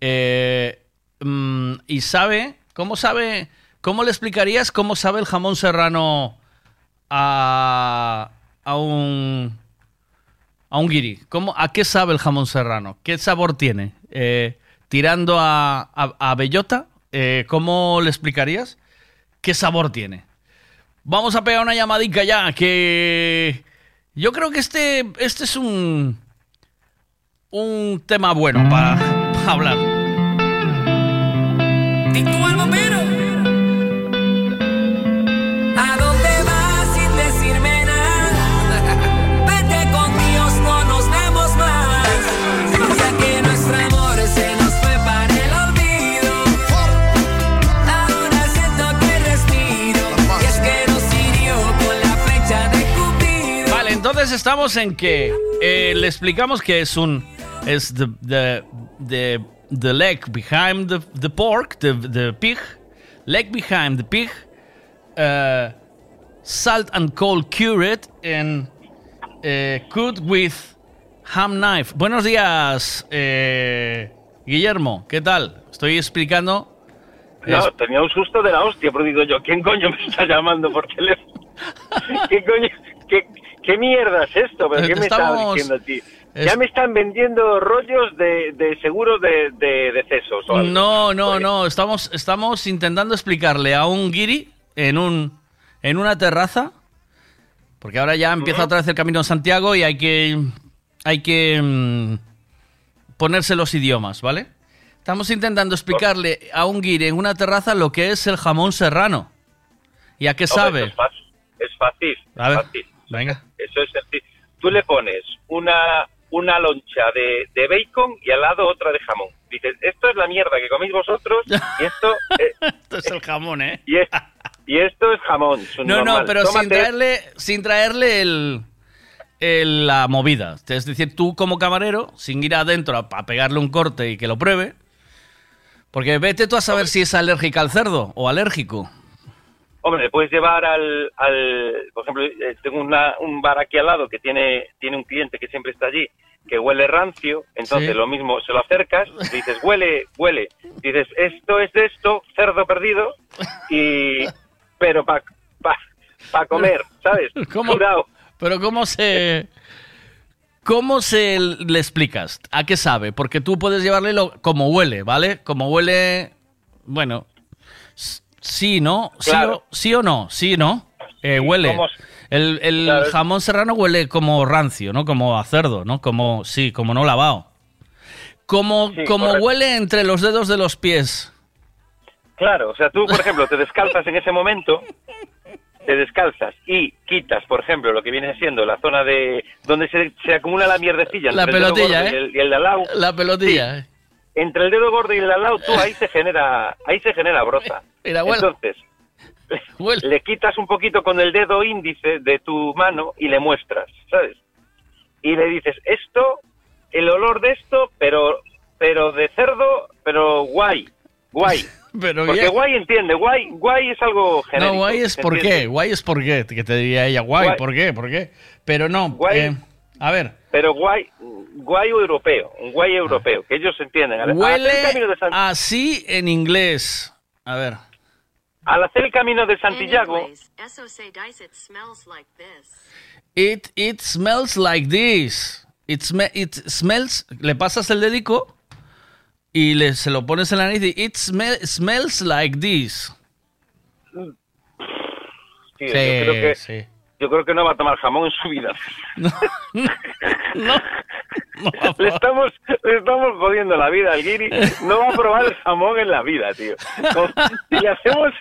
Eh, mm, y sabe, ¿cómo sabe, cómo le explicarías cómo sabe el jamón serrano a, a un a un guiri? ¿Cómo, ¿A qué sabe el jamón serrano? ¿Qué sabor tiene? Eh, tirando a, bellota, eh, ¿cómo le explicarías? ¿Qué sabor tiene? Vamos a pegar una llamadica ya, que yo creo que este, este es un, un tema bueno para, hablar. ¿A dónde Estamos en que eh, le explicamos que es un es the the the, the leg behind the, the pork, the, the pig, leg behind the pig, uh, salt and cold cured and uh, cooked with ham knife. Buenos días, eh, Guillermo, ¿qué tal? Estoy explicando No, tenía un susto de la hostia, pero digo yo, ¿quién coño me está llamando por teléfono? ¿Qué coño? ¿Qué, qué mierda es esto? ¿Pero qué me estamos- estás diciendo a ti? es- Ya me están vendiendo rollos de, de seguros de, de decesos o algo. No, no, no. Estamos, estamos intentando explicarle a un guiri en un en una terraza, porque ahora ya empieza otra vez el camino de Santiago y hay que hay que mm, ponerse los idiomas, ¿vale? Estamos intentando explicarle a un guiri en una terraza lo que es el jamón serrano. ¿Y a qué Hombre, sabe? Es fácil. Es fácil. A ver, es fácil. Venga. Eso es sencillo. Tú le pones una, una loncha de, de bacon y al lado otra de jamón. Dices, esto es la mierda que coméis vosotros y esto, eh, Esto es el jamón, ¿eh? y, es- y esto es jamón. es No, no, pero sin traerle, sin traerle el, el- la movida. Es decir, tú como camarero, sin ir adentro a, a pegarle un corte y que lo pruebe, porque vete tú a saber si es alérgica al cerdo o alérgico. Hombre, le puedes llevar al, al por ejemplo, eh, tengo una- un bar aquí al lado que tiene, tiene un cliente que siempre está allí, que huele rancio, entonces Sí. lo mismo, se lo acercas, le dices, huele, huele, dices, esto es de esto, cerdo perdido, y pero para pa, pa comer, ¿sabes? ¿Cómo? Pero ¿cómo se... ¿Cómo se le explicas? ¿A qué sabe? Porque tú puedes llevarle lo, como huele, ¿vale? Como huele... Bueno, sí, ¿no? ¿Sí, Claro. o, sí o no? Sí, ¿no? Eh, huele. El, el Claro. jamón serrano huele como rancio, ¿no? Como a cerdo, ¿no? Como, sí, como no lavado. Como, Sí, como correcto. huele entre los dedos de los pies. Claro, o sea, tú, por ejemplo, te descalzas en ese momento, te descalzas y quitas, por ejemplo, lo que viene siendo la zona de donde se, se acumula la mierdecilla La el pelotilla, gordo ¿eh? y el, y el. La pelotilla, ¿eh? Entre el dedo gordo y el de al lado, tú ahí se genera, ahí se genera broza. Mira, huele. Entonces, le quitas un poquito con el dedo índice de tu mano y le muestras, ¿sabes? Y le dices, esto, el olor de esto, pero, pero de cerdo, pero guay, guay. Pero Porque guay entiende, guay, guay es algo genérico. No, guay es ¿se por entiende? qué, guay es por qué, que te diría ella, guay, Guay. ¿por qué? ¿Por qué? Pero no, Guay. eh, a ver, Pero guay, guay europeo, un guay europeo, que ellos entienden. Al, huele camino de así en inglés. A ver, al hacer el camino de In Santiago, English, eso se dice it smells like this. it, it smells like this. It, sme- it smells, le pasas el dedico y le, se lo pones en la nariz y it sme- smells like this. tío, Sí, yo, creo que, sí. Yo creo que no va a tomar jamón en su vida. le, estamos, le estamos jodiendo la vida al guiri. No va a probar el jamón en la vida, tío. Si le hacemos,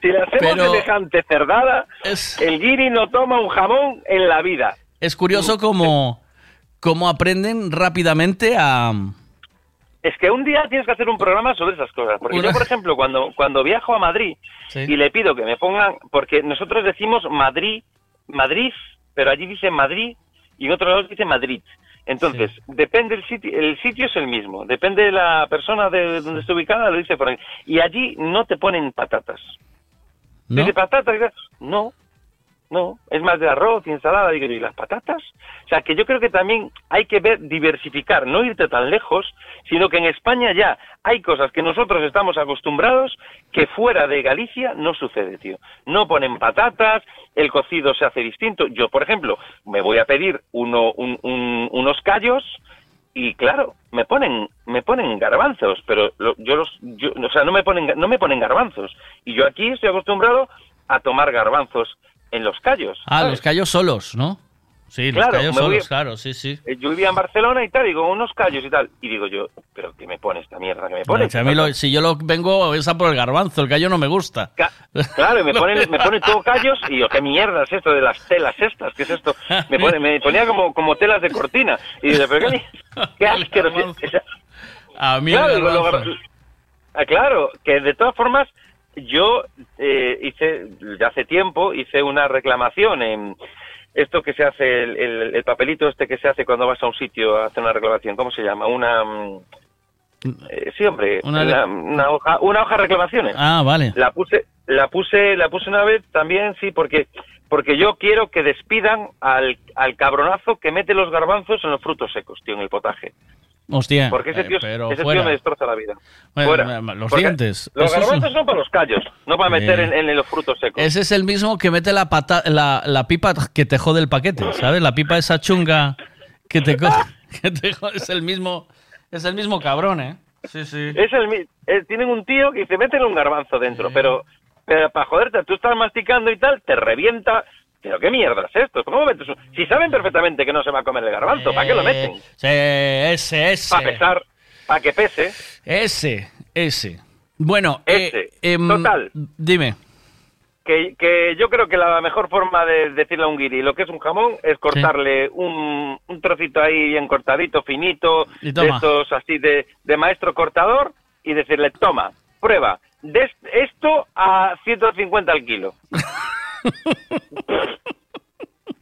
si le hacemos Pero- semejante cerdada, el guiri no toma un jamón en la vida. Es curioso cómo, cómo aprenden rápidamente a... Es que un día tienes que hacer un programa sobre esas cosas. Porque Una- yo, por ejemplo, cuando, cuando viajo a Madrid Sí. y le pido que me pongan, porque nosotros decimos Madrid, Madrid, pero allí dice Madrid y en otros lados dice Madrid. Entonces, depende el sitio, el sitio es el mismo, depende de la persona de donde esté ubicada, lo dice por ahí. Y allí no te ponen patatas. ¿No? Dice patatas, no, no, es más de arroz y ensalada, digo ¿y las patatas? O sea, que yo creo que también hay que ver, diversificar, no irte tan lejos, sino que en España ya hay cosas que nosotros estamos acostumbrados que fuera de Galicia no sucede, tío. No ponen patatas, el cocido se hace distinto. Yo, por ejemplo, me voy a pedir uno, un- un- unos callos y claro, me ponen me ponen garbanzos, pero lo- yo los yo, o sea, no me ponen no me ponen garbanzos y yo aquí estoy acostumbrado a tomar garbanzos en los callos. Ah, ¿sabes? los callos solos, ¿no? Sí, los Claro, callos me voy- solos, claro, sí, sí. Eh, Yo vivía en Barcelona y tal, digo, unos callos y tal. Y digo yo, ¿pero qué me pone esta mierda que me pone? Si, a mí lo- si yo lo vengo es a por el garbanzo, el callo no me gusta. Claro, y me pone, me pone todo callos y yo, ¿qué mierda es esto de las telas estas? ¿Qué es esto? Me, pone, me ponía como, como telas de cortina. Y digo, ¿pero qué, qué asqueroso? A mí Claro, el lo gar- Ah, claro, que de todas formas, yo eh, hice, ya hace tiempo, hice una reclamación en esto que se hace, el, el- el papelito este que se hace cuando vas a un sitio a hacer una reclamación, ¿cómo se llama? Una... mm, eh, sí, hombre, Una una, una hoja, una hoja de reclamaciones. Ah, vale. La puse, la puse, la puse una vez también, sí, porque porque yo quiero que despidan al, al cabronazo que mete los garbanzos en los frutos secos, tío, en el potaje. Hostia, Porque ese eh, tío, pero ese fuera. tío me destroza la vida. Bueno, Fuera. los Porque dientes. Los garbanzos son para los callos, no para meter en, en los frutos secos. Ese es el mismo que mete la, pata, la, la pipa que te jode el paquete, ¿sabes? La pipa esa chunga que te, que te jode. Es el mismo, es el mismo cabrón, ¿eh? Sí, sí. Es el, eh, tienen un tío que dice, métele un garbanzo dentro, pero, pero para joderte, tú estás masticando y tal, te revienta. Pero qué mierda es esto, ¿cómo metes un- Si saben perfectamente que no se va a comer el garbanzo, ¿para qué lo meten? Sí, ese, ese. Para pesar, para que pese. Ese, ese. Bueno, Ese. eh, em, Total. Dime. Que, que yo creo que la mejor forma de decirle a un guiri lo que es un jamón es cortarle un, un trocito ahí bien cortadito, finito, de estos así de, de maestro cortador y decirle, toma, prueba, de est- esto a 150 al kilo.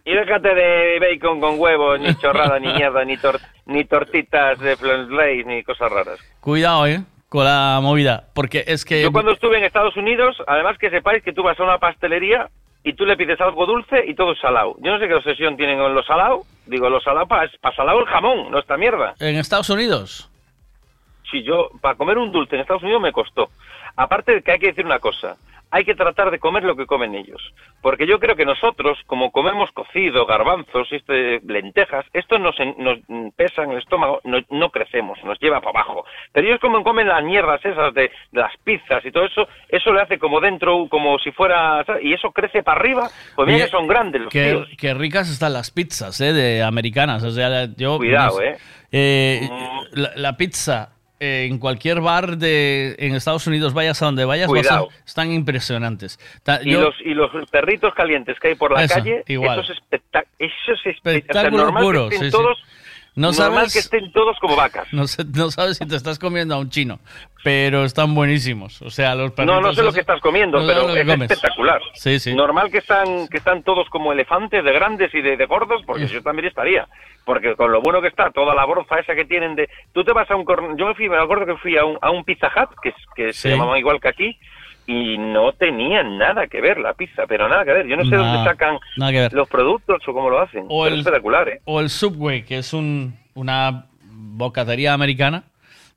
y déjate de bacon con huevos, ni chorrada, ni mierda, ni, tor- ni tortitas de Flensleis, ni cosas raras. Cuidado, ¿eh? Con la movida. Porque es que. Yo cuando estuve en Estados Unidos, además que sepáis que tú vas a una pastelería y tú le pides algo dulce y todo es salado. Yo no sé qué obsesión tienen con lo salado. Digo, lo salado para salado el jamón, no esta mierda. En Estados Unidos. Si yo, para comer un dulce en Estados Unidos me costó. Aparte de que hay que decir una cosa, hay que tratar de comer lo que comen ellos. Porque yo creo que nosotros, como comemos cocido, garbanzos, este, lentejas, esto nos, nos mm, pesa en el estómago, no, no crecemos, nos lleva para abajo. Pero ellos como comen las mierdas esas de, de las pizzas y todo eso, eso le hace como dentro, como si fuera, ¿sabes? y eso crece para arriba, pues mira que son grandes los Qué, tíos. qué ricas están las pizzas, ¿eh? De americanas. O sea, yo. Cuidado, ¿eh? Eh, la, la pizza en cualquier bar de en Estados Unidos, vayas a donde vayas, a- están impresionantes. Ta- Y yo- los, y los perritos calientes que hay por la Eso, calle, igual. eso es, espectac- eso es espect- o sea, puro, sí, todos, No normal sabes- que estén todos como vacas. no, no sabes si te estás comiendo a un chino, pero están buenísimos. O sea, los No, no sé lo que estás comiendo, no pero es comes. espectacular. Sí, sí. Normal que están, que están todos como elefantes, de grandes y de, de gordos, porque yo también estaría. Porque con lo bueno que está, toda la broza esa que tienen de... Tú te vas a un... Yo me fui, me acuerdo que fui a un, a un Pizza Hut, que, que se llamaba igual que aquí, y no tenían nada que ver la pizza, pero nada que ver. Yo no sé Nah, dónde sacan los productos o cómo lo hacen. O el- es espectacular, ¿eh? O el Subway, que es un, una bocatería americana.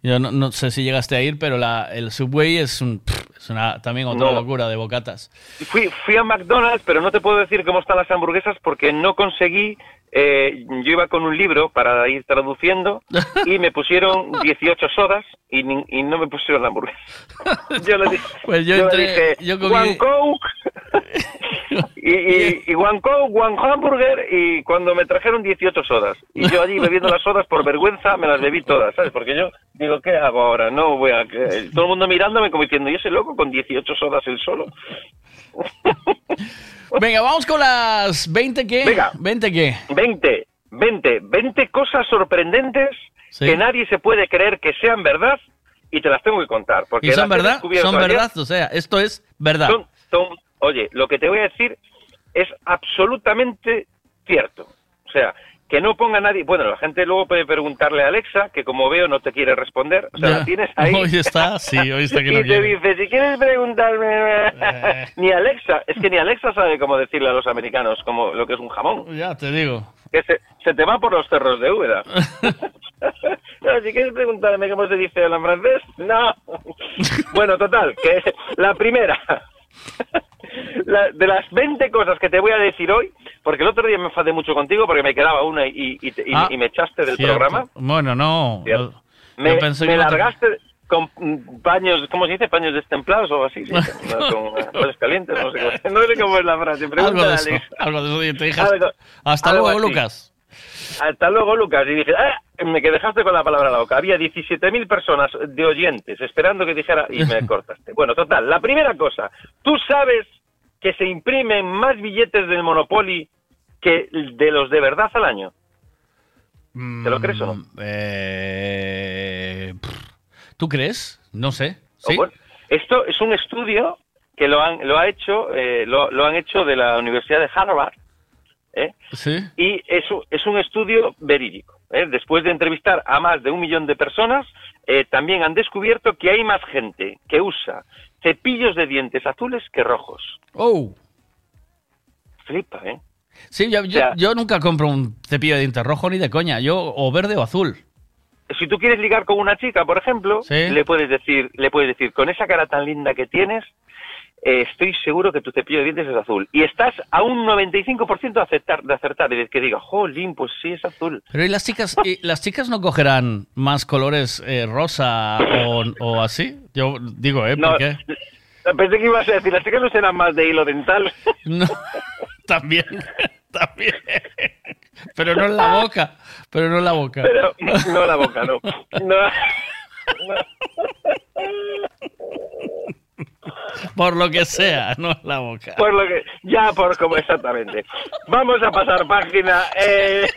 Yo no, no sé si llegaste a ir, pero la, el Subway es, un, es una, también otra No. locura de bocatas. Fui, fui a McDonald's, pero no te puedo decir cómo están las hamburguesas porque no conseguí. Eh, yo iba con un libro para ir traduciendo y me pusieron 18 sodas y, ni- y no me pusieron la hamburguesa. Yo le dije, Pues yo yo le entré- dije, yo comí- one coke y, y, y one coke, one hamburger y cuando me trajeron 18 sodas y yo allí bebiendo las sodas por vergüenza me las bebí todas, ¿sabes? Porque yo digo, ¿qué hago ahora? No voy a... Todo el mundo mirándome como diciendo, ¿y ese loco con 18 sodas él solo? Venga, vamos con las 20 qué. Venga. 20 qué. 20, 20, 20 cosas sorprendentes Sí. que nadie se puede creer que sean verdad y te las tengo que contar. Porque ¿Y son verdad? Son verdad, o sea, esto es verdad. Son- son- oye, lo que te voy a decir es absolutamente cierto. O sea, que no ponga nadie... Bueno, la gente luego puede preguntarle a Alexa, que como veo no te quiere responder. O sea, Ya. la tienes ahí. Hoy está, sí, hoy está que y no te quiere. dice, si quieres preguntarme... ni Alexa, es que ni Alexa sabe cómo decirle a los americanos como lo que es un jamón. Ya, te digo. Que se, se te va por los cerros de Úbeda. no, si quieres preguntarme cómo se dice en francés, no. bueno, total, que la primera... La- de las 20 cosas que te voy a decir hoy, porque el otro día me enfadé mucho contigo porque me quedaba una y, y, y- Ah, y me echaste del Cierto. programa. Bueno, no. Yo Me, pensé me no te- largaste con paños, ¿cómo se dice? Paños destemplados o así, sí, con paños calientes, no sé, cómo, no sé cómo es la frase. Algo de eso. Alex. Algo de eso. te dije, Algo- hasta algo luego, así. Lucas. Hasta luego, Lucas. Y dije, ¡ah! Me que dejaste con la palabra en la boca. Había 17.000 personas de oyentes esperando que dijera y me cortaste. Bueno, total. La primera cosa. ¿Tú sabes que se imprimen más billetes del Monopoly que de los de verdad al año? ¿Te lo crees o no? Mm, eh, ¿Tú crees? No sé. O ¿Sí? bueno, esto es un estudio que lo han, lo ha hecho, eh, lo, lo han hecho de la Universidad de Harvard, ¿eh? Sí. y es, un- es un estudio verídico. ¿eh? Después de entrevistar a más de un millón de personas, eh, también han descubierto que hay más gente que usa cepillos de dientes azules que rojos. Oh. Flipa, ¿eh? Sí, yo, yo- sea- yo nunca compro un cepillo de dientes rojo ni de coña. Yo, o verde o azul. si tú quieres ligar con una chica, por ejemplo, Sí. le puedes decir, le puedes decir, con esa cara tan linda que tienes, eh, estoy seguro que tu cepillo de dientes es azul. Y estás a un 95% de acertar, de acertar, y de que diga, jolín, pues sí, es azul. Pero ¿y las chicas, y las chicas no cogerán más colores eh, rosa o, o así? Yo digo, ¿eh? No, ¿Por qué? Pensé que ibas a decir, las chicas no serán más de hilo dental. No, también, también. Pero no en la boca, pero no en la boca. Pero no la boca, no. No. Por lo que sea, no en la boca. Por lo que, ya por como exactamente. Vamos a pasar página. Eh,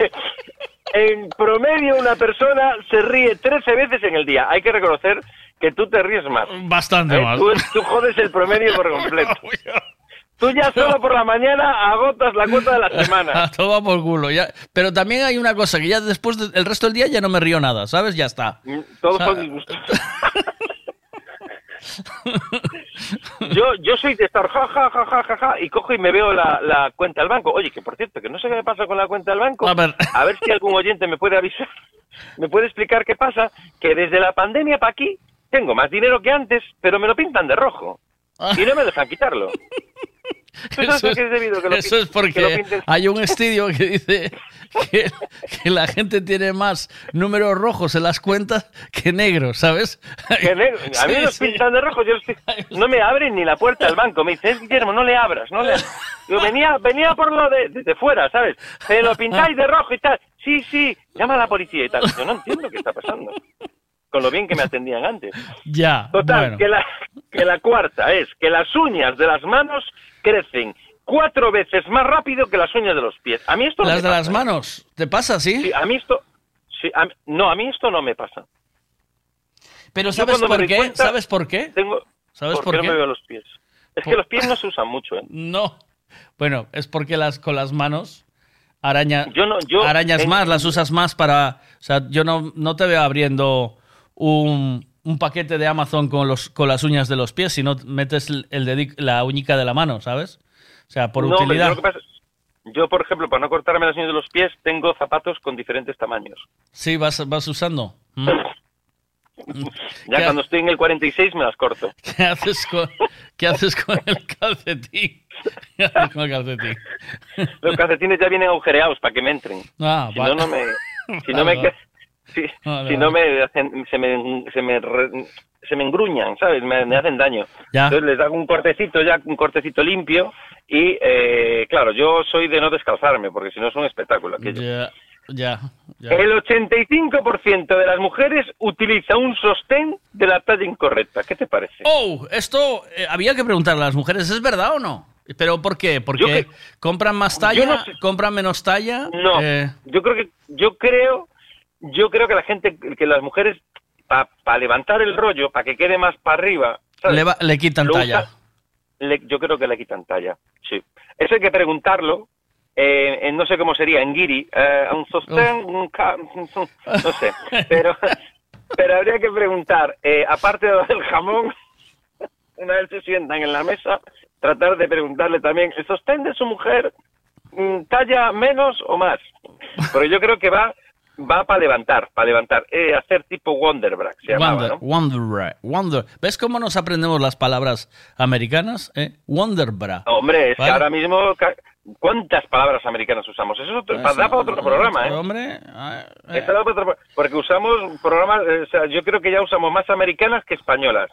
en promedio una persona se ríe 13 veces en el día. Hay que reconocer que tú te ríes más. Bastante ¿eh? más. Tú, tú jodes el promedio por completo. Tú ya solo por la mañana agotas la cuota de la semana. A todo por culo. Ya. Pero también hay una cosa, que ya después del resto del día ya no me río nada, ¿sabes? Ya está. Todo O sea, por disgusto. yo, yo soy de estar ja, ja, ja, ja, ja, ja, y cojo y me veo la, la cuenta del banco. Oye, que por cierto, que no sé qué me pasa con la cuenta del banco. A ver. si algún oyente me puede avisar, me puede explicar qué pasa. Que desde la pandemia para aquí tengo más dinero que antes, pero me lo pintan de rojo. Y no me dejan quitarlo. ¿Tú sabes Eso es debido? Que lo Eso pin- es que lo porque hay un estudio que dice que, que la gente tiene más números rojos en las cuentas que negros, ¿sabes? Que negro. A mí Sí, los sí. pintan de rojo, yo no me abren ni la puerta del banco. Me dicen, Guillermo, no le abras, no le Yo venía, venía por lo de, desde fuera, ¿sabes? Se lo pintáis de rojo y tal. Sí, sí, llama a la policía y tal. Yo no entiendo qué está pasando. Con lo bien que me atendían antes. Ya, Total, bueno. que, la, que la cuarta es que las uñas de las manos crecen cuatro veces más rápido que las uñas de los pies. A mí esto no Las me de pasa. las manos, ¿te pasa así? Sí, a mí esto... Sí, a no, a mí esto no me pasa. Pero ¿sabes por qué? cuenta, ¿Sabes por qué? Tengo, ¿Sabes ¿Por por qué qué? no me veo los pies? Es que los pies no se usan mucho, ¿eh? No. Bueno, es porque las con las manos araña, Yo no- yo- arañas en- más, las usas más para... O sea, yo no, no te veo abriendo un, un paquete de Amazon con, los, con las uñas de los pies, sino metes el, el la uñica de la mano, ¿sabes? O sea, por No, utilidad. yo, por ejemplo, para no cortarme las uñas de los pies, tengo zapatos con diferentes tamaños. Sí, vas, vas usando. ¿Mm? Ya ¿Qué cuando estoy en el 46 me las corto. ¿Qué haces con, qué haces con el calcetín? ¿Qué haces con el calcetín? Los calcetines ya vienen agujereados para que me entren. Ah, si vale. no, no me... Si no me... Vale, Si, Vale, si no me, hacen- se me, se me, re- se me engruñan, ¿sabes? Me, me hacen daño. Ya. Entonces les hago un cortecito ya, un cortecito limpio y, eh, claro, yo soy de no descalzarme porque si no es un espectáculo. aquello. Ya, ya, ya. El 85% de las mujeres utiliza un sostén de la talla incorrecta. ¿Qué te parece? Oh, esto eh, había que preguntarle a las mujeres, ¿es verdad o no? ¿Pero por qué? ¿Porque que- compran más talla? no sé. ¿Compran menos talla? No, Eh, yo creo que yo creo yo creo que la gente que las mujeres para levantar el rollo, para que quede más para arriba, ¿sabes? le, va- le quitan Lo talla. usa- le- yo creo que le quitan talla. Sí. Eso hay que preguntarlo. eh, en no sé cómo sería en guiri, eh, un sostén, un ca- no sé, pero pero habría que preguntar, eh, aparte del jamón, una vez se sientan en la mesa, tratar de preguntarle también, ¿el sostén de su mujer mm, talla menos o más? Pero yo creo que va va para levantar, para levantar, eh, hacer tipo Wonderbra, se llamaba, Wonder, ¿no? Wonderbra, Wonder. ¿Ves cómo nos aprendemos las palabras americanas? Eh? Wonderbra. Hombre, es Vale. que ahora mismo, ¿cuántas palabras americanas usamos? Eso es da para otro programa, ¿eh? Hombre, eh. Para porque usamos programas, o sea, yo creo que ya usamos más americanas que españolas.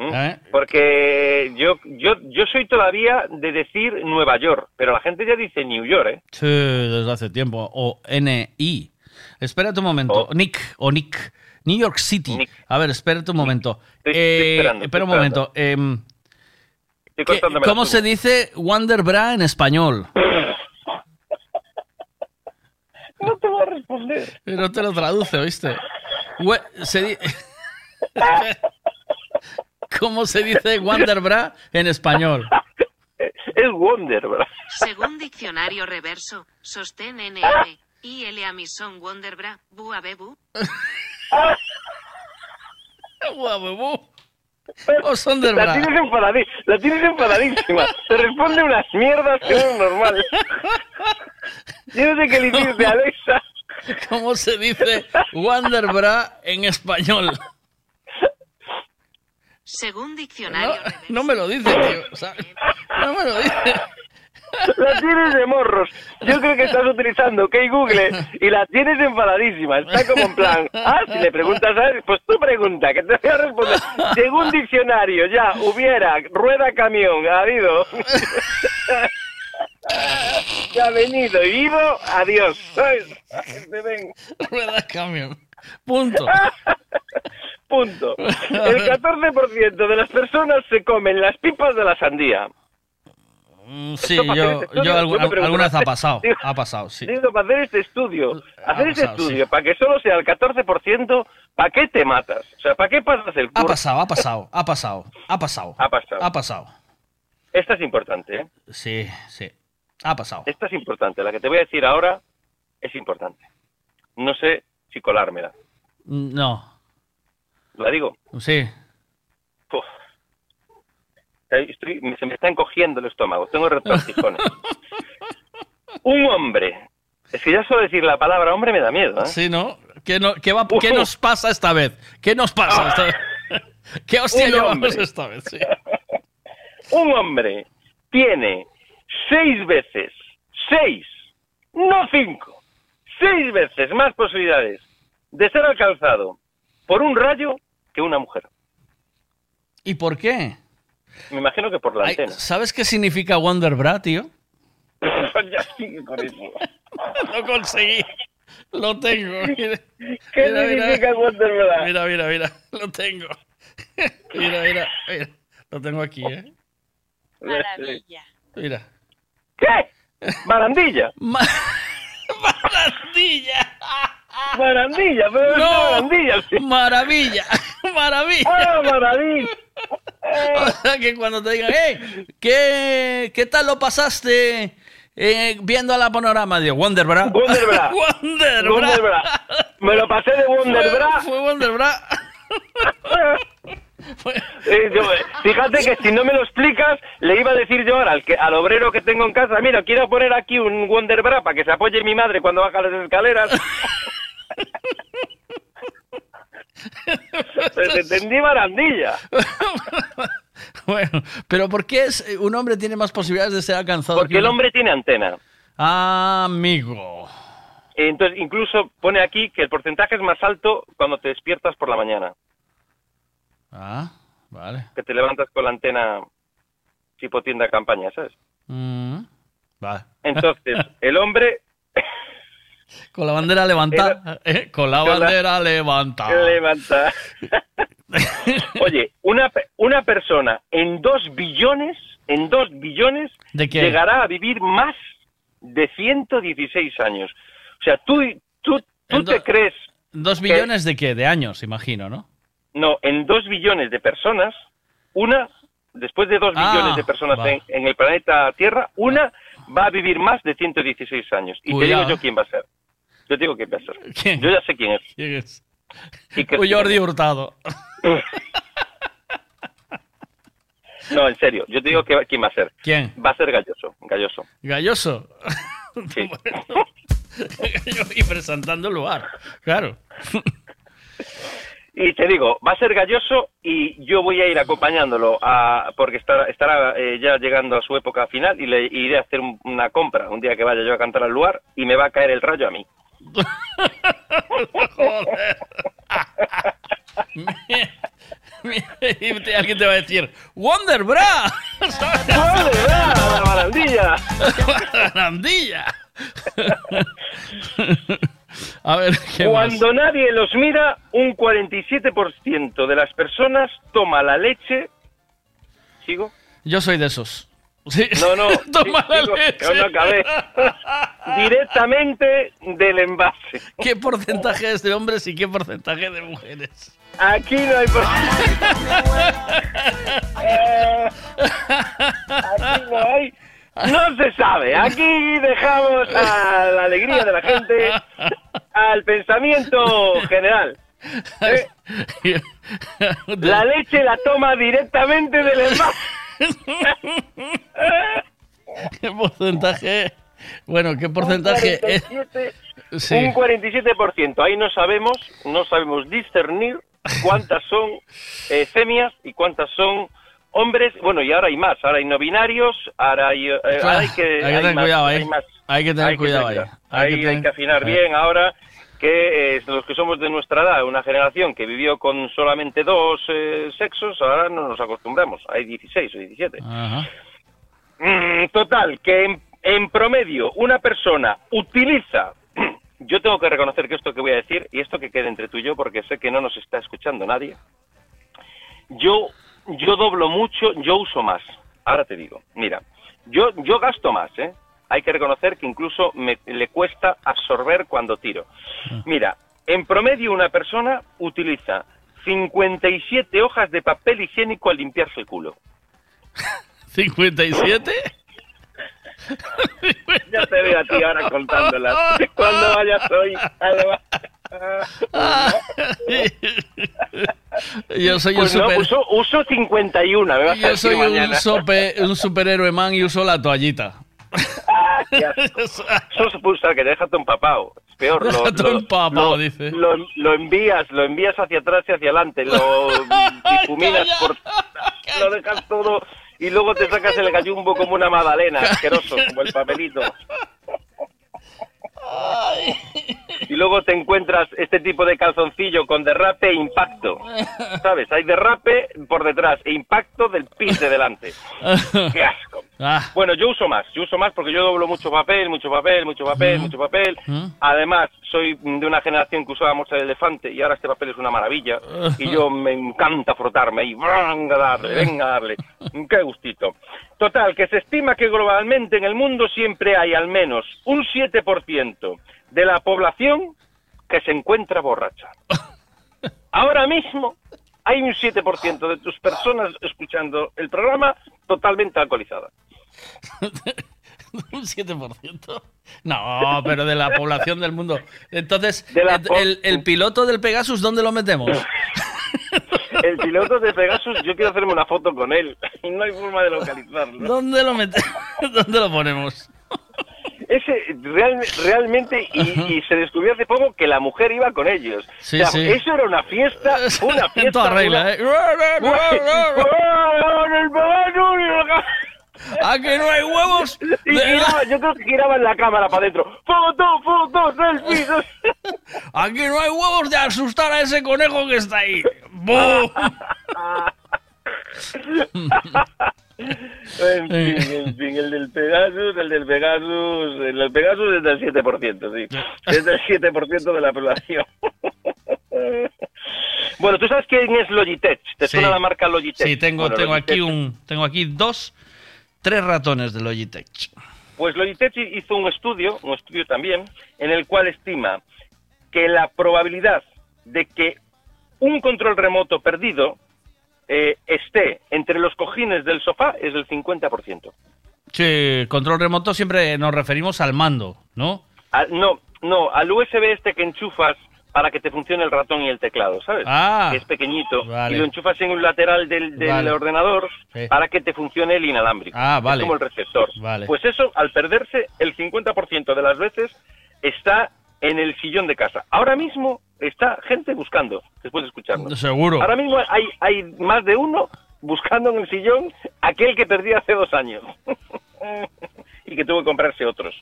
Eh. Porque yo, yo, yo soy todavía de decir Nueva York, pero la gente ya dice New York, ¿eh? Sí, desde hace tiempo. O N-I. Espérate un momento. Oh. Nick, o Nick. New York City. A ver, espérate un momento. Estoy- estoy Eh, espera un momento. em, Estoy ¿qué- cortándome la ¿Cómo se dice Wonderbra en español? No te voy a responder. No te lo traduce, ¿oíste? We- se di- ¿Cómo se dice Wonderbra en español? Es Wonder, ¿verdad? Según diccionario reverso, sostén NM, y L Amison Wonderbra, Bua Bebu. Guabebú. O La Sonderbra. tienes, enfadadi- la tienes enfadadísima. Te responde unas mierdas que no es normal. Yo no sé qué le hiciste a Alexa, ¿Cómo se dice Wonderbra en español? Según diccionario No me lo dice, tío. o sea, no me lo dice. La tienes de morros. Yo creo que estás utilizando OK Google y la tienes enfadadísima. Está como en plan, ah, si le preguntas a él, pues tú pregunta, que te voy a responder. Según diccionario, ya, hubiera, rueda camión, ha habido. Ya ha venido y ido, adiós. Te ven. Rueda camión. Punto. Punto. El 14% de las personas se comen las pipas de la sandía. Mm, Sí, yo, este yo yo ha ¿hacer- pasado. digo- Ha pasado, sí. Digo, para hacer este estudio, hacer este estudio, para que solo sea el 14%, ¿para qué te matas? O sea, ¿para qué pasas el Ha curso? pasado, ha pasado, ha pasado, ha pasado. Ha pasado. Ha pasado. Esta es importante, ¿eh? Sí, sí. Ha pasado. Esta es importante. La que te voy a decir ahora es importante. No sé si colármela. No, ¿La digo? sí. Estoy- se me está encogiendo el estómago. Tengo retortijones. Un hombre. Es que ya solo decir la palabra hombre me da miedo, ¿eh? Sí, ¿no? ¿Qué, no, qué, va, ¿Qué nos pasa esta vez? ¿Qué nos pasa esta vez? ¿Qué hostia Un llevamos hombre. esta vez? Sí. Un hombre tiene seis veces, seis, no cinco, seis veces más posibilidades de ser alcanzado por un rayo que una mujer. ¿Y por qué? Me imagino que por la Ay, antena. ¿Sabes qué significa Wonderbra, tío? ya sigue con eso. Lo conseguí. Lo tengo. Mira, ¿Qué mira, mira. significa Wonderbra? Mira, mira, mira. Lo tengo. Mira, mira, mira. Lo tengo aquí, ¿eh? Maravilla. Mira. ¿Qué? Marandilla. Marandilla. Marandilla, pero No, sí. Maravilla. Maravilla. Ah, maravilla. O sea, que cuando te digan, hey, ¿qué, ¿qué tal lo pasaste eh, viendo a la panorama? Digo, Wonderbra. Wonderbra. Wonderbra. Wonderbra. Me lo pasé de Wonderbra. Fue, fue Wonderbra. Eh, yo, fíjate que si no me lo explicas, le iba a decir yo ahora al, que, al obrero que tengo en casa, mira, quiero poner aquí un Wonderbra para que se apoye mi madre cuando baja las escaleras. Entendí barandilla. Bueno, pero ¿por qué es, un hombre tiene más posibilidades de ser alcanzado? Porque que el hombre tiene antena. Ah, amigo. Entonces, incluso pone aquí que el porcentaje es más alto cuando te despiertas por la mañana. Ah, vale. Que te levantas con la antena tipo tienda campaña, ¿sabes? Mm, vale. Entonces, el hombre Con la bandera levantada. eh, Con la Con la- bandera levantada. levanta. Oye, una, una persona en dos billones, en dos billones, ¿De qué? llegará a vivir más de 116 años. O sea, tú, tú, tú te crees, ¿Dos billones de qué? De años, imagino, ¿no? no, en dos billones de personas, una, después de dos Ah, billones de personas en, en el planeta Tierra, una va a vivir más de 116 años. Y te digo yo quién va a ser. Yo te digo quién va a ser. ¿Quién? Yo ya sé quién es. ¿Quién es? Que- Uy, Jordi Hurtado. No, en serio, yo te digo que, quién va a ser. ¿Quién? Va a ser Galloso, Galloso. Galloso. Sí. y presentando el lugar. Claro. Y te digo, va a ser Galloso y yo voy a ir acompañándolo a, porque estará, estará eh, ya llegando a su época final y le iré a hacer un- una compra un día que vaya yo a cantar al lugar y me va a caer el rayo a mí. Joder. y alguien te va a decir, Wonderbra. ¡Wonderbra, la barandilla! barandilla. a ver, ¿qué más? Cuando nadie los mira, un 47% de las personas toma la leche. ¿Sigo? Yo soy de esos. Sí. No, no. Toma la leche. no acabé. Directamente del envase. ¿Qué porcentaje es de hombres y qué porcentaje de mujeres? Aquí no hay por... Eh, Aquí no hay... No se sabe. Aquí dejamos a la alegría de la gente, al pensamiento general. ¿eh? La leche la toma directamente del envase. ¿Qué porcentaje Bueno, ¿qué porcentaje? es? 47, Sí. Un 47%. Ahí no sabemos, no sabemos discernir cuántas son eh, femias y cuántas son hombres. Bueno, y ahora hay más. Ahora hay no binarios, ahora hay, eh, ahora hay que, Hay que hay tener más, cuidado ahí. hay más. Hay que tener cuidado ahí. Hay ahí que tener- hay que afinar bien ahora que eh, los que somos de nuestra edad, una generación que vivió con solamente dos eh, sexos, ahora no nos acostumbramos. Hay 16 o 17. Ajá. Mm, Total, que en, en promedio una persona utiliza, yo tengo que reconocer que esto que voy a decir, y esto que quede entre tú y yo, porque sé que no nos está escuchando nadie, yo, yo doblo mucho, yo uso más. Ahora te digo, mira, yo, yo gasto más, ¿eh? Hay que reconocer que incluso me, le cuesta absorber cuando tiro. Mira, en promedio una persona utiliza 57 hojas de papel higiénico al limpiarse el culo. ¿57? Ya te veo a ti ahora contándolas. Cuando vayas hoy a Yo soy Pues un no, super... uso, uso 51, me vas a Yo decir soy un, sope- un superhéroe man y uso la toallita. Qué asco. Eso se usar, que te deja todo empapado. Es peor. Lo, Deja todo lo- empapado, lo- dice. Lo, lo envías, lo envías hacia atrás y hacia adelante, lo difuminas por... Lo dejas todo y luego te sacas el gallumbo como una magdalena, asqueroso, como el papelito. Y luego te encuentras este tipo de calzoncillo con derrape e impacto. ¿Sabes? Hay derrape por detrás e impacto del pis de delante. ¡Qué asco! Ah, Bueno, yo uso más, yo uso más porque yo doblo mucho papel, mucho papel, mucho papel, mucho papel. Además, soy de una generación que usaba mucho el elefante y ahora este papel es una maravilla. Y yo me encanta frotarme y venga a darle, venga a darle. Qué gustito. Total, que se estima que globalmente en el mundo siempre hay al menos un 7% de la población que se encuentra borracha. Ahora mismo hay un 7% de tus personas escuchando el programa totalmente alcoholizadas. un 7%. No, pero de la población del mundo. Entonces, De la el, piloto del Pegasus, ¿dónde lo metemos? El piloto de Pegasus, yo quiero hacerme una foto con él no hay forma de localizarlo. ¿Dónde lo metemos? ¿Dónde lo ponemos? Ese real- realmente, y, y se descubrió hace poco que la mujer iba con ellos. Sí, O sea, sí. Eso era una fiesta, una En fiesta. toda regla, una- ¿eh? el Pegasus! ¿A que no hay huevos? Y giraba, yo creo que giraban la cámara para adentro. ¡Foto, foto, selfies! Aquí no hay huevos de asustar a ese conejo que está ahí. ¡Bum! En fin, en fin, el del Pegasus, el del Pegasus, el del Pegasus es del 7%, sí. Es del 7% de la población. Bueno, ¿tú sabes quién es Logitech? ¿Te Sí. suena la marca Logitech? Sí, tengo, Bueno, tengo aquí un, tengo aquí dos, tres ratones de Logitech. Pues Logitech hizo un estudio, un estudio también, en el cual estima que la probabilidad de que un control remoto perdido eh, esté entre los cojines del sofá es del 50%. Sí, control remoto siempre nos referimos al mando, ¿no? Al- no, no, al USB este que enchufas para que te funcione el ratón y el teclado, ¿sabes? Ah. que es pequeñito. Vale. Y lo enchufas en un lateral del, del Vale. ordenador Sí. para que te funcione el inalámbrico. Ah, vale. Es como el receptor. Vale. Pues eso, al perderse, el 50% de las veces está en el sillón de casa. Ahora mismo está gente buscando, después de escucharnos. Seguro. Ahora mismo hay, hay más de uno buscando en el sillón aquel que perdí hace dos años. y que tuvo que comprarse otros.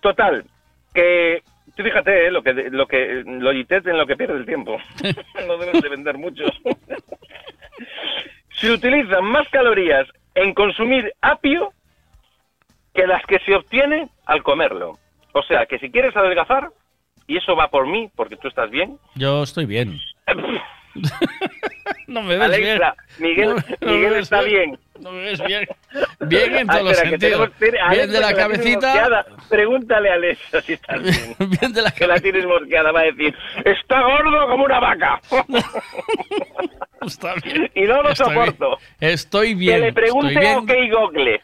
Total, que tú fíjate eh, lo que lo que Logitech en lo que pierde el tiempo. no deben de vender muchos. se utilizan más calorías en consumir apio que las que se obtiene al comerlo. O sea, que si quieres adelgazar, y eso va por mí, porque tú estás bien, Yo estoy bien. no me ves Alexa, bien. Miguel, No- Miguel está bien. bien. No me ves bien. Bien en Ah, todos los sentidos. tenemos- Bien de la cabecita. Pregúntale a Alexa si estás bien. Bien de la que la tienes mosqueada, va a decir, está gordo como una vaca. Está bien. y no lo Estoy soporto. bien. Estoy bien. que le pregunte a OK Google.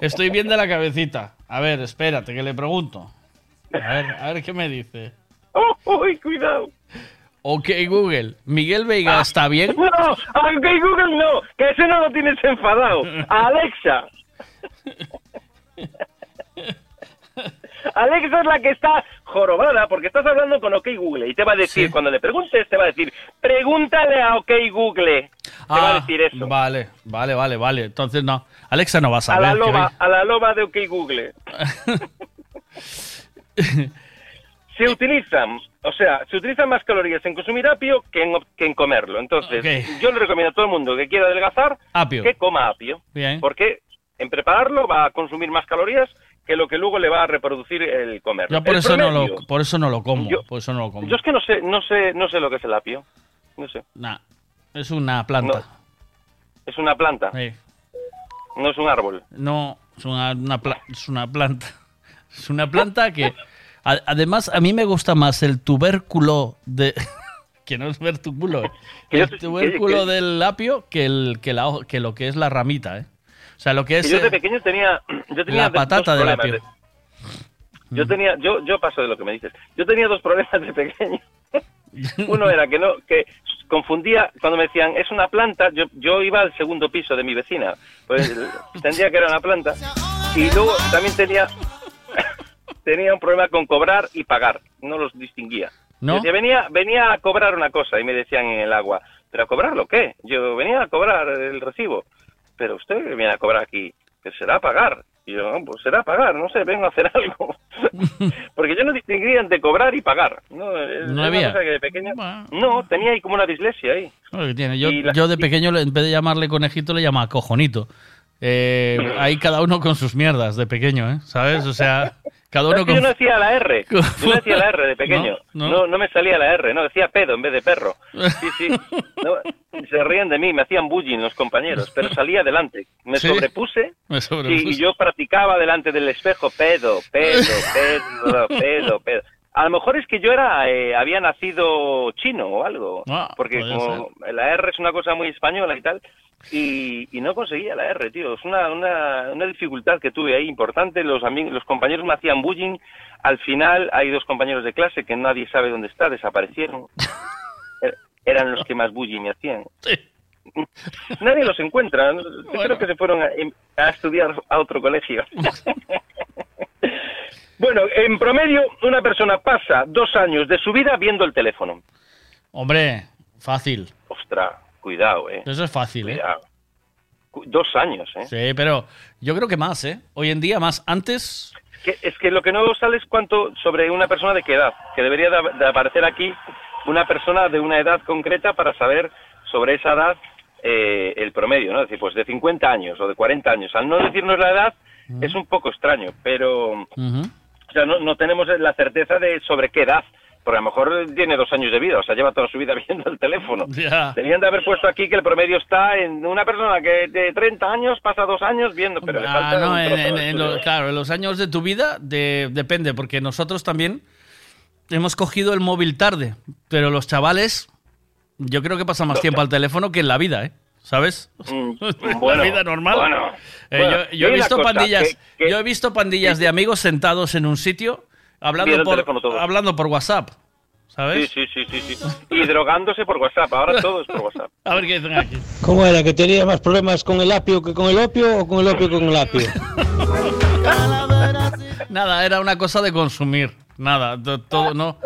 Estoy bien de la cabecita. A ver, espérate, que le pregunto. A ver, a ver qué me dice. Oh, cuidado. Ok, Google. ¿Miguel Veiga está bien? No, a OK Google no, que ese no lo tienes enfadado. A Alexa. Alexa es la que está jorobada porque estás hablando con OK Google y te va a decir, cuando le preguntes, te va a decir, pregúntale a OK Google. Te va a Ah, decir eso. Vale, vale, vale, vale. Entonces no. Alexa no va a A saber. la que loba, a la loba de OK Google. Se utilizan, o sea, se utilizan más calorías en consumir apio que en, que en comerlo. Entonces, yo le recomiendo a todo el mundo que quiera adelgazar Apio. que coma apio. Bien. Porque en prepararlo va a consumir más calorías que lo que luego le va a reproducir el comerlo. Yo por El eso, no lo, por eso no lo como. Yo- por eso no lo como. Yo es que no sé, no sé, no sé lo que es el apio. No sé. Nah, es una planta. Es una planta. Sí. No es un árbol. No, es una, una pla- es una planta. Es una planta que, a- además, a mí me gusta más el tubérculo de... que no es vertúculo, eh. El tubérculo que- que- del apio que, el, que, la, que lo que es la ramita, ¿eh? O sea, lo que es yo de eh, pequeño tenía, yo tenía la patata del apio. de- Yo tenía, yo, yo paso de lo que me dices. Yo tenía dos problemas de pequeño. Uno era que no, que confundía cuando me decían es una planta. Yo, yo iba al segundo piso de mi vecina, pues entendía que era una planta. Y luego también tenía, tenía un problema con cobrar y pagar. No los distinguía. ¿No? Decía, venía, venía a cobrar una cosa y me decían en el agua, ¿pero a cobrarlo qué? Yo venía a cobrar el recibo. Pero usted viene a cobrar aquí, que será a pagar. Y yo, "No, pues será a pagar, no sé, vengo a hacer algo. Porque yo no distinguía entre cobrar y pagar. No, No había. cosa que de pequeño... No, tenía ahí como una dislexia ahí. lo que tiene. Yo, la- yo de pequeño, en vez de llamarle conejito, le llamaba cojonito. Eh, ahí cada uno con sus mierdas de pequeño, ¿eh? ¿Sabes? O sea, cada uno Es que con... yo no decía la R, yo no decía la R de pequeño. No, No, no. no, me salía la R, no, decía pedo en vez de perro. Sí, sí. No, se ríen de mí, me hacían bullying los compañeros, pero salía adelante. Me ¿Sí? sobrepuse Me y, sobrepuse. y yo practicaba delante del espejo pedo, pedo, pedo, pedo, pedo. A lo mejor es que yo era, eh, había nacido chino o algo, Ah, porque como la R es una cosa muy española y tal, y, y no conseguía la R, tío. Es una, una, una dificultad que tuve ahí importante. Los, amigos, los compañeros me hacían bullying. Al final hay dos compañeros de clase que nadie sabe dónde está, desaparecieron. Er- Eran los que más bullying me hacían. Nadie los encuentra. Creo que se fueron a, a estudiar a otro colegio. bueno, en promedio, una persona pasa dos años de su vida viendo el teléfono. Hombre, fácil. Ostras, cuidado, ¿eh? Eso es fácil, ¿eh? Cuidado. Dos años, ¿eh? Sí, pero yo creo que más, ¿eh? Hoy en día más. Antes, Que- es que lo que no sale es cuánto sobre una persona de qué edad, que debería de, de aparecer aquí una persona de una edad concreta para saber sobre esa edad eh, el promedio, ¿no? Es decir, pues de 50 años o de 40 años. Al no decirnos la edad es un poco extraño, pero o sea, no, no tenemos la certeza de sobre qué edad. Porque a lo mejor tiene dos años de vida, o sea, lleva toda su vida viendo el teléfono. Deberían de haber puesto aquí que el promedio está en una persona que de 30 años pasa dos años viendo, pero le Ah, falta no, un en, claro, en los años de tu vida de- depende, porque nosotros también hemos cogido el móvil tarde, pero los chavales, yo creo que pasan más tiempo al teléfono que en la vida, ¿eh? ¿Sabes? bueno, la vida normal. bueno, Eh, bueno, yo, he visto cosa, pandillas, que- que- yo he visto pandillas de amigos sentados en un sitio hablando por, hablando WhatsApp, ¿sabes? Sí, sí, sí, sí, sí. Y drogándose por WhatsApp. Ahora todo es por WhatsApp. A ver qué dicen aquí. ¿Cómo era? ¿Que tenía más problemas con el apio que con el opio o con el opio con el apio? Nada, era una cosa de consumir. Nada, to- todo no,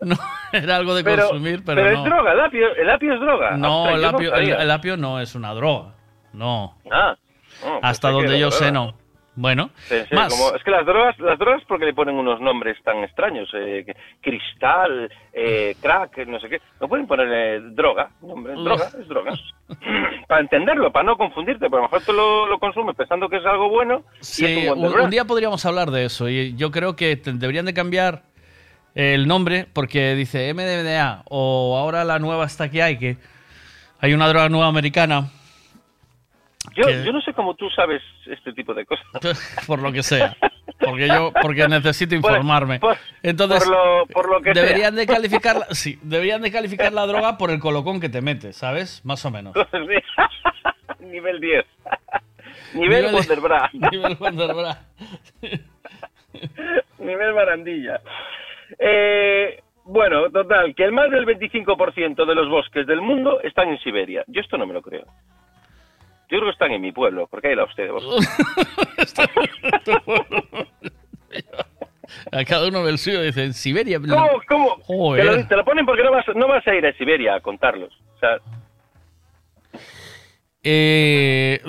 no era algo de Pero, consumir, pero, pero no. es droga, el apio, el apio es droga. No, Ostras, el apio, el, sabía. el apio no es una droga. No. Ah, no, Hasta que donde yo sé, no. Bueno, Sí, sí, más. como- es que las drogas, las drogas porque le ponen unos nombres tan extraños, eh, cristal, eh, crack, no sé qué. No pueden ponerle droga, nombre, droga, es droga. para entenderlo, para no confundirte, porque a lo mejor tú lo, lo consumes pensando que es algo bueno y es Sí, un un, día podríamos hablar de eso y yo creo que te- deberían de cambiar el nombre porque dice MDMA o ahora la nueva esta que hay, que hay una droga nueva americana, Yo, que- yo no sé cómo tú sabes este tipo de cosas. por lo que sea. Porque yo porque necesito informarme. por- Entonces, por lo- por lo que deberían sea. de calificar, la- sí, deberían de calificar la droga por el colocón que te metes, ¿sabes? Más o menos. Nivel 10. Nivel Nivel- Wonderbra. Nivel Wonderbra. Nivel barandilla. Eh, bueno, total, que el más del 25% de los bosques del mundo están en Siberia. Yo esto no me lo creo. Yo creo que están en mi pueblo, porque ahí la usted. A cada uno ve el suyo. Dice, en Siberia. ¿Cómo? ¿Cómo? Te lo, te lo ponen porque no vas, no vas a ir a Siberia a contarlos. O sea, Eh,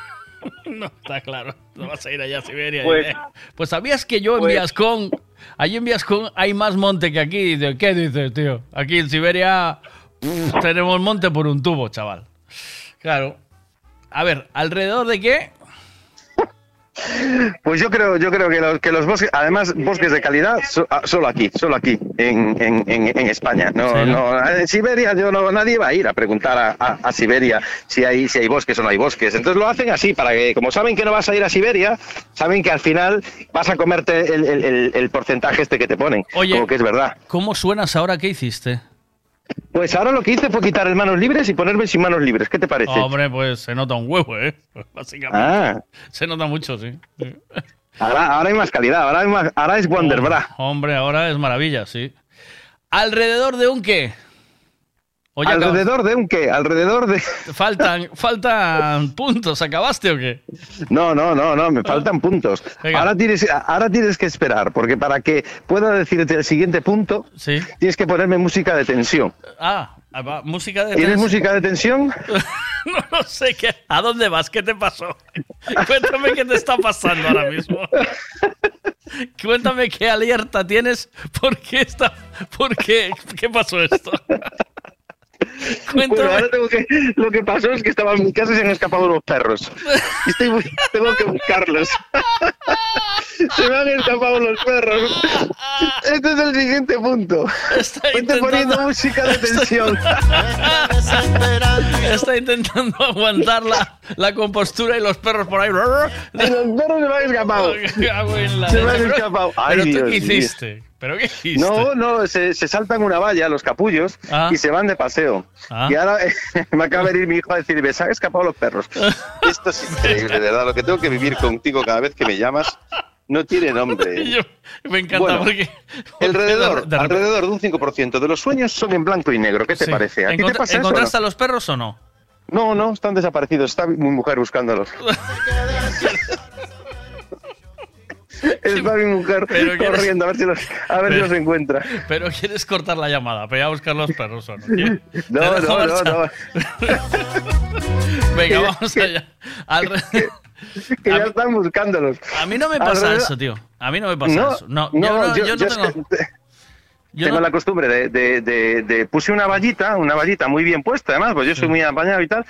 no, está claro. No vas a ir allá a Siberia. Pues- Eh, pues sabías que yo en pues- Viascón, allí en Viascón hay más monte que aquí. ¿Qué dices, tío? Aquí en Siberia pff, tenemos monte por un tubo, chaval. Claro. A ver, ¿alrededor de qué? Pues yo creo, yo creo que los, que los bosques, además bosques de calidad, so- ah, solo aquí, solo aquí, en, en, en, España. No, Sí, ¿no? no, en Siberia, yo no, nadie va a ir a preguntar a, a- a Siberia si hay, si hay bosques o no hay bosques. Entonces lo hacen así, para que, como saben que no vas a ir a Siberia, saben que al final vas a comerte el, el- el- el porcentaje este que te ponen. Oye. Como que es verdad. ¿Cómo suenas ahora? ¿Qué hiciste? Pues ahora lo que hice fue quitar el manos libres y ponerme sin manos libres. ¿Qué te parece? Hombre, pues se nota un huevo, ¿eh? Básicamente. Ah. Se nota mucho, sí. Ahora, ahora hay más calidad, ahora, hay más, ahora es Wonder Bra. Hombre, ahora es maravilla, sí. ¿Alrededor de un qué? Acabas- Alrededor de un qué, alrededor de... Faltan, faltan puntos. ¿Acabaste o qué? No, no, no, no, me faltan puntos. Venga. Ahora tienes, ahora tienes que esperar, porque para que pueda decirte el siguiente punto, Sí. tienes que ponerme música de tensión. Ah, va, música de... ¿Tienes tensión. música de tensión? no, no sé qué. ¿A dónde vas? ¿Qué te pasó? Cuéntame qué te está pasando ahora mismo. Cuéntame qué alerta tienes. ¿Por qué está? ¿Por qué? ¿Qué pasó esto? Bueno, ahora tengo que, lo que pasó es que estaba en mi casa y se han escapado los perros. Y estoy, tengo que buscarlos. se me han escapado los perros. Este es el siguiente punto. Vete poniendo música de tensión. Está intentando aguantar la, la compostura y los perros por ahí. Los perros se me han escapado. Se me han escapado. Ay, Pero tú qué hiciste? ¿Pero qué hiciste? No, no, se, se saltan una valla los capullos Ah. y se van de paseo. Ah. Y ahora me acaba de venir mi hijo a decirme, se han escapado los perros. Esto es increíble, de verdad. Lo que tengo que vivir contigo cada vez que me llamas no tiene nombre. Yo- me encanta Bueno, porque... Alrededor, de alrededor de un 5% de los sueños son en blanco y negro. ¿Qué te Sí. parece? ¿A ti te ¿Encontra- pasa eso? o no? ¿Encontraste a los perros o no? No, no, están desaparecidos. Está mi mujer buscándolos. Está mi mujer Pero quieres- corriendo a ver si los, a ver si Pero- los encuentra. Pero quieres cortar la llamada, pero ya a buscar los perros o no. tío? No, no, no, no. Venga, vamos allá. Alre- Que ya están buscándolos. A mí no me pasa Alrededor- eso, tío. A mí no me pasa No, eso. No, no, yo no, yo- yo es tengo. Yo Tengo no- la costumbre de, de, de- de- Puse una vallita, una vallita muy bien puesta, además, pues yo soy muy apañado y tal.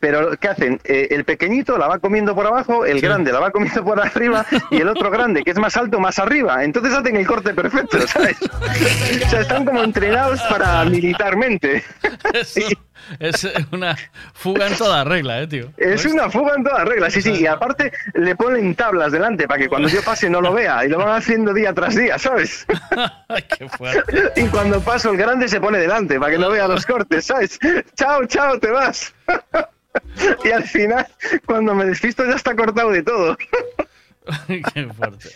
Pero, ¿qué hacen? Eh, el pequeñito la va comiendo por abajo, el grande la va comiendo por arriba y el otro grande, que es más alto, más arriba. Entonces hacen el corte perfecto, ¿sabes? O sea, están como entrenados para militarmente. Eso es una fuga en toda regla, eh, tío. Es una fuga en todas reglas, sí, sí. Y aparte le ponen tablas delante para que cuando yo pase no lo vea. Y lo van haciendo día tras día, ¿sabes? Qué fuerte. Y cuando paso el grande se pone delante para que no vea los cortes, ¿sabes? Chao, chao, te vas. Y al final, cuando me despisto ya está cortado de todo. Qué fuerte.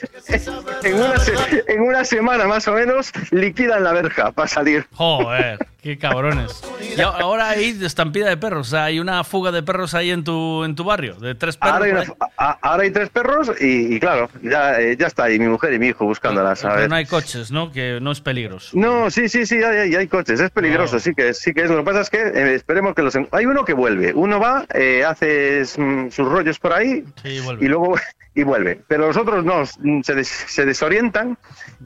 En una, se- en una semana más o menos liquidan la verja para salir. Joder, qué cabrones. Y ahora hay estampida de perros. O sea, hay una fuga de perros ahí en tu, en tu barrio. De tres perros. Ahora hay, una- ahora tres perros y, y claro, ya, eh, ya está ahí mi mujer y mi hijo buscándolas. A Pero ver. no hay coches, ¿no? Que no es peligroso. No, sí, sí, sí, hay, coches, es peligroso, sí que sí que es. Lo que pasa es que eh, esperemos que los... Hay uno que vuelve, uno va, eh, hace mm, sus rollos por ahí Sí, y luego y vuelve. Pero los otros no, se, des- se desorientan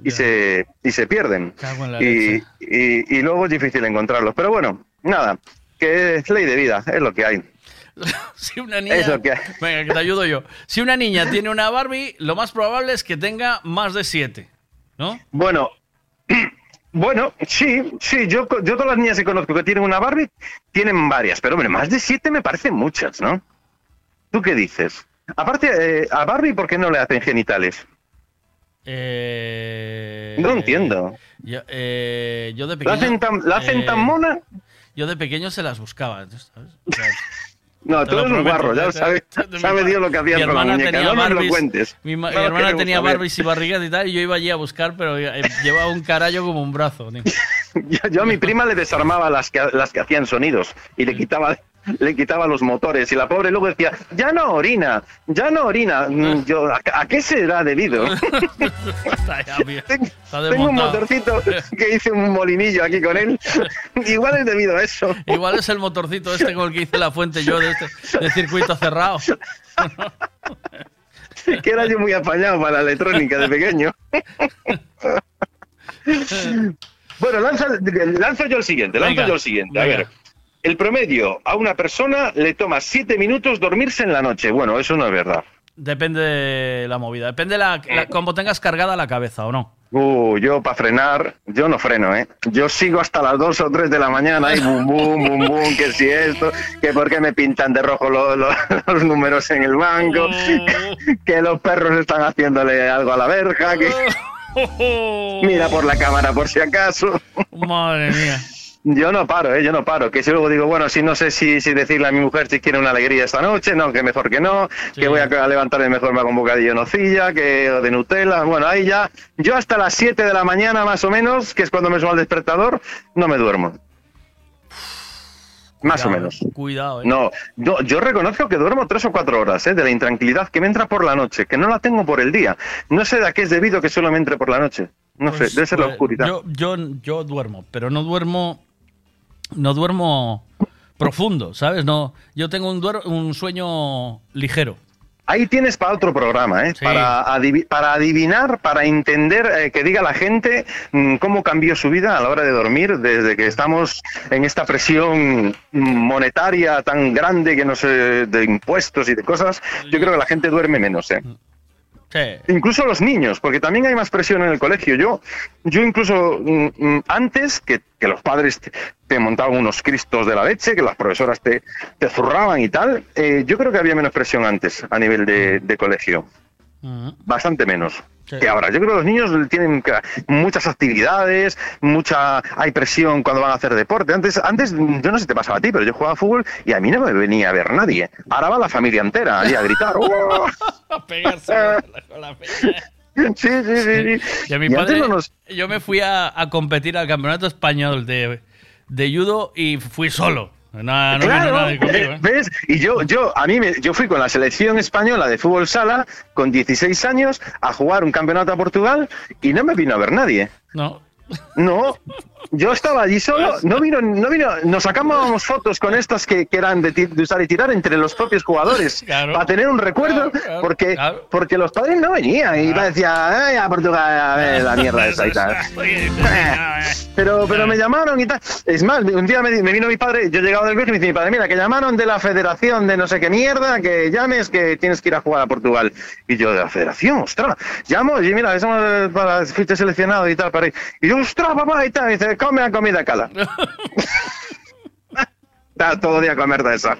y se, y se pierden. Y, y, y luego es difícil encontrarlos. Pero bueno, nada, que es ley de vida, es lo que hay. Si una niña. Es lo que hay. Venga, que te ayudo yo. Si una niña tiene una Barbie, lo más probable es que tenga más de siete. ¿No? Bueno, bueno, sí, sí, yo, yo todas las niñas que conozco que tienen una Barbie tienen varias, pero hombre, más de siete me parecen muchas, ¿no? ¿Tú qué dices? Aparte, eh, a Barbie, ¿por qué no le hacen genitales? Eh, No entiendo. Yo, eh, yo de ¿La pequeño. hacen tan, la hacen tan eh, mona? Yo de pequeño se las buscaba. ¿sabes? O sea, No, tú eres un guarro, ya te- lo sabe, te- sabe Dios lo que hacías con la muñeca. No nos lo cuentes. Mi, No hermana tenía. Barbies y barrigas y tal, y yo iba allí a buscar, pero eh, llevaba un carallo como un brazo. Yo, yo a mi prima le desarmaba las que, las que hacían sonidos y le quitaba, le quitaba los motores y la pobre luego decía, ya no orina, ya no orina. Mm, Yo, ¿a, a qué será debido? Tengo un motorcito que hice un molinillo aquí con él. Igual es debido a eso. Igual es el motorcito este con el que hice la fuente yo de, este, de circuito cerrado. que era yo muy apañado para la electrónica de pequeño. bueno, lanza, lanzo yo el siguiente, lanzo Venga, yo el siguiente. A ver, el promedio a una persona le toma siete minutos dormirse en la noche. Bueno, eso no es verdad. Depende de la movida. Depende la, la- cómo tengas cargada la cabeza o no. Uh, yo para frenar, yo no freno, ¿eh? Yo sigo hasta las 2 o 3 de la mañana y bum, bum, bum, bum, que si esto, que por qué me pintan de rojo lo- lo- los números en el banco, que los perros están haciéndole algo a la verja, que mira por la cámara por si acaso. Madre mía. Yo no paro, ¿eh? Yo no paro. Que si luego digo, bueno, si no sé si, si decirle a mi mujer si quiere una alegría esta noche, no, que mejor que no, que voy a levantarme mejor me hago un bocadillo de nocilla, que o de Nutella. Bueno, ahí ya, yo hasta las 7 de la mañana más o menos, que es cuando me suena el despertador, no me duermo. Más o menos. Cuidado, eh. No, no, yo reconozco que duermo tres o cuatro horas, ¿eh? de la intranquilidad que me entra por la noche, que no la tengo por el día. No sé de a qué es debido que solo me entre por la noche. No Pues, sé, debe ser la pues, oscuridad. Yo, yo, yo duermo, pero no duermo. No duermo profundo, ¿sabes? No, yo tengo un, duer- un sueño ligero. Ahí tienes para otro programa, ¿eh? Para, para adivinar, para entender, eh, que diga la gente mm, cómo cambió su vida a la hora de dormir desde que estamos en esta presión mm, monetaria tan grande que no sé, de impuestos y de cosas. Yo creo que la gente duerme menos, ¿eh? Incluso los niños, porque también hay más presión en el colegio. Yo, yo incluso mm, mm, antes que, que los padres te, te montaban unos cristos de la leche, que las profesoras te, te zurraban y tal, eh, yo creo que había menos presión antes a nivel de, de colegio. Bastante menos que ahora. Yo creo que los niños tienen muchas actividades, mucha hay presión cuando van a hacer deporte. Antes, antes yo no sé si te pasaba a ti, pero yo jugaba fútbol y a mí no me venía a ver nadie. Ahora va la familia entera allí a gritar. ¡Oh! A pegarse con la peña. Sí, sí, sí. sí. Y a mi Y padre, no nos- yo me fui a, a competir al campeonato español de, de judo y fui solo. No, no claro, nadie conmigo, ¿eh? ¿ves? Y yo, yo, a mí, me, yo fui con la selección española de fútbol sala con 16 años a jugar un campeonato a Portugal y no me vino a ver nadie. No. No, yo estaba allí solo, no vino, no vino, nos sacábamos fotos con estas que, que eran de, de usar y tirar entre los propios jugadores para tener un recuerdo, porque, porque los padres no venían y decía, "Ay, a Portugal, a ver la mierda esa y tal. Pero, pero me llamaron y tal. Es más, un día me, me vino mi padre, yo llegaba del viaje y me dice mi padre, mira, que llamaron de la federación de no sé qué mierda, que llames que tienes que ir a jugar a Portugal. Y yo, de la federación, ostras, llamo, y mira, somos eh, para, fuiste seleccionado y tal, para ir. Y yo, ostras, papá, y tal, y dice, come la comida cala. Está todo día a comer de esa.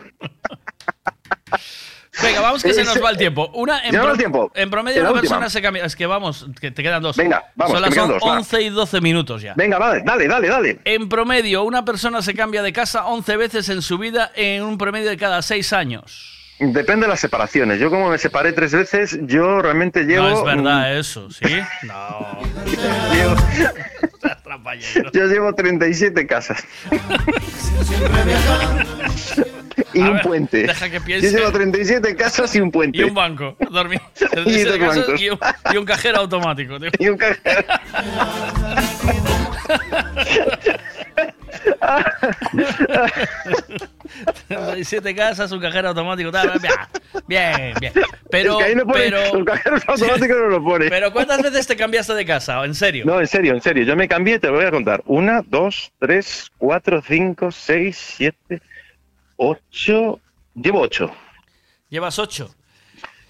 Venga, vamos que se nos va el tiempo. Una en, pro- el tiempo. en promedio una persona se cambia. Es que vamos, que te quedan dos. Venga, vamos, Son las va. 11 y 12 minutos ya. Venga, vale, dale, dale, dale. En promedio, una persona se cambia de casa 11 veces en su vida en un promedio de cada 6 años. Depende de las separaciones. Yo como me separé tres veces, yo realmente llevo... no es verdad eso, ¿sí? No. llevo- yo llevo 37 casas. y A un ver, puente. deja que piense. Yo llevo 37 casas y un puente. Y un banco. Dormir. Y dos bancos. y, un, y un cajero automático. tío. Y un cajero. 37 casas, un cajero automático. Tal, bien, bien. Pero, Es que no pone- pero, los cajeros automáticos no lo pone. pero ¿cuántas veces te cambiaste de casa? ¿En serio? No, en serio, en serio. Yo me cambié, te lo voy a contar. Una, dos, tres, cuatro, cinco, seis, siete, ocho. Llevo ocho. Llevas 8.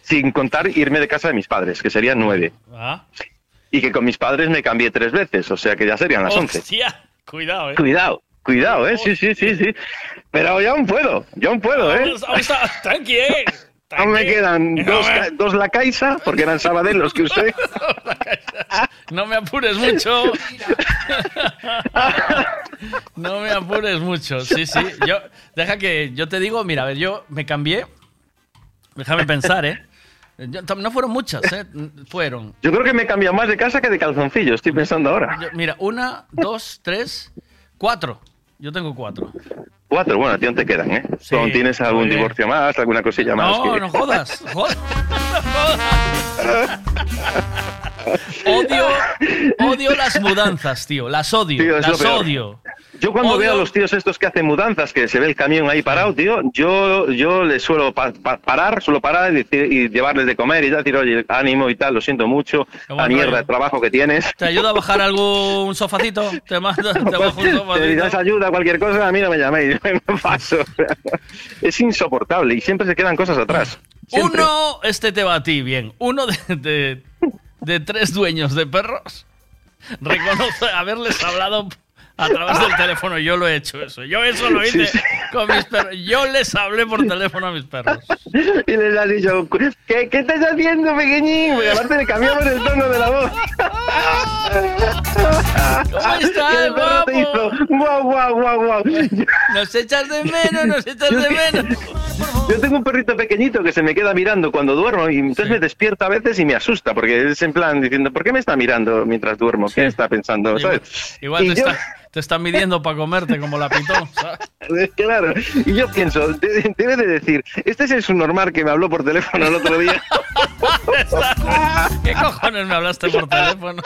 Sin contar irme de casa de mis padres, que serían nueve. Ah. Y que con mis padres me cambié tres veces, o sea que ya serían las once. Cuidado, eh. Cuidado, cuidado, ¿eh? Sí, sí, sí, sí. Pero ya aún puedo, ya aún puedo, ¿eh? Vamos, vamos a- tranqui, eh. Aún me quedan No, dos, eh. ca- dos la Caixa, porque eran Sabadell los que usé. No me apures mucho. No me apures mucho. Sí, sí. Yo, deja que yo te digo, mira, a ver, yo me cambié. Déjame pensar, ¿eh? Yo- no fueron muchas, ¿eh? Fueron. Yo creo que me he cambiado más de casa que de calzoncillo, estoy pensando ahora. yo- mira, una, dos, tres, cuatro. Yo tengo cuatro. Cuatro, bueno, a ti aún te quedan, ¿eh? ¿Tú aún tienes algún divorcio más, alguna cosilla más? No, que- no jodas. jodas. odio, odio las mudanzas, tío. Las odio. Tío, las odio. Yo cuando Odio- veo a los tíos estos que hacen mudanzas, que se ve el camión ahí parado, tío, yo yo les suelo pa- pa- parar, suelo parar y, decir- y llevarles de comer y tal, decir, oye, ánimo y tal, lo siento mucho, la mierda rollo. de trabajo que tienes. ¿Te ayuda a bajar algún sofacito? Te mando, te bajo un Te sofacito. das ayuda, cualquier cosa, a mí no me llaméis, Es insoportable y siempre se quedan cosas atrás. Uno, este te va a ti, bien. Uno de, de tres dueños de perros reconoce haberles hablado a través del teléfono. Yo lo he hecho eso. Yo eso lo hice Sí, sí. con mis perros. Yo les hablé por teléfono a mis perros. Y les has dicho, ¿qué, qué estás haciendo, pequeñín? Porque aparte le cambiamos el tono de la voz. ¿Cómo estás, hizo, guau, guau, guau, guau. Nos echas de menos, nos echas de menos. Yo tengo un perrito pequeñito que se me queda mirando cuando duermo y entonces me despierta a veces y me asusta porque es en plan diciendo, ¿por qué me está mirando mientras duermo? ¿Qué está pensando? ¿sabes? Igual te, yo- está, te están midiendo para comerte como la pitón. ¿sabes? Claro, y yo pienso, de- debe de decir, este es el subnormal que me habló por teléfono el otro día. ¿Qué cojones me hablaste por teléfono?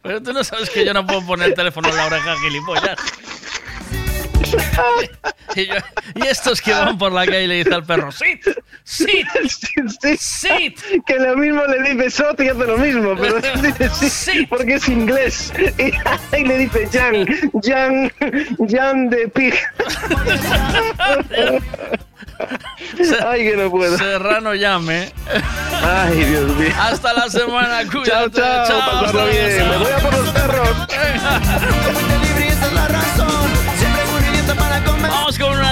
Pero tú no sabes que yo no puedo poner el teléfono en la oreja, gilipollas. Y, yo- y estos que van por la calle y le dice al perro, ¡Sit! ¡Sit! ¡Sit! Que lo mismo le dice Sot y hace lo mismo, pero dice sí, porque es inglés. Y, y le dice Jan, Jan, Jan de Pig. Ay, que no puedo. Serrano llame. Ay, Dios mío. Hasta la semana, cuídate. Chao, chao, chao, hasta bien. Me voy a por los perros. libre y esa es la razón. Siempre muy brillante para comer. Vamos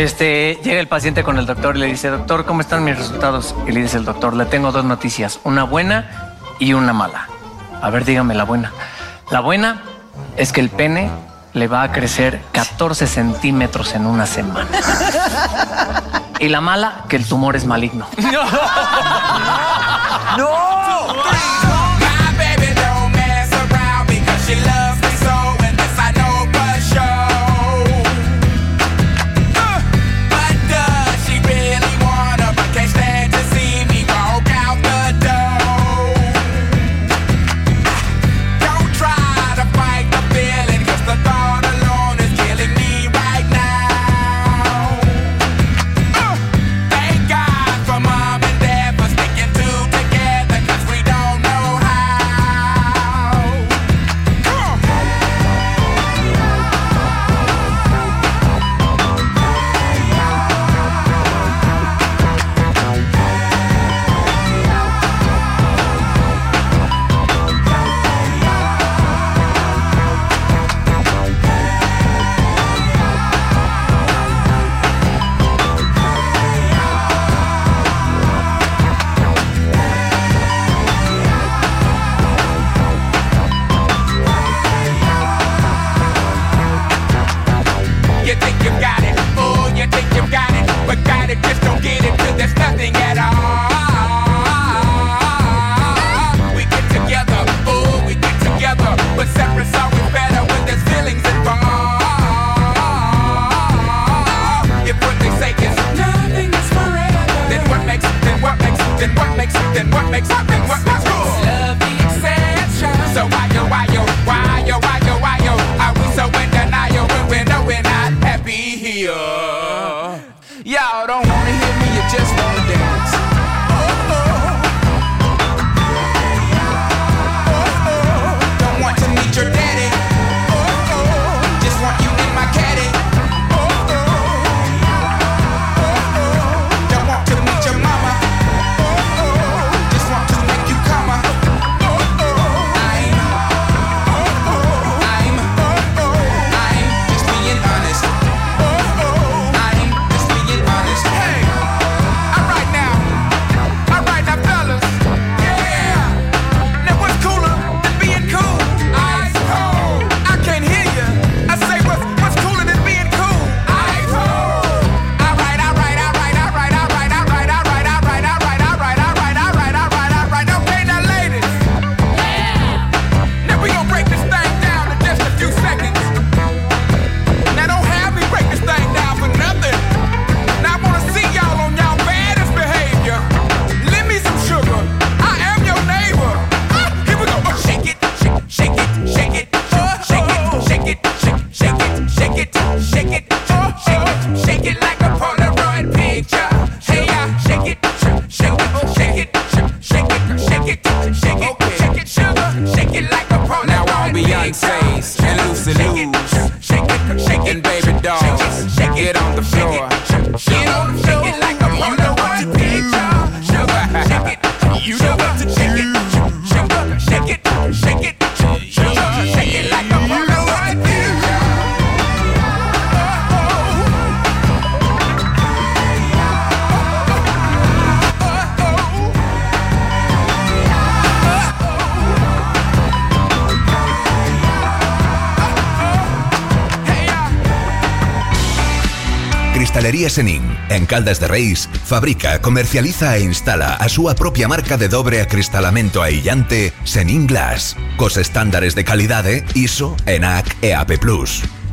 Este, llega el paciente con el doctor y le dice, doctor, ¿cómo están mis resultados? Y le dice el doctor, le tengo dos noticias, una buena y una mala. A ver, dígame la buena. La buena es que el pene le va a crecer 14 centímetros en una semana. Y la mala, que el tumor es maligno. ¡No! ¡No! Cristalería Senin, en Caldas de Reis, fabrica, comercializa e instala a súa propia marca de dobre acristalamento aillante Senin Glass, cos estándares de calidade ISO, ENAC e AP+.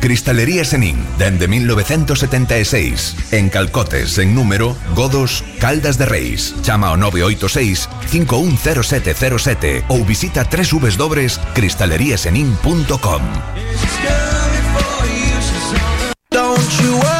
Cristalería Senín, dende 1976. En Calcotes, en número, Godos, Caldas de Reis. Chama o 986-510707 ou visita www.cristaleriasenin.com. Don't you worry.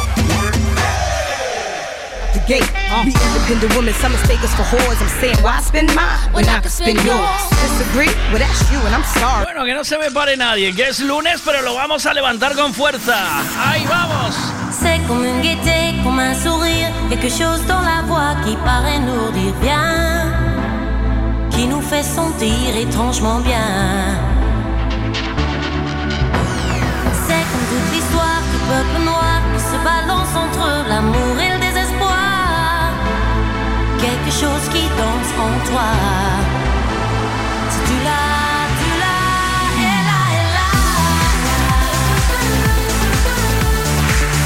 The gate. We independent women, some mistake us for whores. I'm saying, why spend mine when I can spend yours? Disagree? Well, that's you, and I'm sorry. Bueno, que no se me pare nadie, que es lunes, pero lo vamos a levantar con fuerza. ¡Ahí vamos! C'est comme une gaieté, comme un sourire, quelque chose dans la voix qui paraît nous dire bien, qui nous fait sentir étrangement bien. C'est comme toute l'histoire du peuple noir qui se balance entre l'amour et quelque chose qui danse en toi. Si tu l'as, tu l'as, elle a, elle a.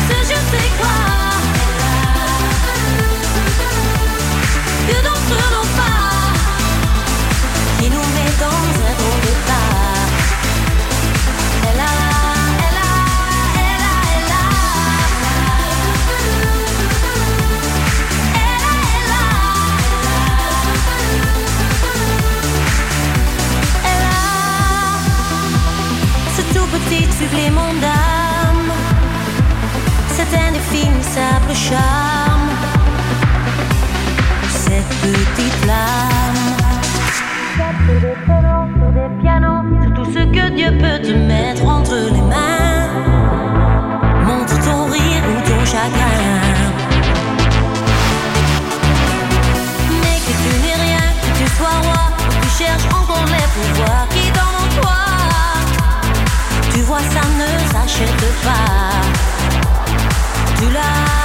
Ce je sais quoi d'entre nos supplément d'âme c'est un indéfinissable charme. Cette petite flamme. Des pianos, sur tout ce que Dieu peut te mettre entre les mains. Montre ton rire ou ton chagrin. Mais que tu n'es rien, que tu sois roi, que tu cherches encore les pouvoirs ne s'achète pas. Tu l'as, tu l'as,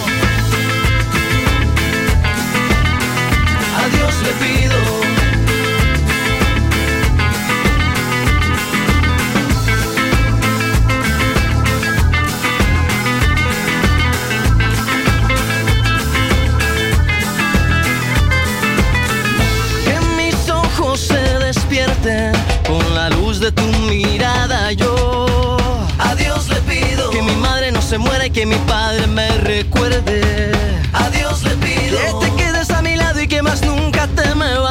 Se muera y que mi padre me recuerde. A Dios le pido que te quedes a mi lado y que más nunca te me vayas,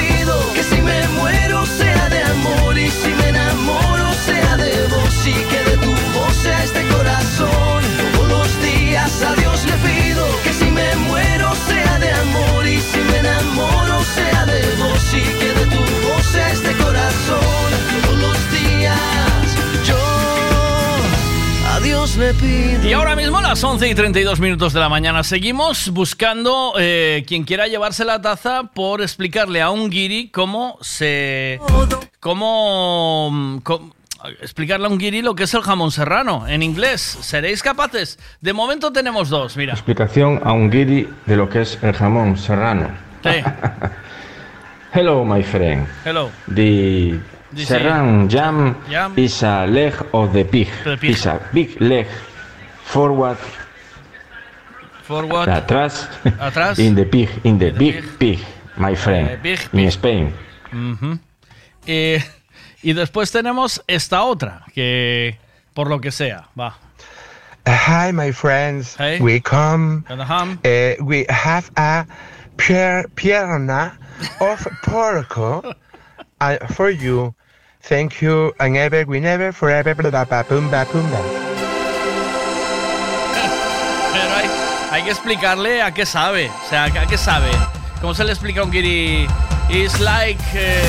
Y ahora mismo a las 11 y 32 minutos de la mañana seguimos buscando eh, quien quiera llevarse la taza por explicarle a un guiri cómo se... cómo... cómo- explicarle a un guiri lo que es el jamón serrano en inglés. ¿Seréis capaces? De momento tenemos dos, mira. Explicación a un guiri de lo que es el jamón serrano. Sí. Hello, my friend. Hello. The This serran jam Jam. is a leg of the pig. The big leg forward, Forward. atrás, Atrás. in the pig, in the big pig, my friend. Eh, big In Spain. Eh, y después tenemos esta otra, que por lo que sea, va. Uh, hi, my friends. We come. Uh, we have a pier, pierna of porco uh, for you. Thank you, and ever, we never, forever, blah, blah, blah, boom, blah, boom, blah. Pero hay, hay que explicarle a qué sabe. O sea, a qué sabe. ¿Cómo se le explica a un guiri? It's like. eh,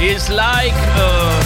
it's like. uh,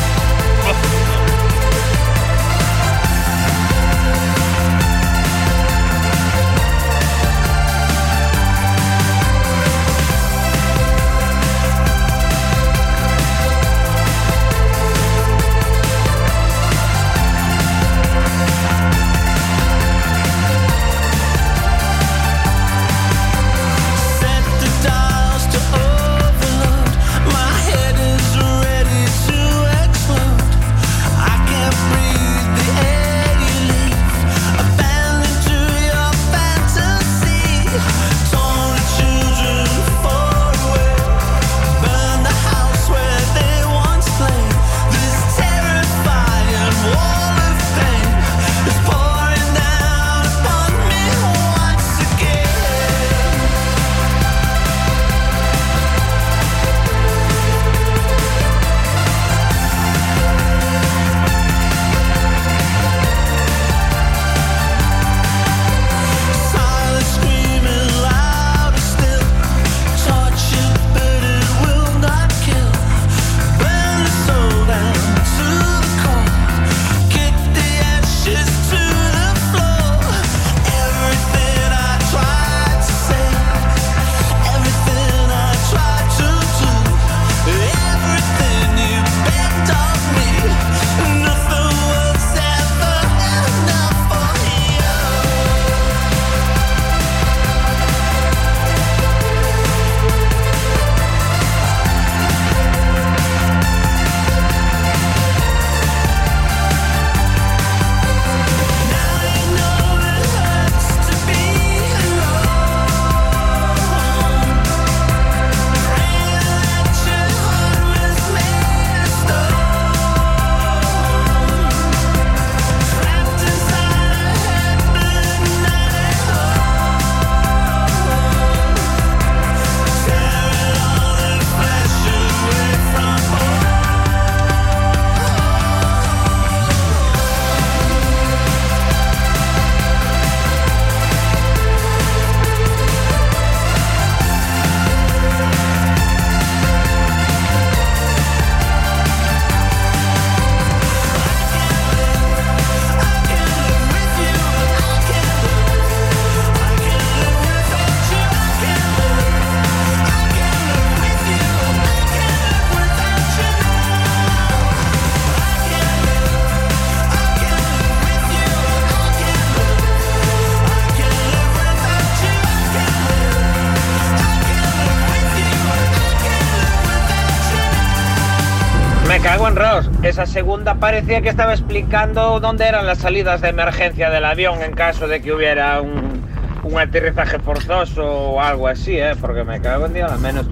segunda parecía que estaba explicando dónde eran las salidas de emergencia del avión en caso de que hubiera un, un aterrizaje forzoso o algo así, ¿eh? Porque me cago en Dios, al menos.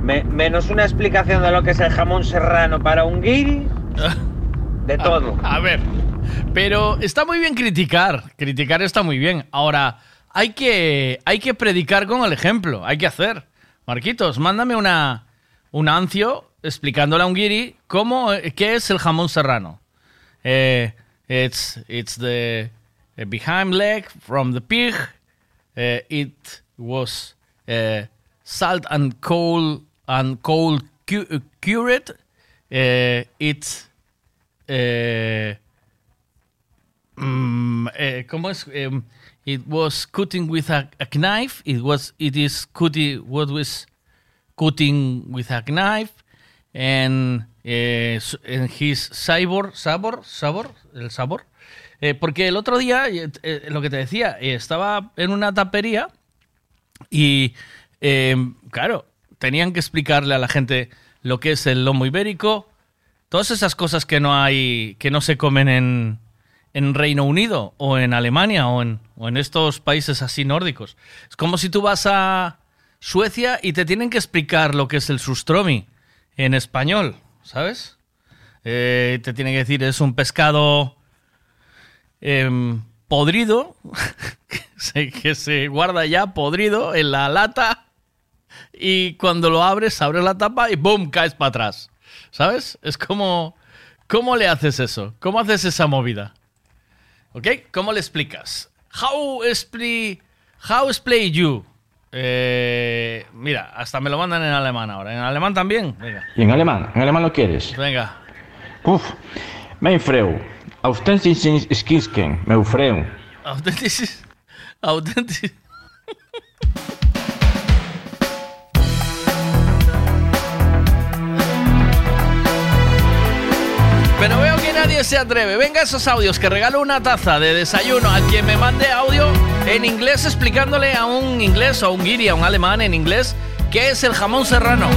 me- menos una explicación de lo que es el jamón serrano para un guiri. De todo. A, a ver, pero está muy bien criticar. Criticar está muy bien. Ahora, hay que, hay que predicar con el ejemplo. Hay que hacer. Marquitos, mándame una, un ancio explicándole a un guiri cómo, eh, qué es el jamón serrano. Eh, it's, it's the eh, behind leg from the pig. It was salt and coal and coal cu- cured. Eh, mm, ¿cómo es? Em, it was cutting with a, a knife. It was. It is cutting. What was cutting with a knife, and eh, and his sabor, sabor, sabor, el sabor. Eh, porque el otro día, eh, eh, lo que te decía, estaba en una tapería y, claro, tenían que explicarle a la gente lo que es el lomo ibérico, todas esas cosas que no hay, que no se comen en, en Reino Unido o en Alemania o en, o en estos países así nórdicos. Es como si tú vas a Suecia y te tienen que explicar lo que es el sustromi en español, ¿sabes? Eh, te tienen que decir, es un pescado em, podrido, que se- guarda ya podrido en la lata y cuando lo abres, abres la tapa y ¡boom! caes para atrás. ¿Sabes? Es como... ¿Cómo le haces eso? ¿Cómo haces esa movida? ¿Ok? ¿Cómo le explicas? How explain, how explain you? Eh, mira, hasta me lo mandan en alemán ahora. ¿En alemán también? Venga. ¿Y en alemán? ¿En alemán lo quieres? Venga. Uf, mein Frau, authentisch skisken, meu Frau. Authentisch. Authentisch. Pero veo que nadie se atreve. Venga esos audios que regalo una taza de desayuno a quien me mande audio en inglés explicándole a un inglés o a un guiri, a un alemán en inglés, qué es el jamón serrano.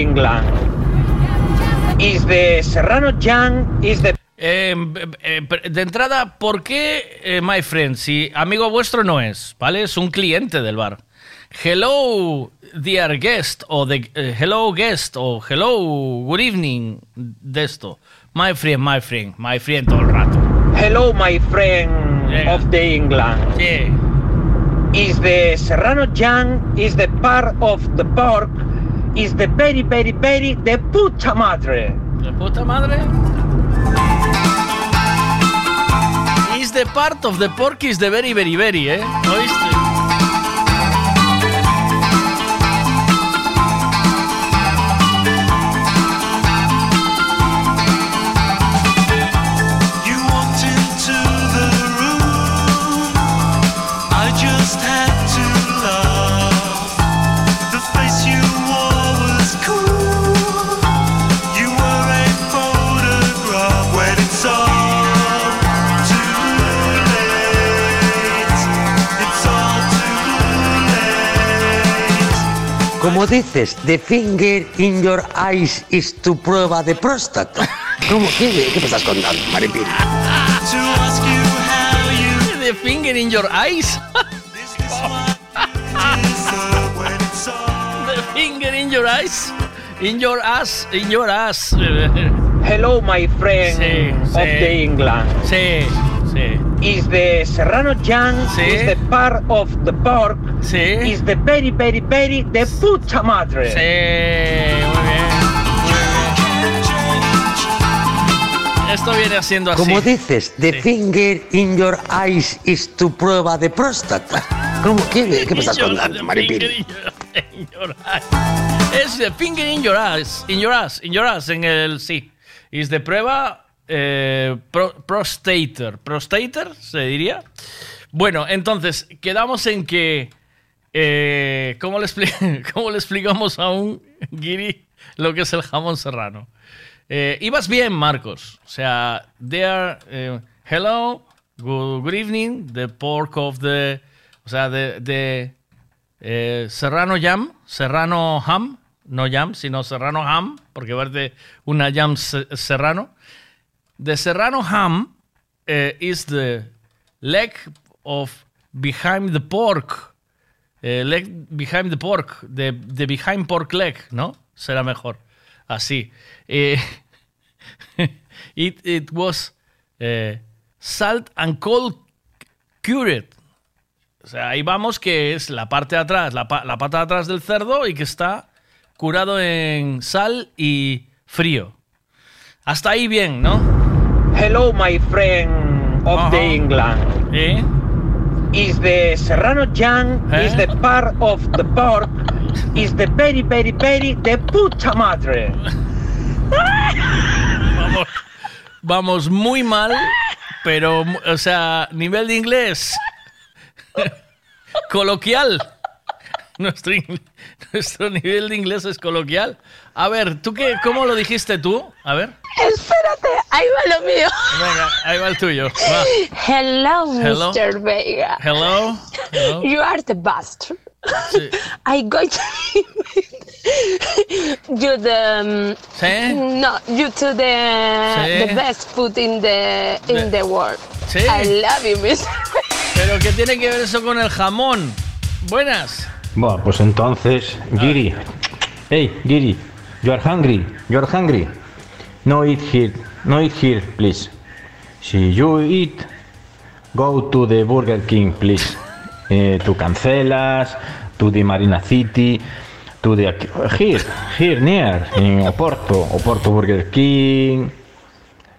England. Is the Serrano Young? Is the Eh, eh, eh, de entrada, ¿por qué, eh, my friend, si amigo vuestro no es, ¿vale? Es un cliente del bar. Hello, dear guest, o de, eh, hello guest, o hello, good evening, de esto. My friend, my friend, my friend todo el rato. Hello, my friend Yeah. of the England. Yeah. Is the Serrano Young? Is the part of the pork? Is the very, very, very the puta madre? ¿De puta madre? Is the part of the pork is the very, very, very, ¿eh? Dices, the finger in your eyes is tu prueba de próstata. ¿Cómo? ¿Qué, qué me estás contando, you The finger in your eyes. the finger in your eyes. In your ass. In your ass. Hello, my friend Sí, of sí. the England. Sí, sí. Is the Serrano Young? Sí. Is the part of the pork? Sí. Is the very, very, very the puta madre? Sí, muy bien. Esto viene siendo así. Como dices, the Sí. finger in your eyes is tu prueba de próstata. ¿Cómo? ¿Qué, qué me estás contando, the eyes. Es the finger in your ass. In your ass. In your ass. En el sí. Es de prueba eh, pro- prostater. Prostater, se diría. Bueno, entonces, quedamos en que. eh, ¿cómo, le ¿Cómo le explicamos a un guiri lo que es el jamón serrano? Eh, ibas bien, Marcos. O sea, there, eh, hello, good, evening, the pork of the, o sea, de, eh, serrano jam, serrano ham, no jam, sino serrano ham, porque verte una jam se- serrano. The serrano ham eh, is the leg of behind the pork. Eh, leg behind the pork, the, the behind pork leg, ¿no? Será mejor. Así. Eh, it, it was salt and cold cured. O sea, ahí vamos que es la parte de atrás, la, la pata de atrás del cerdo y que está curado en sal y frío. Hasta ahí bien, ¿no? Hello, my friend of the England. ¿Eh? Is the Serrano? ¿Eh? Is the part of the pork? Is the very, very, very the puta madre? Vamos, vamos muy mal, pero, o sea, nivel de inglés coloquial. Nuestro, ing- nuestro nivel de inglés es coloquial. A ver, ¿tú qué, cómo lo dijiste tú? A ver. Espérate, ahí va lo mío. Venga, ahí va el tuyo. Va. Hello, Hello. Mr. Vega. Hello. Hello. You are the best. Sí. I to you the um, ¿Sí? no you to the Sí. the best food in the in The- world. Sí. I love you, Mr. Pero ¿qué tiene que ver eso con el jamón? Buenas. Bueno, pues entonces, Giri. Hey, Giri, you are hungry. You are hungry. No eat here. No eat here, please. Si you eat, go to the Burger King, please. Eh, tú cancelas, to the Marina City, to the here, here near in Oporto, Oporto Burger King.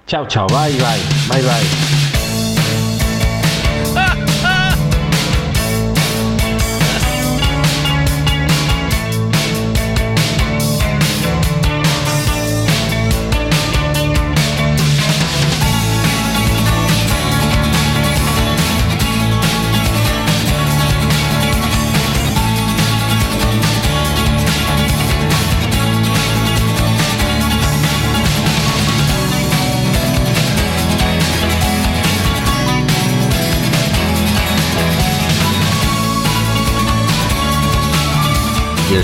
Chao, chao, bye, bye, bye, bye.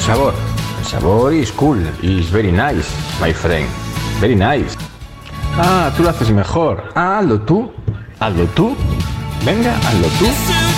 Sabor. El sabor is cool. Is very nice, my friend. Very nice. Ah, tú lo haces mejor. Ah, hazlo tú. Hazlo tú. Venga, hazlo tú.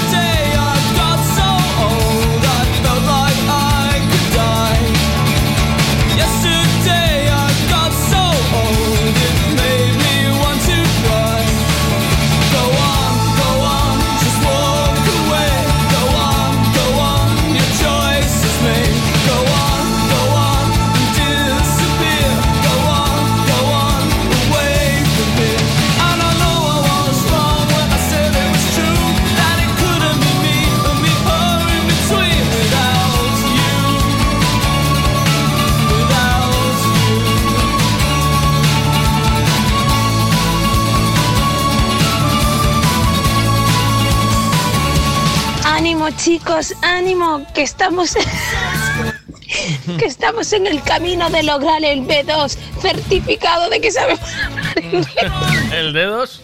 Chicos, ánimo, que estamos. que estamos en el camino de lograr el B2, certificado de que sabemos hablar inglés. ¿El dedos?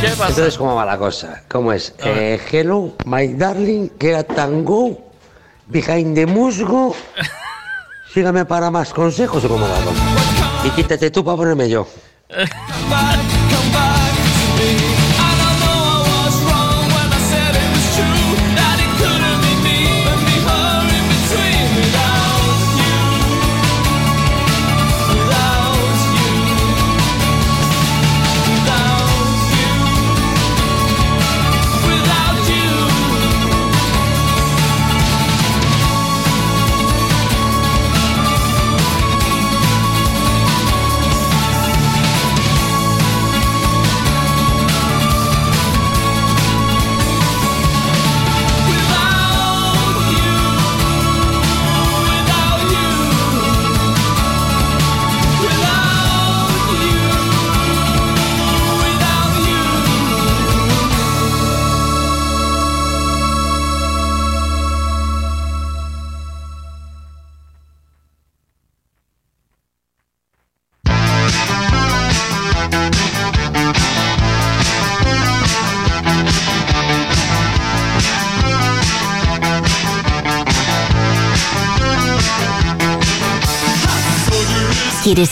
¿Qué pasa? Entonces, ¿cómo va la cosa? ¿Cómo es? Eh, hello, my darling, get tango, behind the musgo. Sígame para más consejos o cómo va la cosa. Y quítate tú para ponerme yo.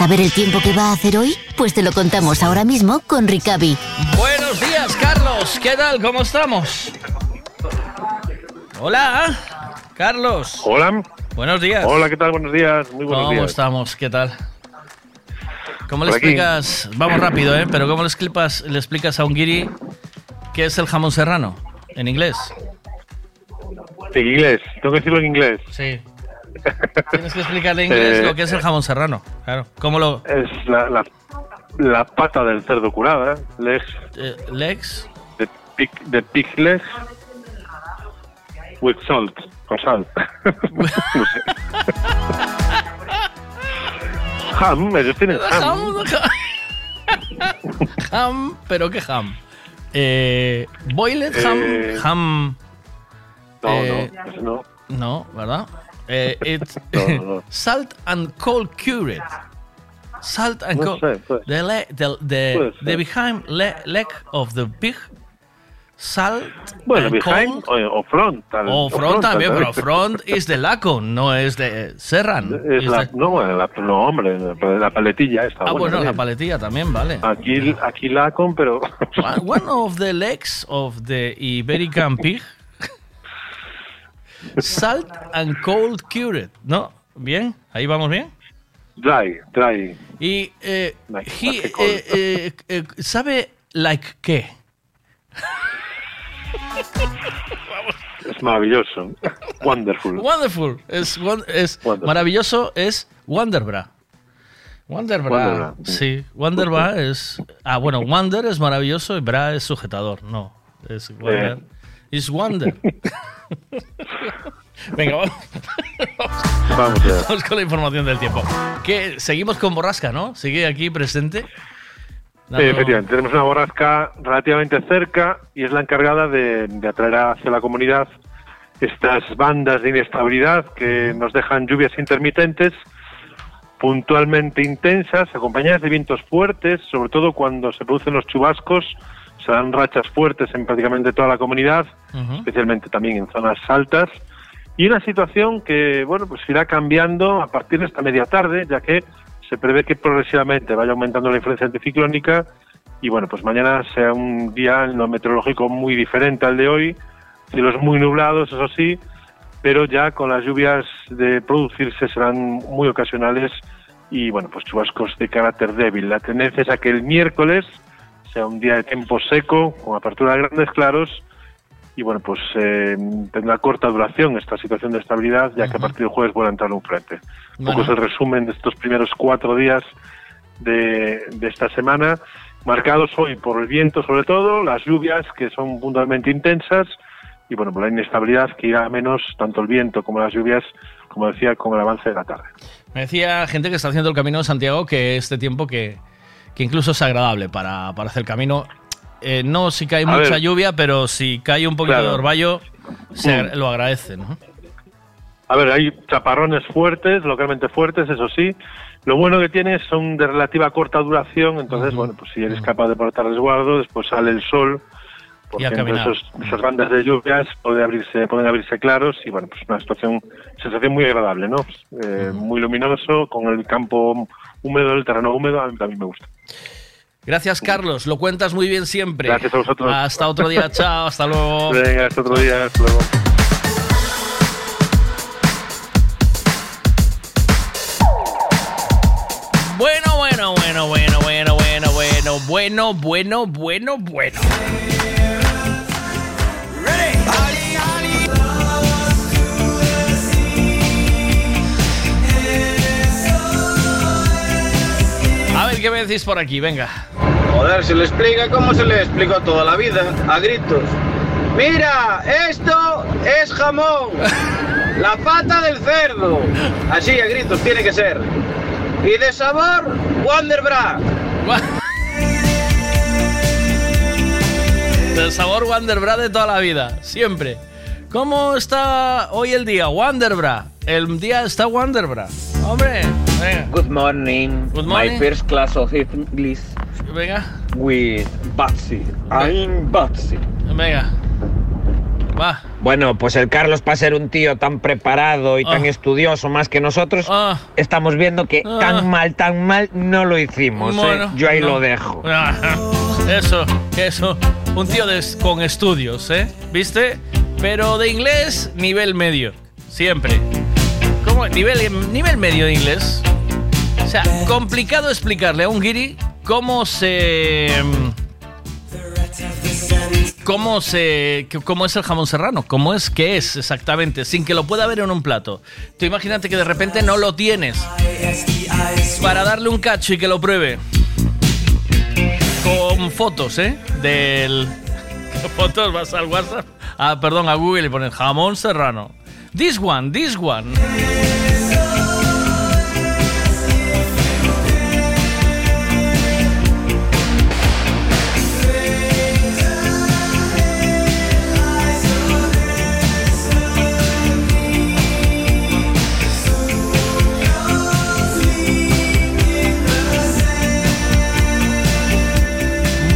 saber el tiempo que va a hacer hoy? Pues te lo contamos ahora mismo con Ricavi. Buenos días, Carlos. ¿Qué tal? ¿Cómo estamos? Hola, Carlos. Hola. Buenos días. Hola, ¿qué tal? Buenos días. Muy buenos ¿Cómo días. estamos? ¿Qué tal? ¿Cómo le Por aquí. explicas? Vamos rápido, ¿eh? Pero ¿cómo le explicas, le explicas a un guiri qué es el jamón serrano en inglés? En inglés. Tengo que decirlo en inglés. Sí. Tienes que explicarle en inglés Eh, lo que es el jamón serrano. Claro. ¿Cómo lo...? Es la, la, la pata del cerdo curada. ¿eh? Legs. eh, legs. The pig, the pig legs. With salt. Con sal. no sé. Ham. Ellos tienen ham. Ham, pero ¿qué ham? Eh, boiled ham, Eh, ham. No, eh, no. eso no. No, ¿verdad? Eh, it's salt and cold cured. Salt and No cold. sé, pues. the, le- the, the, the behind le- leg of the pig. Salt Bueno, and behind cold. o, o front. tal- O o front también, pero front es de Lacon, no es de Serran. Es la, de- no, la- no, hombre, la, la paletilla esta. ah, bueno, la paletilla también, vale. Aquí, aquí la con, pero. One of the legs of the Iberican pig. Salt and cold cured. ¿No? ¿Bien? ¿Ahí vamos bien? Dry, dry. Y eh, Like- he, eh, eh, eh, ¿sabe like qué? Es maravilloso. Wonderful. Wonderful. Es, es Wonderful. maravilloso, es Wonderbra. Wonderbra. Wonderbra. Sí, Wonderbra es... Ah, bueno, Wonder es maravilloso y Bra es sujetador. No, es Wonder. Es Wonder. Venga, vamos. Vamos ya. Vamos con la información del tiempo. Que seguimos con Borrasca, ¿no? Sigue aquí presente. Sí, efectivamente, tenemos una borrasca relativamente cerca y es la encargada de, de atraer hacia la comunidad estas bandas de inestabilidad que nos dejan lluvias intermitentes, puntualmente intensas, acompañadas de vientos fuertes, sobre todo cuando se producen los chubascos, dan rachas fuertes en prácticamente toda la comunidad, especialmente también en zonas altas, Y una situación que, bueno, pues irá cambiando a partir de esta media tarde, ya que se prevé que progresivamente vaya aumentando la influencia anticiclónica. Y, bueno, pues mañana sea un día en lo meteorológico muy diferente al de hoy, cielos muy nublados, eso sí, pero ya con las lluvias de producirse serán muy ocasionales y, bueno, pues chubascos de carácter débil. La tendencia es a que el miércoles sea un día de tiempo seco, con apertura de grandes claros, y bueno, pues eh, tendrá corta duración esta situación de estabilidad, ya que a partir del jueves vuelve a entrar un frente. Un poco es el resumen de estos primeros cuatro días de, de esta semana, marcados hoy por el viento sobre todo, las lluvias que son puntualmente intensas, y bueno, por la inestabilidad que irá a menos, tanto el viento como las lluvias, como decía, con el avance de la tarde. Me decía gente que está haciendo el camino de Santiago que este tiempo que, que incluso es agradable para, para hacer camino. Eh, no si cae A mucha ver. lluvia, pero si cae un poquito Claro. de orvallo, se Mm. lo agradece, ¿no? A ver, hay chaparrones fuertes, localmente fuertes, eso sí. Lo bueno que tiene son de relativa corta duración, entonces, bueno, pues si eres capaz de portar resguardo, después sale el sol, porque entre esos, esas bandas de lluvias puede abrirse, pueden abrirse claros y, bueno, pues una situación, sensación muy agradable, ¿no? Eh, Muy luminoso, con el campo húmedo, el terreno húmedo, a mí también me gusta. Gracias, Carlos. Lo cuentas muy bien siempre. Gracias a vosotros. Hasta otro día. Chao. Hasta luego. Venga, hasta otro día, hasta luego. Bueno, bueno, bueno, bueno, bueno, bueno, bueno, bueno, bueno, bueno, bueno. Ver qué me decís por aquí, venga. Joder, se le explica como se le explicó toda la vida, a gritos. Mira, esto es jamón. La pata del cerdo. Así, a gritos, tiene que ser. Y de sabor, Wonder Bra. Del sabor Wonderbra de toda la vida, siempre. ¿Cómo está hoy el día? Wonderbra. El día está Wonderbra. Hombre, venga. Good morning. Good My morning. first class of English Venga, with Batsy. I'm Batsy. venga. Va. Bueno, pues el Carlos, para ser un tío tan preparado y tan estudioso más que nosotros, estamos viendo que Ah. tan mal, tan mal no lo hicimos. ¿eh? Yo ahí no. lo dejo. Eso, eso. Un tío de- con estudios, ¿eh? ¿Viste? Pero de inglés, nivel medio. Siempre. Nivel, nivel medio de inglés. O sea, complicado explicarle a un guiri cómo se. ¿Cómo se. cómo es el jamón serrano? ¿Cómo es que es exactamente? Sin que lo pueda ver en un plato. Tú imagínate que de repente no lo tienes. Para darle un cacho y que lo pruebe. Con fotos, ¿eh? Del. Fotos, vas al WhatsApp. Ah, perdón, a Google y pones jamón serrano. This one, this one.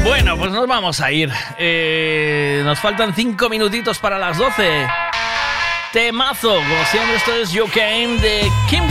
Bueno, pues nos vamos a ir. Eh, nos faltan cinco minutitos para las 12. Temazo, como siempre, esto es You Came de Kim.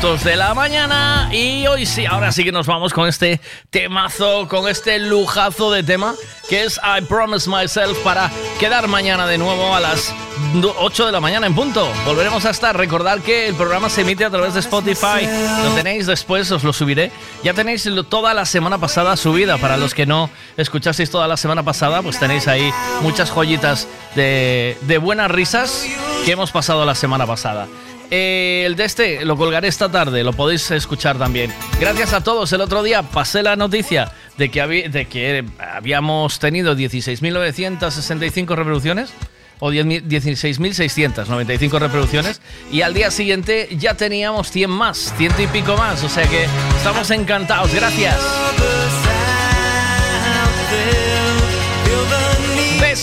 De la mañana y hoy sí, ahora sí que nos vamos con este temazo, con este lujazo de tema que es I Promise Myself para quedar mañana de nuevo a las do- 8 de la mañana en punto. Volveremos a estar. Recordar que el programa se emite a través de Spotify. Lo tenéis después, os lo subiré. Ya tenéis toda la semana pasada subida. Para los que no escuchasteis toda la semana pasada, pues tenéis ahí muchas joyitas de, de buenas risas que hemos pasado la semana pasada. Eh, el de este lo colgaré esta tarde, lo podéis escuchar también. Gracias a todos. El otro día pasé la noticia de que, habí- de que habíamos tenido 16.965 reproducciones o 10.000 16.695 reproducciones y al día siguiente ya teníamos 100 más, ciento y pico más. O sea que estamos encantados. Gracias.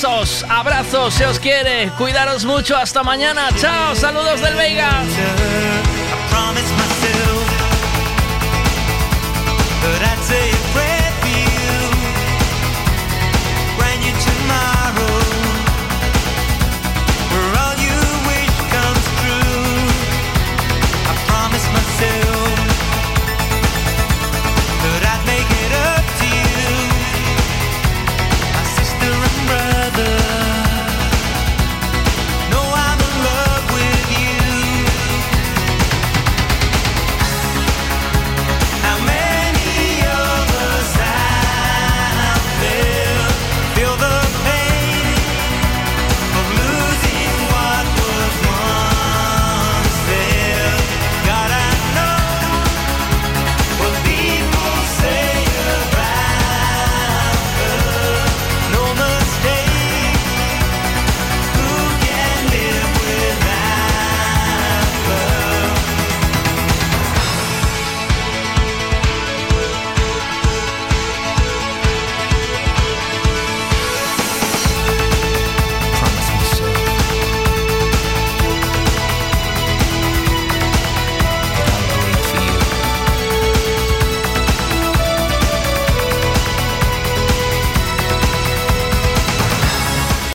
Abrazos, se os quiere. Cuidaros mucho. Hasta mañana. Chao. Saludos del Veiga.